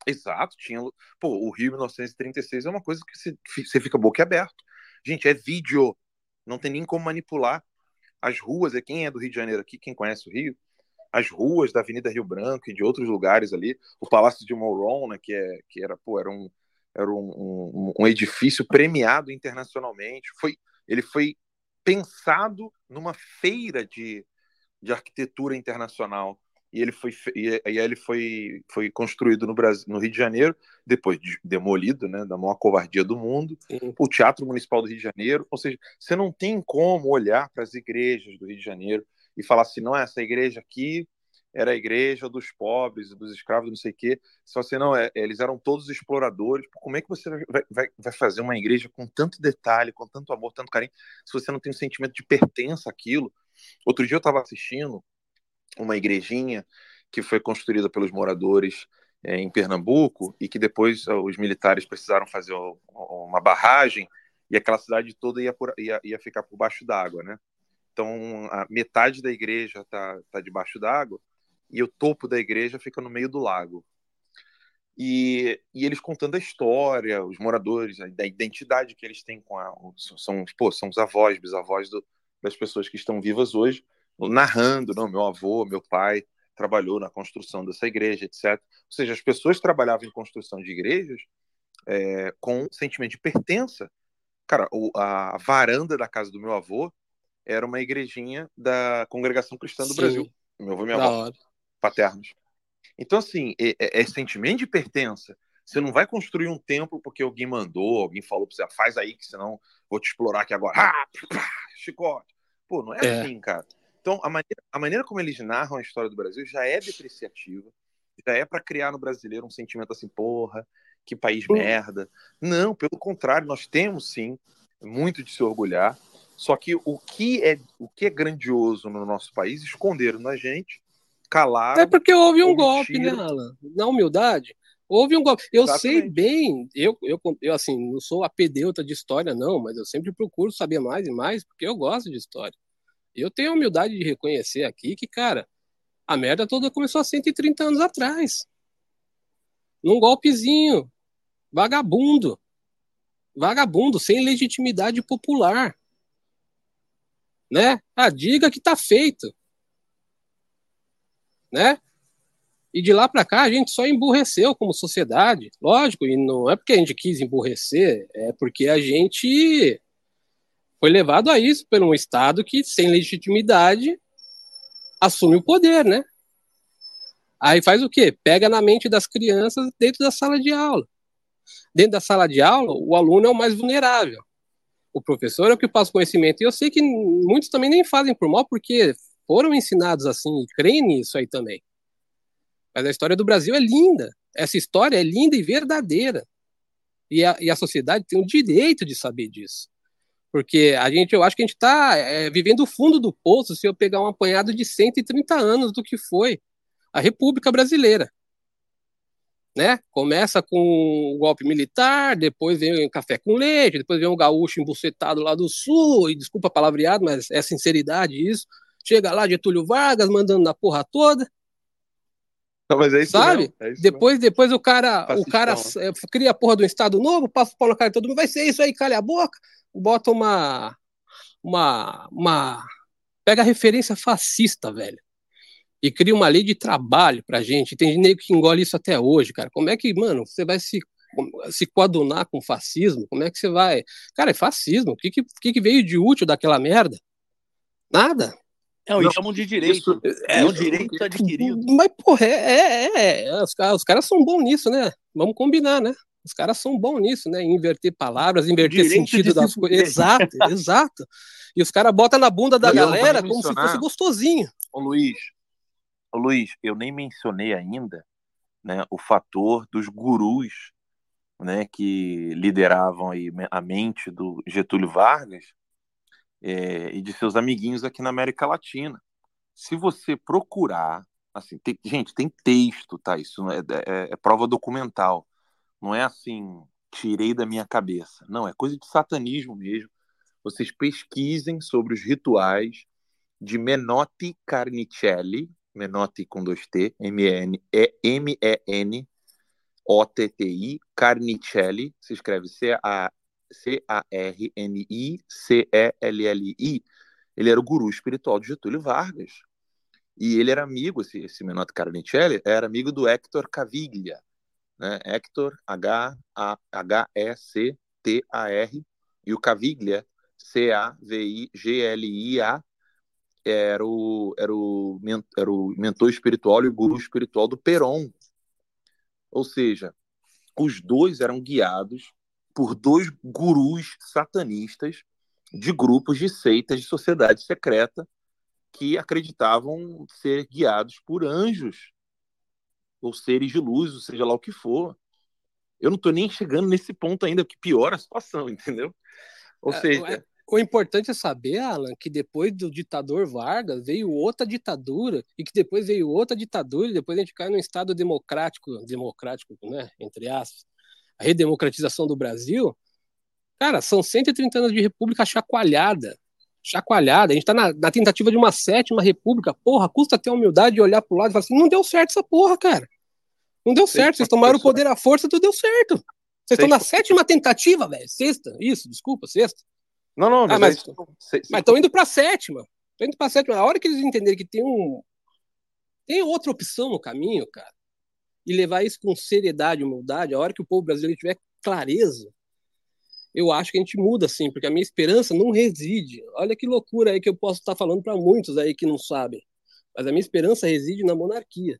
Exato, tinha. Pô, o Rio 1936 é uma coisa que você, fica boquiaberto. Gente, é vídeo. Não tem nem como manipular. As ruas, é quem é do Rio de Janeiro aqui, quem conhece o Rio, as ruas da Avenida Rio Branco e de outros lugares ali, o Palácio de Mouron, né, que, é, que era, pô, era, um, era um, um, um edifício premiado internacionalmente. Foi, ele foi pensado numa feira de, de arquitetura internacional e ele foi e aí ele foi foi construído no Brasil, no Rio de Janeiro, depois de, demolido, né, da maior covardia do mundo, Sim. o Teatro Municipal do Rio de Janeiro, ou seja, você não tem como olhar para as igrejas do Rio de Janeiro e falar assim, não essa igreja aqui era a igreja dos pobres, dos escravos, não sei o quê. Se você não é, eles eram todos exploradores. Como é que você vai, vai, vai fazer uma igreja com tanto detalhe, com tanto amor, tanto carinho, se você não tem um sentimento de pertença àquilo? Outro dia eu estava assistindo uma igrejinha que foi construída pelos moradores é, em Pernambuco e que depois os militares precisaram fazer uma barragem e aquela cidade toda ia, por, ia, ia ficar por baixo d'água, né? Então, a metade da igreja está tá debaixo d'água e o topo da igreja fica no meio do lago. E, e eles contando a história, os moradores, a, da identidade que eles têm com a. São, pô, são os avós, bisavós do, das pessoas que estão vivas hoje, narrando, não, meu avô, meu pai trabalhou na construção dessa igreja, etc. Ou seja, as pessoas trabalhavam em construção de igrejas é, com sentimento de pertença. Cara, a varanda da casa do meu avô era uma igrejinha da Congregação Cristã do Sim. Brasil. Meu avô e minha avó, paternos. Então, assim, é, é, é, sentimento de pertença. Você não vai construir um templo porque alguém mandou, alguém falou pra você, ah, faz aí que senão vou te explorar aqui agora. Ah, chicote. Pô, não é, é. assim, cara. Então, a maneira, a maneira como eles narram a história do Brasil já é depreciativa, já é para criar no brasileiro um sentimento assim, porra, que país merda. Não, pelo contrário, nós temos sim muito de se orgulhar. Só que o que é o que é grandioso no nosso país esconderam na gente, calaram. É porque houve um golpe, né, Alan? Na humildade, houve um golpe. Eu Exatamente. sei bem, eu, eu, eu assim, não sou apedeuta de história, não, mas eu sempre procuro saber mais e mais, porque eu gosto de história. Eu tenho a humildade de reconhecer aqui que, cara, a merda toda começou há 130 anos atrás. Num golpezinho. Vagabundo. Vagabundo, sem legitimidade popular. Né? Ah, diga que tá feito. Né? E de lá para cá a gente só emburreceu como sociedade. Lógico, e não é porque a gente quis emburrecer, é porque a gente foi levado a isso por um Estado que, sem legitimidade, assume o poder, né? Aí faz o quê? Pega na mente das crianças dentro da sala de aula. Dentro da sala de aula, o aluno é o mais vulnerável. O professor é o que passa conhecimento. E eu sei que muitos também nem fazem por mal, porque foram ensinados assim e creem nisso aí também. Mas a história do Brasil é linda. Essa história é linda e verdadeira. E a, e a sociedade tem o direito de saber disso. Porque a gente, eu acho que a gente está é, vivendo o fundo do poço se eu pegar um apanhado de 130 anos do que foi a República Brasileira. Né? Começa com o golpe militar, depois vem o café com leite, depois vem o gaúcho embucetado lá do sul, e desculpa palavreado, mas é sinceridade isso. Chega lá Getúlio Vargas mandando na porra toda. Não, mas é isso Sabe? É isso depois, depois o cara, o cara é, cria a porra do Estado Novo, passa o de todo mundo, vai ser isso aí, calha a boca bota uma, uma, uma. Pega a referência fascista, velho. E cria uma lei de trabalho pra gente. Tem gente que engole isso até hoje, cara. Como é que, mano, você vai se, se coadunar com fascismo? Como é que você vai. Cara, é fascismo. O que, que, que veio de útil daquela merda? Nada. Não, e chamam de direito. É, um direito adquirido. Mas, porra, é, é, é. Os, caras- os caras são bons nisso, né? Vamos combinar, né? Os caras são bons nisso, né? Inverter palavras, inverter Direito sentido das se coisas. Exato, exato. E os caras botam na bunda da Eu não galera como se fosse gostosinho. Ô Luiz, ô Luiz, eu nem mencionei ainda né, o fator dos gurus né, que lideravam aí a mente do Getúlio Vargas é, e de seus amiguinhos aqui na América Latina. Se você procurar, assim, tem- gente, tem texto, tá? Isso é, é- é prova documental. Não é assim, tirei da minha cabeça. Não, é coisa de satanismo mesmo. Vocês pesquisem sobre os rituais de Menotti Carnicelli, Menotti com dois T, M-E-N, é O-T-T-I, Carnicelli, se escreve C-A- C-A-R-N-I-C-E-L-L-I. Ele era o guru espiritual de Getúlio Vargas. E ele era amigo, esse, esse Menotti Carnicelli, era amigo do Hector Caviglia, né? Hector, H-E-C-T-A-R, e o Caviglia, C-A-V-I-G-L-I-A, era o, era, o, era o mentor espiritual e o guru espiritual do Peron. Ou seja, os dois eram guiados por dois gurus satanistas de grupos de seitas de sociedade secreta que acreditavam ser guiados por anjos ou seres de luz, ou seja lá o que for. Eu não estou nem chegando nesse ponto ainda, que piora a situação, entendeu? Ou É, seja, é- O importante é saber, Alan, que depois do ditador Vargas veio outra ditadura, e que depois veio outra ditadura, e depois a gente cai num Estado democrático, democrático, né? Entre aspas, a redemocratização do Brasil. Cara, são 130 anos de república chacoalhada. Chacoalhada. A gente tá na, na tentativa de uma sétima república. Porra, custa ter a humildade de olhar pro lado e falar assim: não deu certo essa porra, cara. Não deu certo. Vocês tomaram o poder à força, tudo deu certo. Vocês estão na sétima tentativa, velho. Sexta. Isso, desculpa, sexta. não, não, Ah, mas, estão indo para sétima. Estão indo para sétima. A hora que eles entenderem que tem um tem outra opção no caminho, cara, e levar isso com seriedade, humildade, a hora que o povo brasileiro tiver clareza, eu acho que a gente muda sim, porque a minha esperança não reside. Olha que loucura aí que eu posso estar falando para muitos aí que não sabem. Mas a minha esperança reside na monarquia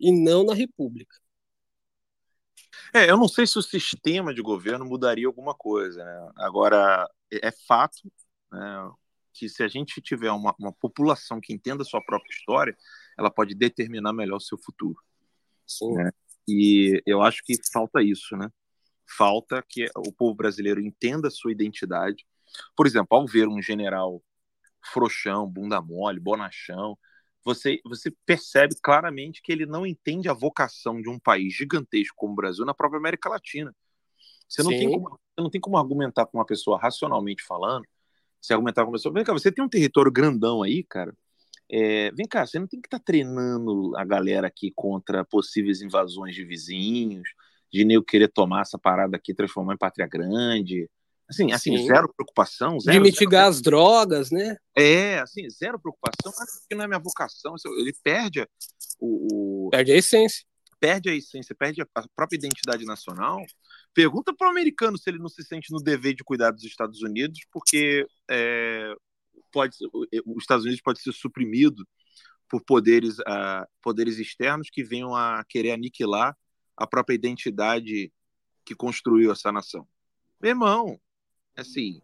e não na república. É, eu não sei se o sistema de governo mudaria alguma coisa. Né? Agora, é é fato né, que se a gente tiver uma, uma população que entenda a sua própria história, ela pode determinar melhor o seu futuro. Sim. É. E eu acho que falta isso, né? Falta que o povo brasileiro entenda a sua identidade. Por exemplo, ao ver um general frouxão, bunda mole, bonachão, você, você percebe claramente que ele não entende a vocação de um país gigantesco como o Brasil na própria América Latina. Você não, Sim. tem como, você não tem como argumentar com uma pessoa racionalmente falando. Você argumentar com uma pessoa, vem cá, você tem um território grandão aí, cara. É, vem cá, você não tem que estar treinando a galera aqui contra possíveis invasões de vizinhos, de nem eu querer tomar essa parada aqui, e transformar em pátria grande. Assim, assim Sim. zero preocupação, zero, De mitigar as drogas, né? é, assim, zero preocupação, que não é minha vocação. Ele perde a- o, o- Perde a essência. perde a essência, perde a a própria identidade nacional. Pergunta para o americano se ele não se sente no dever de cuidar dos Estados Unidos, porque é, pode, o- os Estados Unidos pode ser suprimido por poderes, ah, poderes externos que venham a querer aniquilar a própria identidade que construiu essa nação. Meu irmão, assim,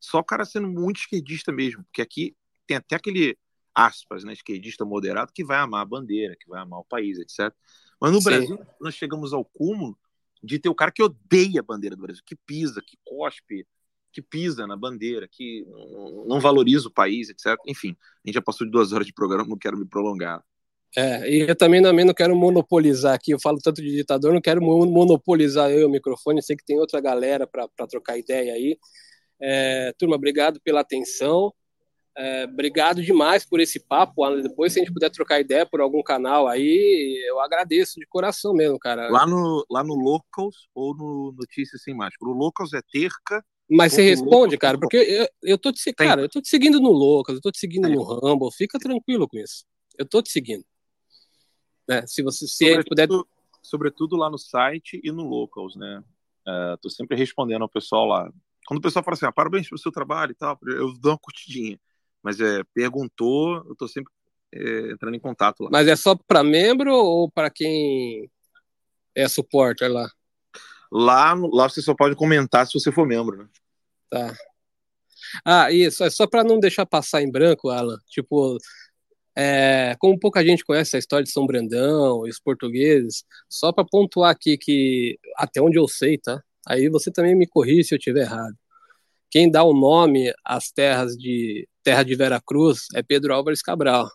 só o cara sendo muito esquerdista mesmo, porque aqui tem até aquele aspas, né, esquerdista moderado que vai amar a bandeira, que vai amar o país, etc. Mas no Sim. Brasil nós chegamos ao cúmulo de ter o cara que odeia a bandeira do Brasil, que pisa, que cospe, que pisa na bandeira, que não- valoriza o país, etc. Enfim, a gente já passou de duas horas de programa, não quero me prolongar. É, e eu também, também não quero monopolizar aqui, eu falo tanto de ditador, não quero mo- monopolizar eu e o microfone, sei que tem outra galera para trocar ideia aí. É, turma, obrigado pela atenção, é, obrigado demais por esse papo, depois se a gente puder trocar ideia por algum canal aí, eu agradeço de coração mesmo, cara. Lá no, lá no Locals ou no Notícias Sem Máscara. O Locals é terca. Mas você responde, cara, porque eu, eu tô te cara, eu tô te seguindo no Loucas, eu tô te seguindo no Rumble, fica tranquilo com isso. Eu tô te seguindo. Né? Se você se gente puder Sobretudo, sobretudo lá no site e no Locals, né? Uh, tô sempre respondendo ao pessoal lá. Quando o pessoal fala assim, ah, parabéns pelo seu trabalho e tal, eu dou uma curtidinha. Mas é, perguntou, eu estou sempre é, entrando em contato lá. Mas é só para membro ou para quem é supporter lá? Lá, lá você só pode comentar se você for membro, né? Tá. Ah, isso, é só para não deixar passar em branco, Alan. Tipo, é, como pouca gente conhece a história de São Brandão e os portugueses, só para pontuar aqui que, até onde eu sei, tá? Aí você também me corrige se eu estiver errado. Quem dá o nome às terras de terra de Vera Cruz é Pedro Álvares Cabral.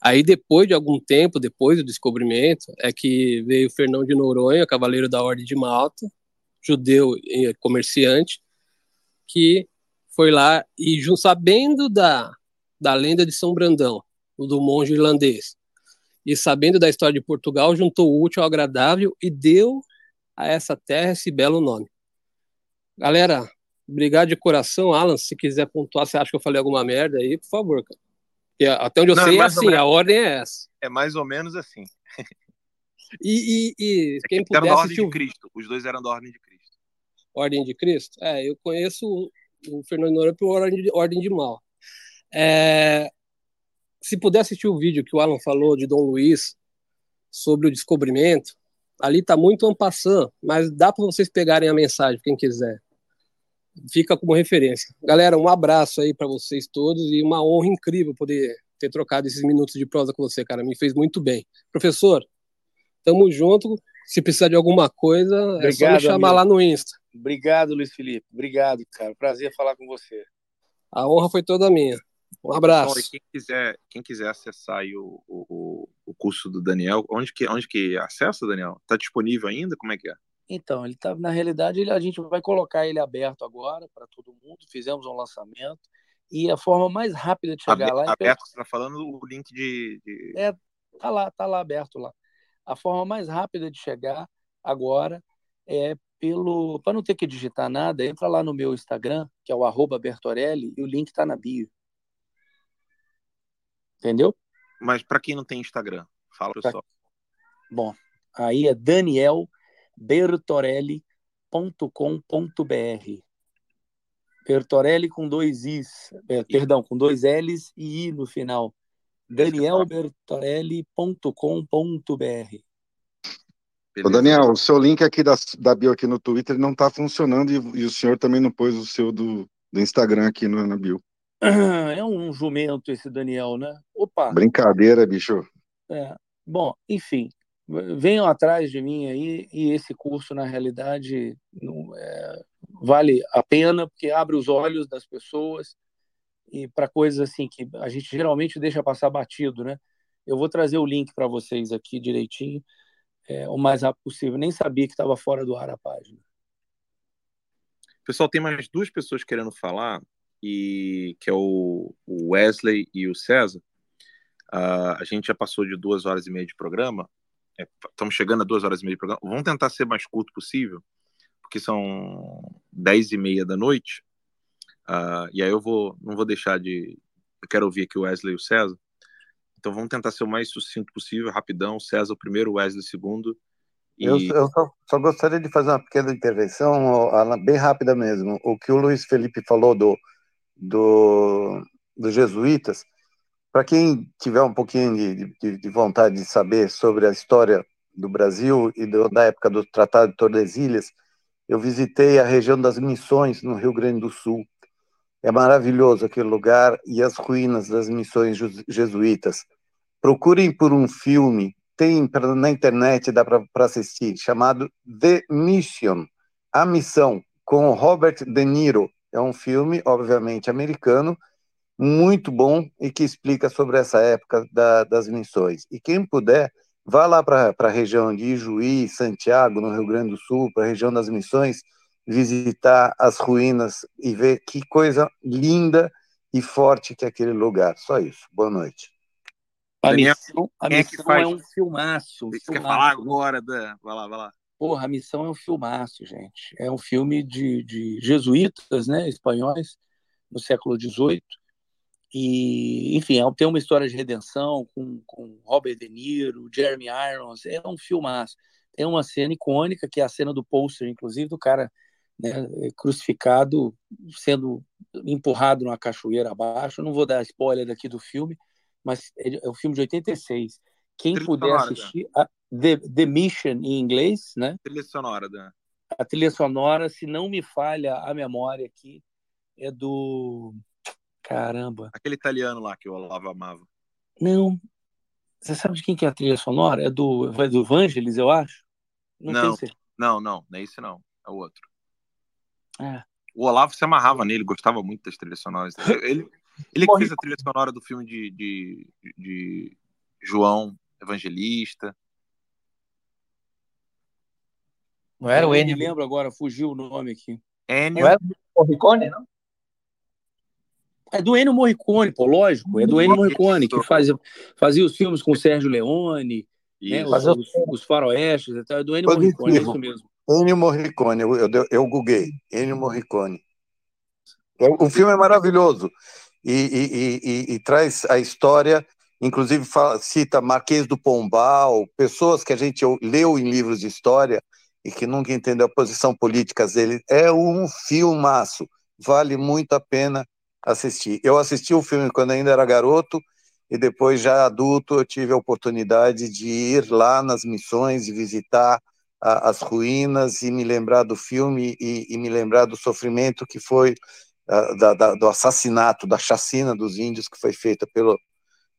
Aí, depois de algum tempo, depois do descobrimento, é que veio Fernão de Noronha, cavaleiro da Ordem de Malta, judeu e comerciante, que foi lá e, sabendo da, da lenda de São Brandão, do monge irlandês, e sabendo da história de Portugal, juntou o útil ao agradável e deu a essa terra esse belo nome. Galera, obrigado de coração. Alan, se quiser pontuar, você acha que eu falei alguma merda aí, por favor, cara. Até onde eu Não, sei é assim, a ordem é essa. É mais ou menos assim. E, e, e quem puder era da Ordem de Cristo. Os dois eram da Ordem de Cristo. Ordem de Cristo? É, eu conheço o, Fernando Noronha por Ordem de, Ordem de Mal. É, se puder assistir o vídeo que o Alan falou de Dom Luiz sobre o descobrimento, ali está muito ampassando, mas dá para vocês pegarem a mensagem, quem quiser fica como referência. Galera, um abraço aí para vocês todos e uma honra incrível poder ter trocado esses minutos de prosa com você, cara. Me fez muito bem. Professor, tamo junto. Se precisar de alguma coisa, Obrigado, é só me chamar amigo. lá no Insta. Obrigado, Luiz Felipe. Obrigado, cara. Prazer falar com você. A honra foi toda minha. Um abraço. Então, quem quiser, quem quiser acessar o, o, o curso do Daniel, onde que, onde que acessa, Daniel? Está disponível ainda? Como é que é? Então, ele tá, na realidade, ele, a gente vai colocar ele aberto agora para todo mundo. Fizemos um lançamento e a forma mais rápida de chegar aberto, lá. É aberto, você está falando o link de, de, É, tá lá, tá lá aberto lá. A forma mais rápida de chegar agora é pelo. Para não ter que digitar nada, entra lá no meu Instagram, que é o arroba Bertorelli, e o link está na bio. Entendeu? Mas para quem não tem Instagram, fala pessoal. Bom, aí é Daniel bertorelli.com.br. Bertorelli com dois Is, é, perdão, com dois L's e I no final. danielbertorelli.com.br. Ô Daniel, o seu link aqui da, da bio aqui no Twitter não está funcionando e, e, o senhor também não pôs o seu do, do Instagram aqui no, na bio. É um jumento esse Daniel, né? Opa! Brincadeira, bicho. É. Bom, enfim, venham atrás de mim aí e esse curso na realidade não, é, vale a pena porque abre os olhos das pessoas e para coisas assim que a gente geralmente deixa passar batido, né? Eu vou trazer o link para vocês aqui direitinho é, o mais rápido possível. Nem sabia que estava fora do ar a página. Pessoal, tem mais duas pessoas querendo falar e que é o Wesley e o César. Uh, a gente já passou de duas horas e meia de programa estamos chegando a duas horas e meia de programa. Vamos tentar ser mais curto possível, porque são dez e meia da noite. Uh, e aí eu vou, não vou deixar de. Eu quero ouvir aqui o Wesley e o César. Então vamos tentar ser o mais sucinto possível, rapidão. César primeiro, Wesley segundo. E... Eu, eu só, só, gostaria de fazer uma pequena intervenção, bem rápida mesmo. O que o Luiz Felipe falou do, do, dos jesuítas, para quem tiver um pouquinho de, de, de, vontade de saber sobre a história do Brasil e do, da época do Tratado de Tordesilhas, eu visitei a região das Missões, no Rio Grande do Sul. É maravilhoso aquele lugar e as ruínas das missões jesuítas. Procurem por um filme, tem na internet, dá para assistir, chamado The Mission, A Missão, com Robert De Niro. É um filme, obviamente, americano, muito bom e que explica sobre essa época da, das missões. E quem puder, vá lá para a região de Ijuí, Santiago, no Rio Grande do Sul, para a região das missões, visitar as ruínas e ver que coisa linda e forte que é aquele lugar. Só isso. Boa noite. A missão, a é missão é, um filmaço. Você quer falar agora? Da... Vai lá, vai lá. Porra, a missão é um filmaço, gente. É um filme de, de jesuítas, né, espanhóis, no século XVIII, e, enfim, é tem uma história de redenção com, com Robert De Niro, Jeremy Irons, é um filmaço. Tem uma cena icônica, que é a cena do pôster, inclusive, do cara né, crucificado, sendo empurrado numa cachoeira abaixo. Eu não vou dar spoiler daqui do filme, mas é o filme de 86. Quem trilha puder sonora, assistir, a The, The Mission em inglês, né? Trilha sonora, Dan. A trilha sonora, se não me falha a memória aqui, é do. Caramba. Aquele italiano lá que o Olavo amava. Não. Você sabe de quem que é a trilha sonora? É do, é do Vangelis, eu acho? Não, não, não, não, não é esse não. É o outro. É. O Olavo se amarrava nele, gostava muito das trilhas sonoras. Ele, ele que fez a trilha sonora do filme de, de, de João Evangelista. Não era o Ennio? Eu lembro agora, fugiu o nome aqui. Ennio. Não era o Morricone, não? É do Ennio Morricone, pô, lógico. É do Ennio Morricone, que fazia, fazia os filmes com o Sérgio Leone, né, os, os, os faroestes, é do Ennio Morricone, é isso mesmo. Ennio Morricone, eu, eu, eu googlei, Ennio Morricone. O filme é maravilhoso e, e, e, e traz a história, inclusive fala, cita Marquês do Pombal, pessoas que a gente leu em livros de história e que nunca entendeu a posição política dele. É um filmaço, vale muito a pena assistir. Eu assisti o filme quando ainda era garoto e depois já adulto eu tive a oportunidade de ir lá nas missões e visitar a, as ruínas e me lembrar do filme e, e me lembrar do sofrimento que foi uh, da, da, do assassinato, da chacina dos índios que foi feita pelo,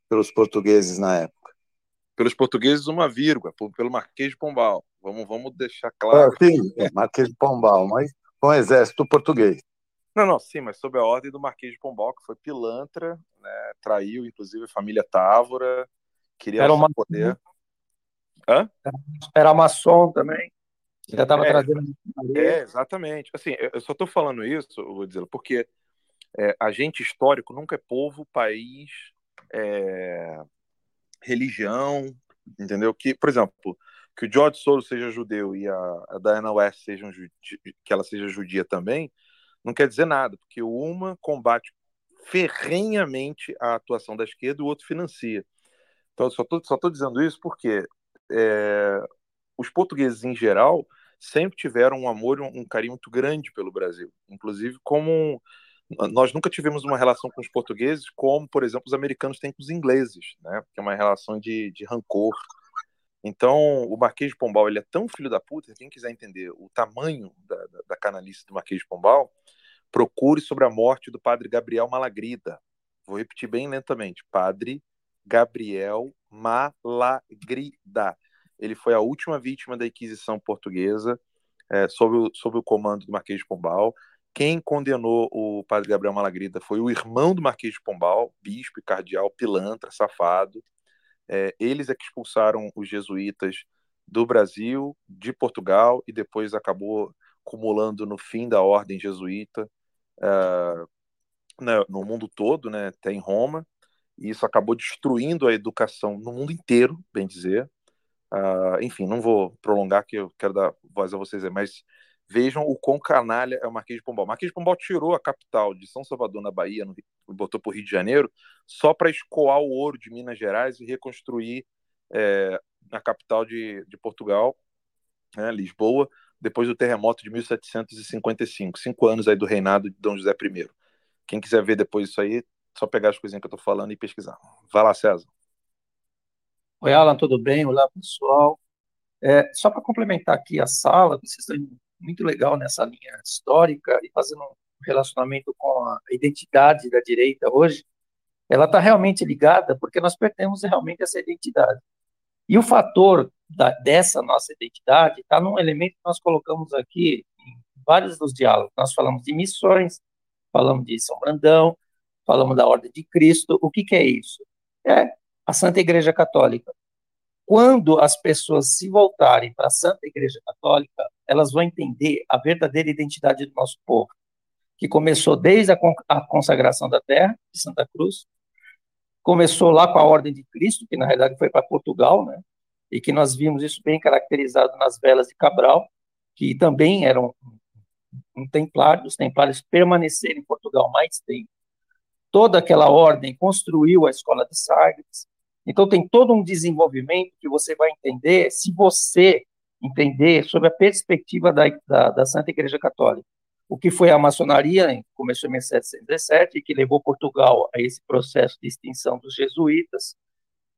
pelos portugueses na época. Pelos portugueses, uma vírgula, pelo Marquês de Pombal. Vamos, vamos deixar claro. Ah, sim, é, Marquês de Pombal, mas com o exército português. Não, não, sim, mas sob a ordem do Marquês de Pombal, que foi pilantra, né, traiu inclusive a família Távora, queria Era uma... poder. Hã? Era maçom também. Já estava é, trazendo. É, exatamente. Assim, eu só estou falando isso, vou dizer, porque é, agente histórico nunca é povo, país, é, religião, entendeu? Que, por exemplo, que o George Soros seja judeu e a, a Diana West seja que ela seja judia também, não quer dizer nada, porque uma combate ferrenhamente a atuação da esquerda e o outro financia. Então, só estou só tô dizendo isso porque é, os portugueses, em geral, sempre tiveram um amor e um, um carinho muito grande pelo Brasil. Inclusive, como nós nunca tivemos uma relação com os portugueses como, por exemplo, os americanos têm com os ingleses, né? Que é uma relação de, de rancor. Então, o Marquês de Pombal ele é tão filho da puta, quem quiser entender o tamanho da, da, da canalice do Marquês de Pombal, procure sobre a morte do padre Gabriel Malagrida. Vou repetir bem lentamente. Padre Gabriel Malagrida. Ele foi a última vítima da Inquisição portuguesa é, sob, o, sob o comando do Marquês de Pombal. Quem condenou o padre Gabriel Malagrida foi o irmão do Marquês de Pombal, bispo e cardeal, pilantra, safado. É, eles é que expulsaram os jesuítas do Brasil, de Portugal, e depois acabou acumulando no fim da ordem jesuíta uh, no mundo todo, né, até em Roma, e isso acabou destruindo a educação no mundo inteiro, bem dizer. Uh, enfim, não vou prolongar, que eu quero dar voz a vocês, mas vejam o quão canalha é o Marquês de Pombal. O Marquês de Pombal tirou a capital de São Salvador, na Bahia, no, botou para o Rio de Janeiro, só para escoar o ouro de Minas Gerais e reconstruir é, a capital de, de Portugal, né, Lisboa, depois do terremoto de 1755, cinco anos aí do reinado de Dom José I. Quem quiser ver depois isso aí, só pegar as coisinhas que eu estou falando e pesquisar. Vai lá, César. Oi, Alan, tudo bem? Olá, pessoal. É, só para complementar aqui a sala, vocês estão muito legal nessa linha histórica e fazendo relacionamento com a identidade da direita hoje, ela está realmente ligada porque nós perdemos realmente essa identidade. E o fator da, dessa nossa identidade está num elemento que nós colocamos aqui em vários dos diálogos. Nós falamos de missões, falamos de São Brandão, falamos da Ordem de Cristo. O que, que é isso? É a Santa Igreja Católica. Quando as pessoas se voltarem para a Santa Igreja Católica, elas vão entender a verdadeira identidade do nosso povo, que começou desde a consagração da terra, de Santa Cruz, começou lá com a Ordem de Cristo, que na realidade foi para Portugal, né? E que nós vimos isso bem caracterizado nas velas de Cabral, que também eram um templário, os templários permaneceram em Portugal mais tempo. Toda aquela ordem construiu a escola de Sagres. Então tem todo um desenvolvimento que você vai entender se você entender sobre a perspectiva da, da, da Santa Igreja Católica. O que foi a maçonaria, começou em 1717, que levou Portugal a esse processo de extinção dos jesuítas,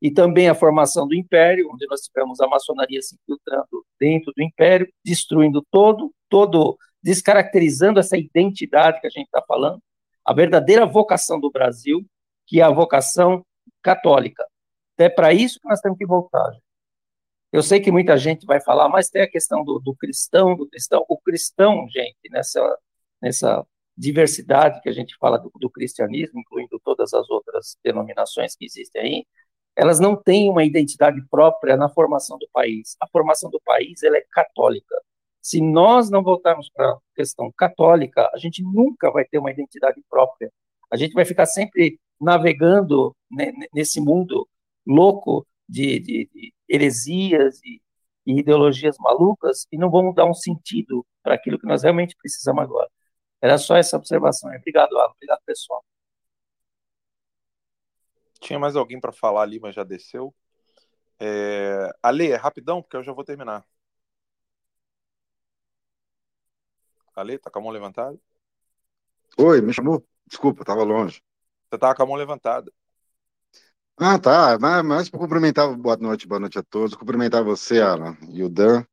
e também a formação do Império, onde nós tivemos a maçonaria se infiltrando dentro do Império, destruindo todo, todo, descaracterizando essa identidade que a gente está falando, a verdadeira vocação do Brasil, que é a vocação católica. É para isso que nós temos que voltar. Gente. Eu sei que muita gente vai falar, mas tem a questão do, do cristão, do cristão. O cristão, gente, nessa, nessa diversidade que a gente fala do, do, cristianismo, incluindo todas as outras denominações que existem aí, elas não têm uma identidade própria na formação do país. A formação do país ela é católica. Se nós não voltarmos para a questão católica, a gente nunca vai ter uma identidade própria. A gente vai ficar sempre navegando nesse mundo louco de, de, de heresias e, e, ideologias malucas e não vamos dar um sentido para aquilo que nós realmente precisamos agora. Era só essa observação. Obrigado, Alan. Obrigado, pessoal. Tinha mais alguém para falar ali, mas já desceu. É... Ale, é rapidão, porque eu já vou terminar. Ale, tá com a mão levantada? Oi, me chamou? Desculpa, estava longe. Você tava com a mão levantada. Ah, tá. Mas, mas para cumprimentar, boa noite, boa noite a todos. Cumprimentar você, Alan, e o Dan.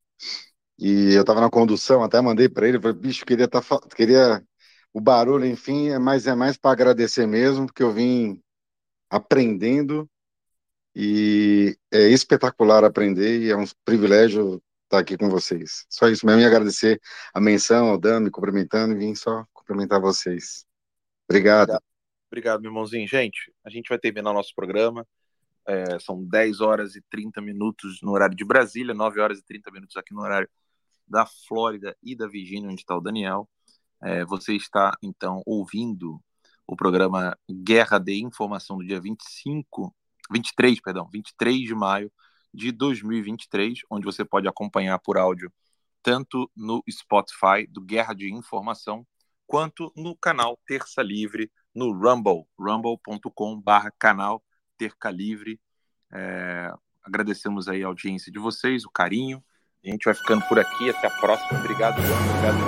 E eu estava na condução, até mandei para ele, falei, bicho, queria tá, queria o barulho, enfim, é mais é mais para agradecer mesmo, porque eu vim aprendendo e é espetacular aprender e é um privilégio estar aqui com vocês. Só isso mesmo e agradecer a menção ao Dan me cumprimentando e vim só cumprimentar vocês. Obrigado. Obrigado. Meu irmãozinho. Gente, a gente vai terminar o nosso programa. É, são 10 horas e 30 minutos no horário de Brasília, 9 horas e 30 minutos aqui no horário da Flórida e da Virgínia, onde está o Daniel. É, você está, então, ouvindo o programa Guerra de Informação do dia 25, 23, perdão, 23 de maio de 2023, onde você pode acompanhar por áudio tanto no Spotify do Guerra de Informação, quanto no canal Terça Livre no Rumble, rumble.com/barra canal Terca Livre. É, agradecemos aí a audiência de vocês, o carinho. A gente vai ficando por aqui. Até a próxima. Obrigado, João. Obrigado,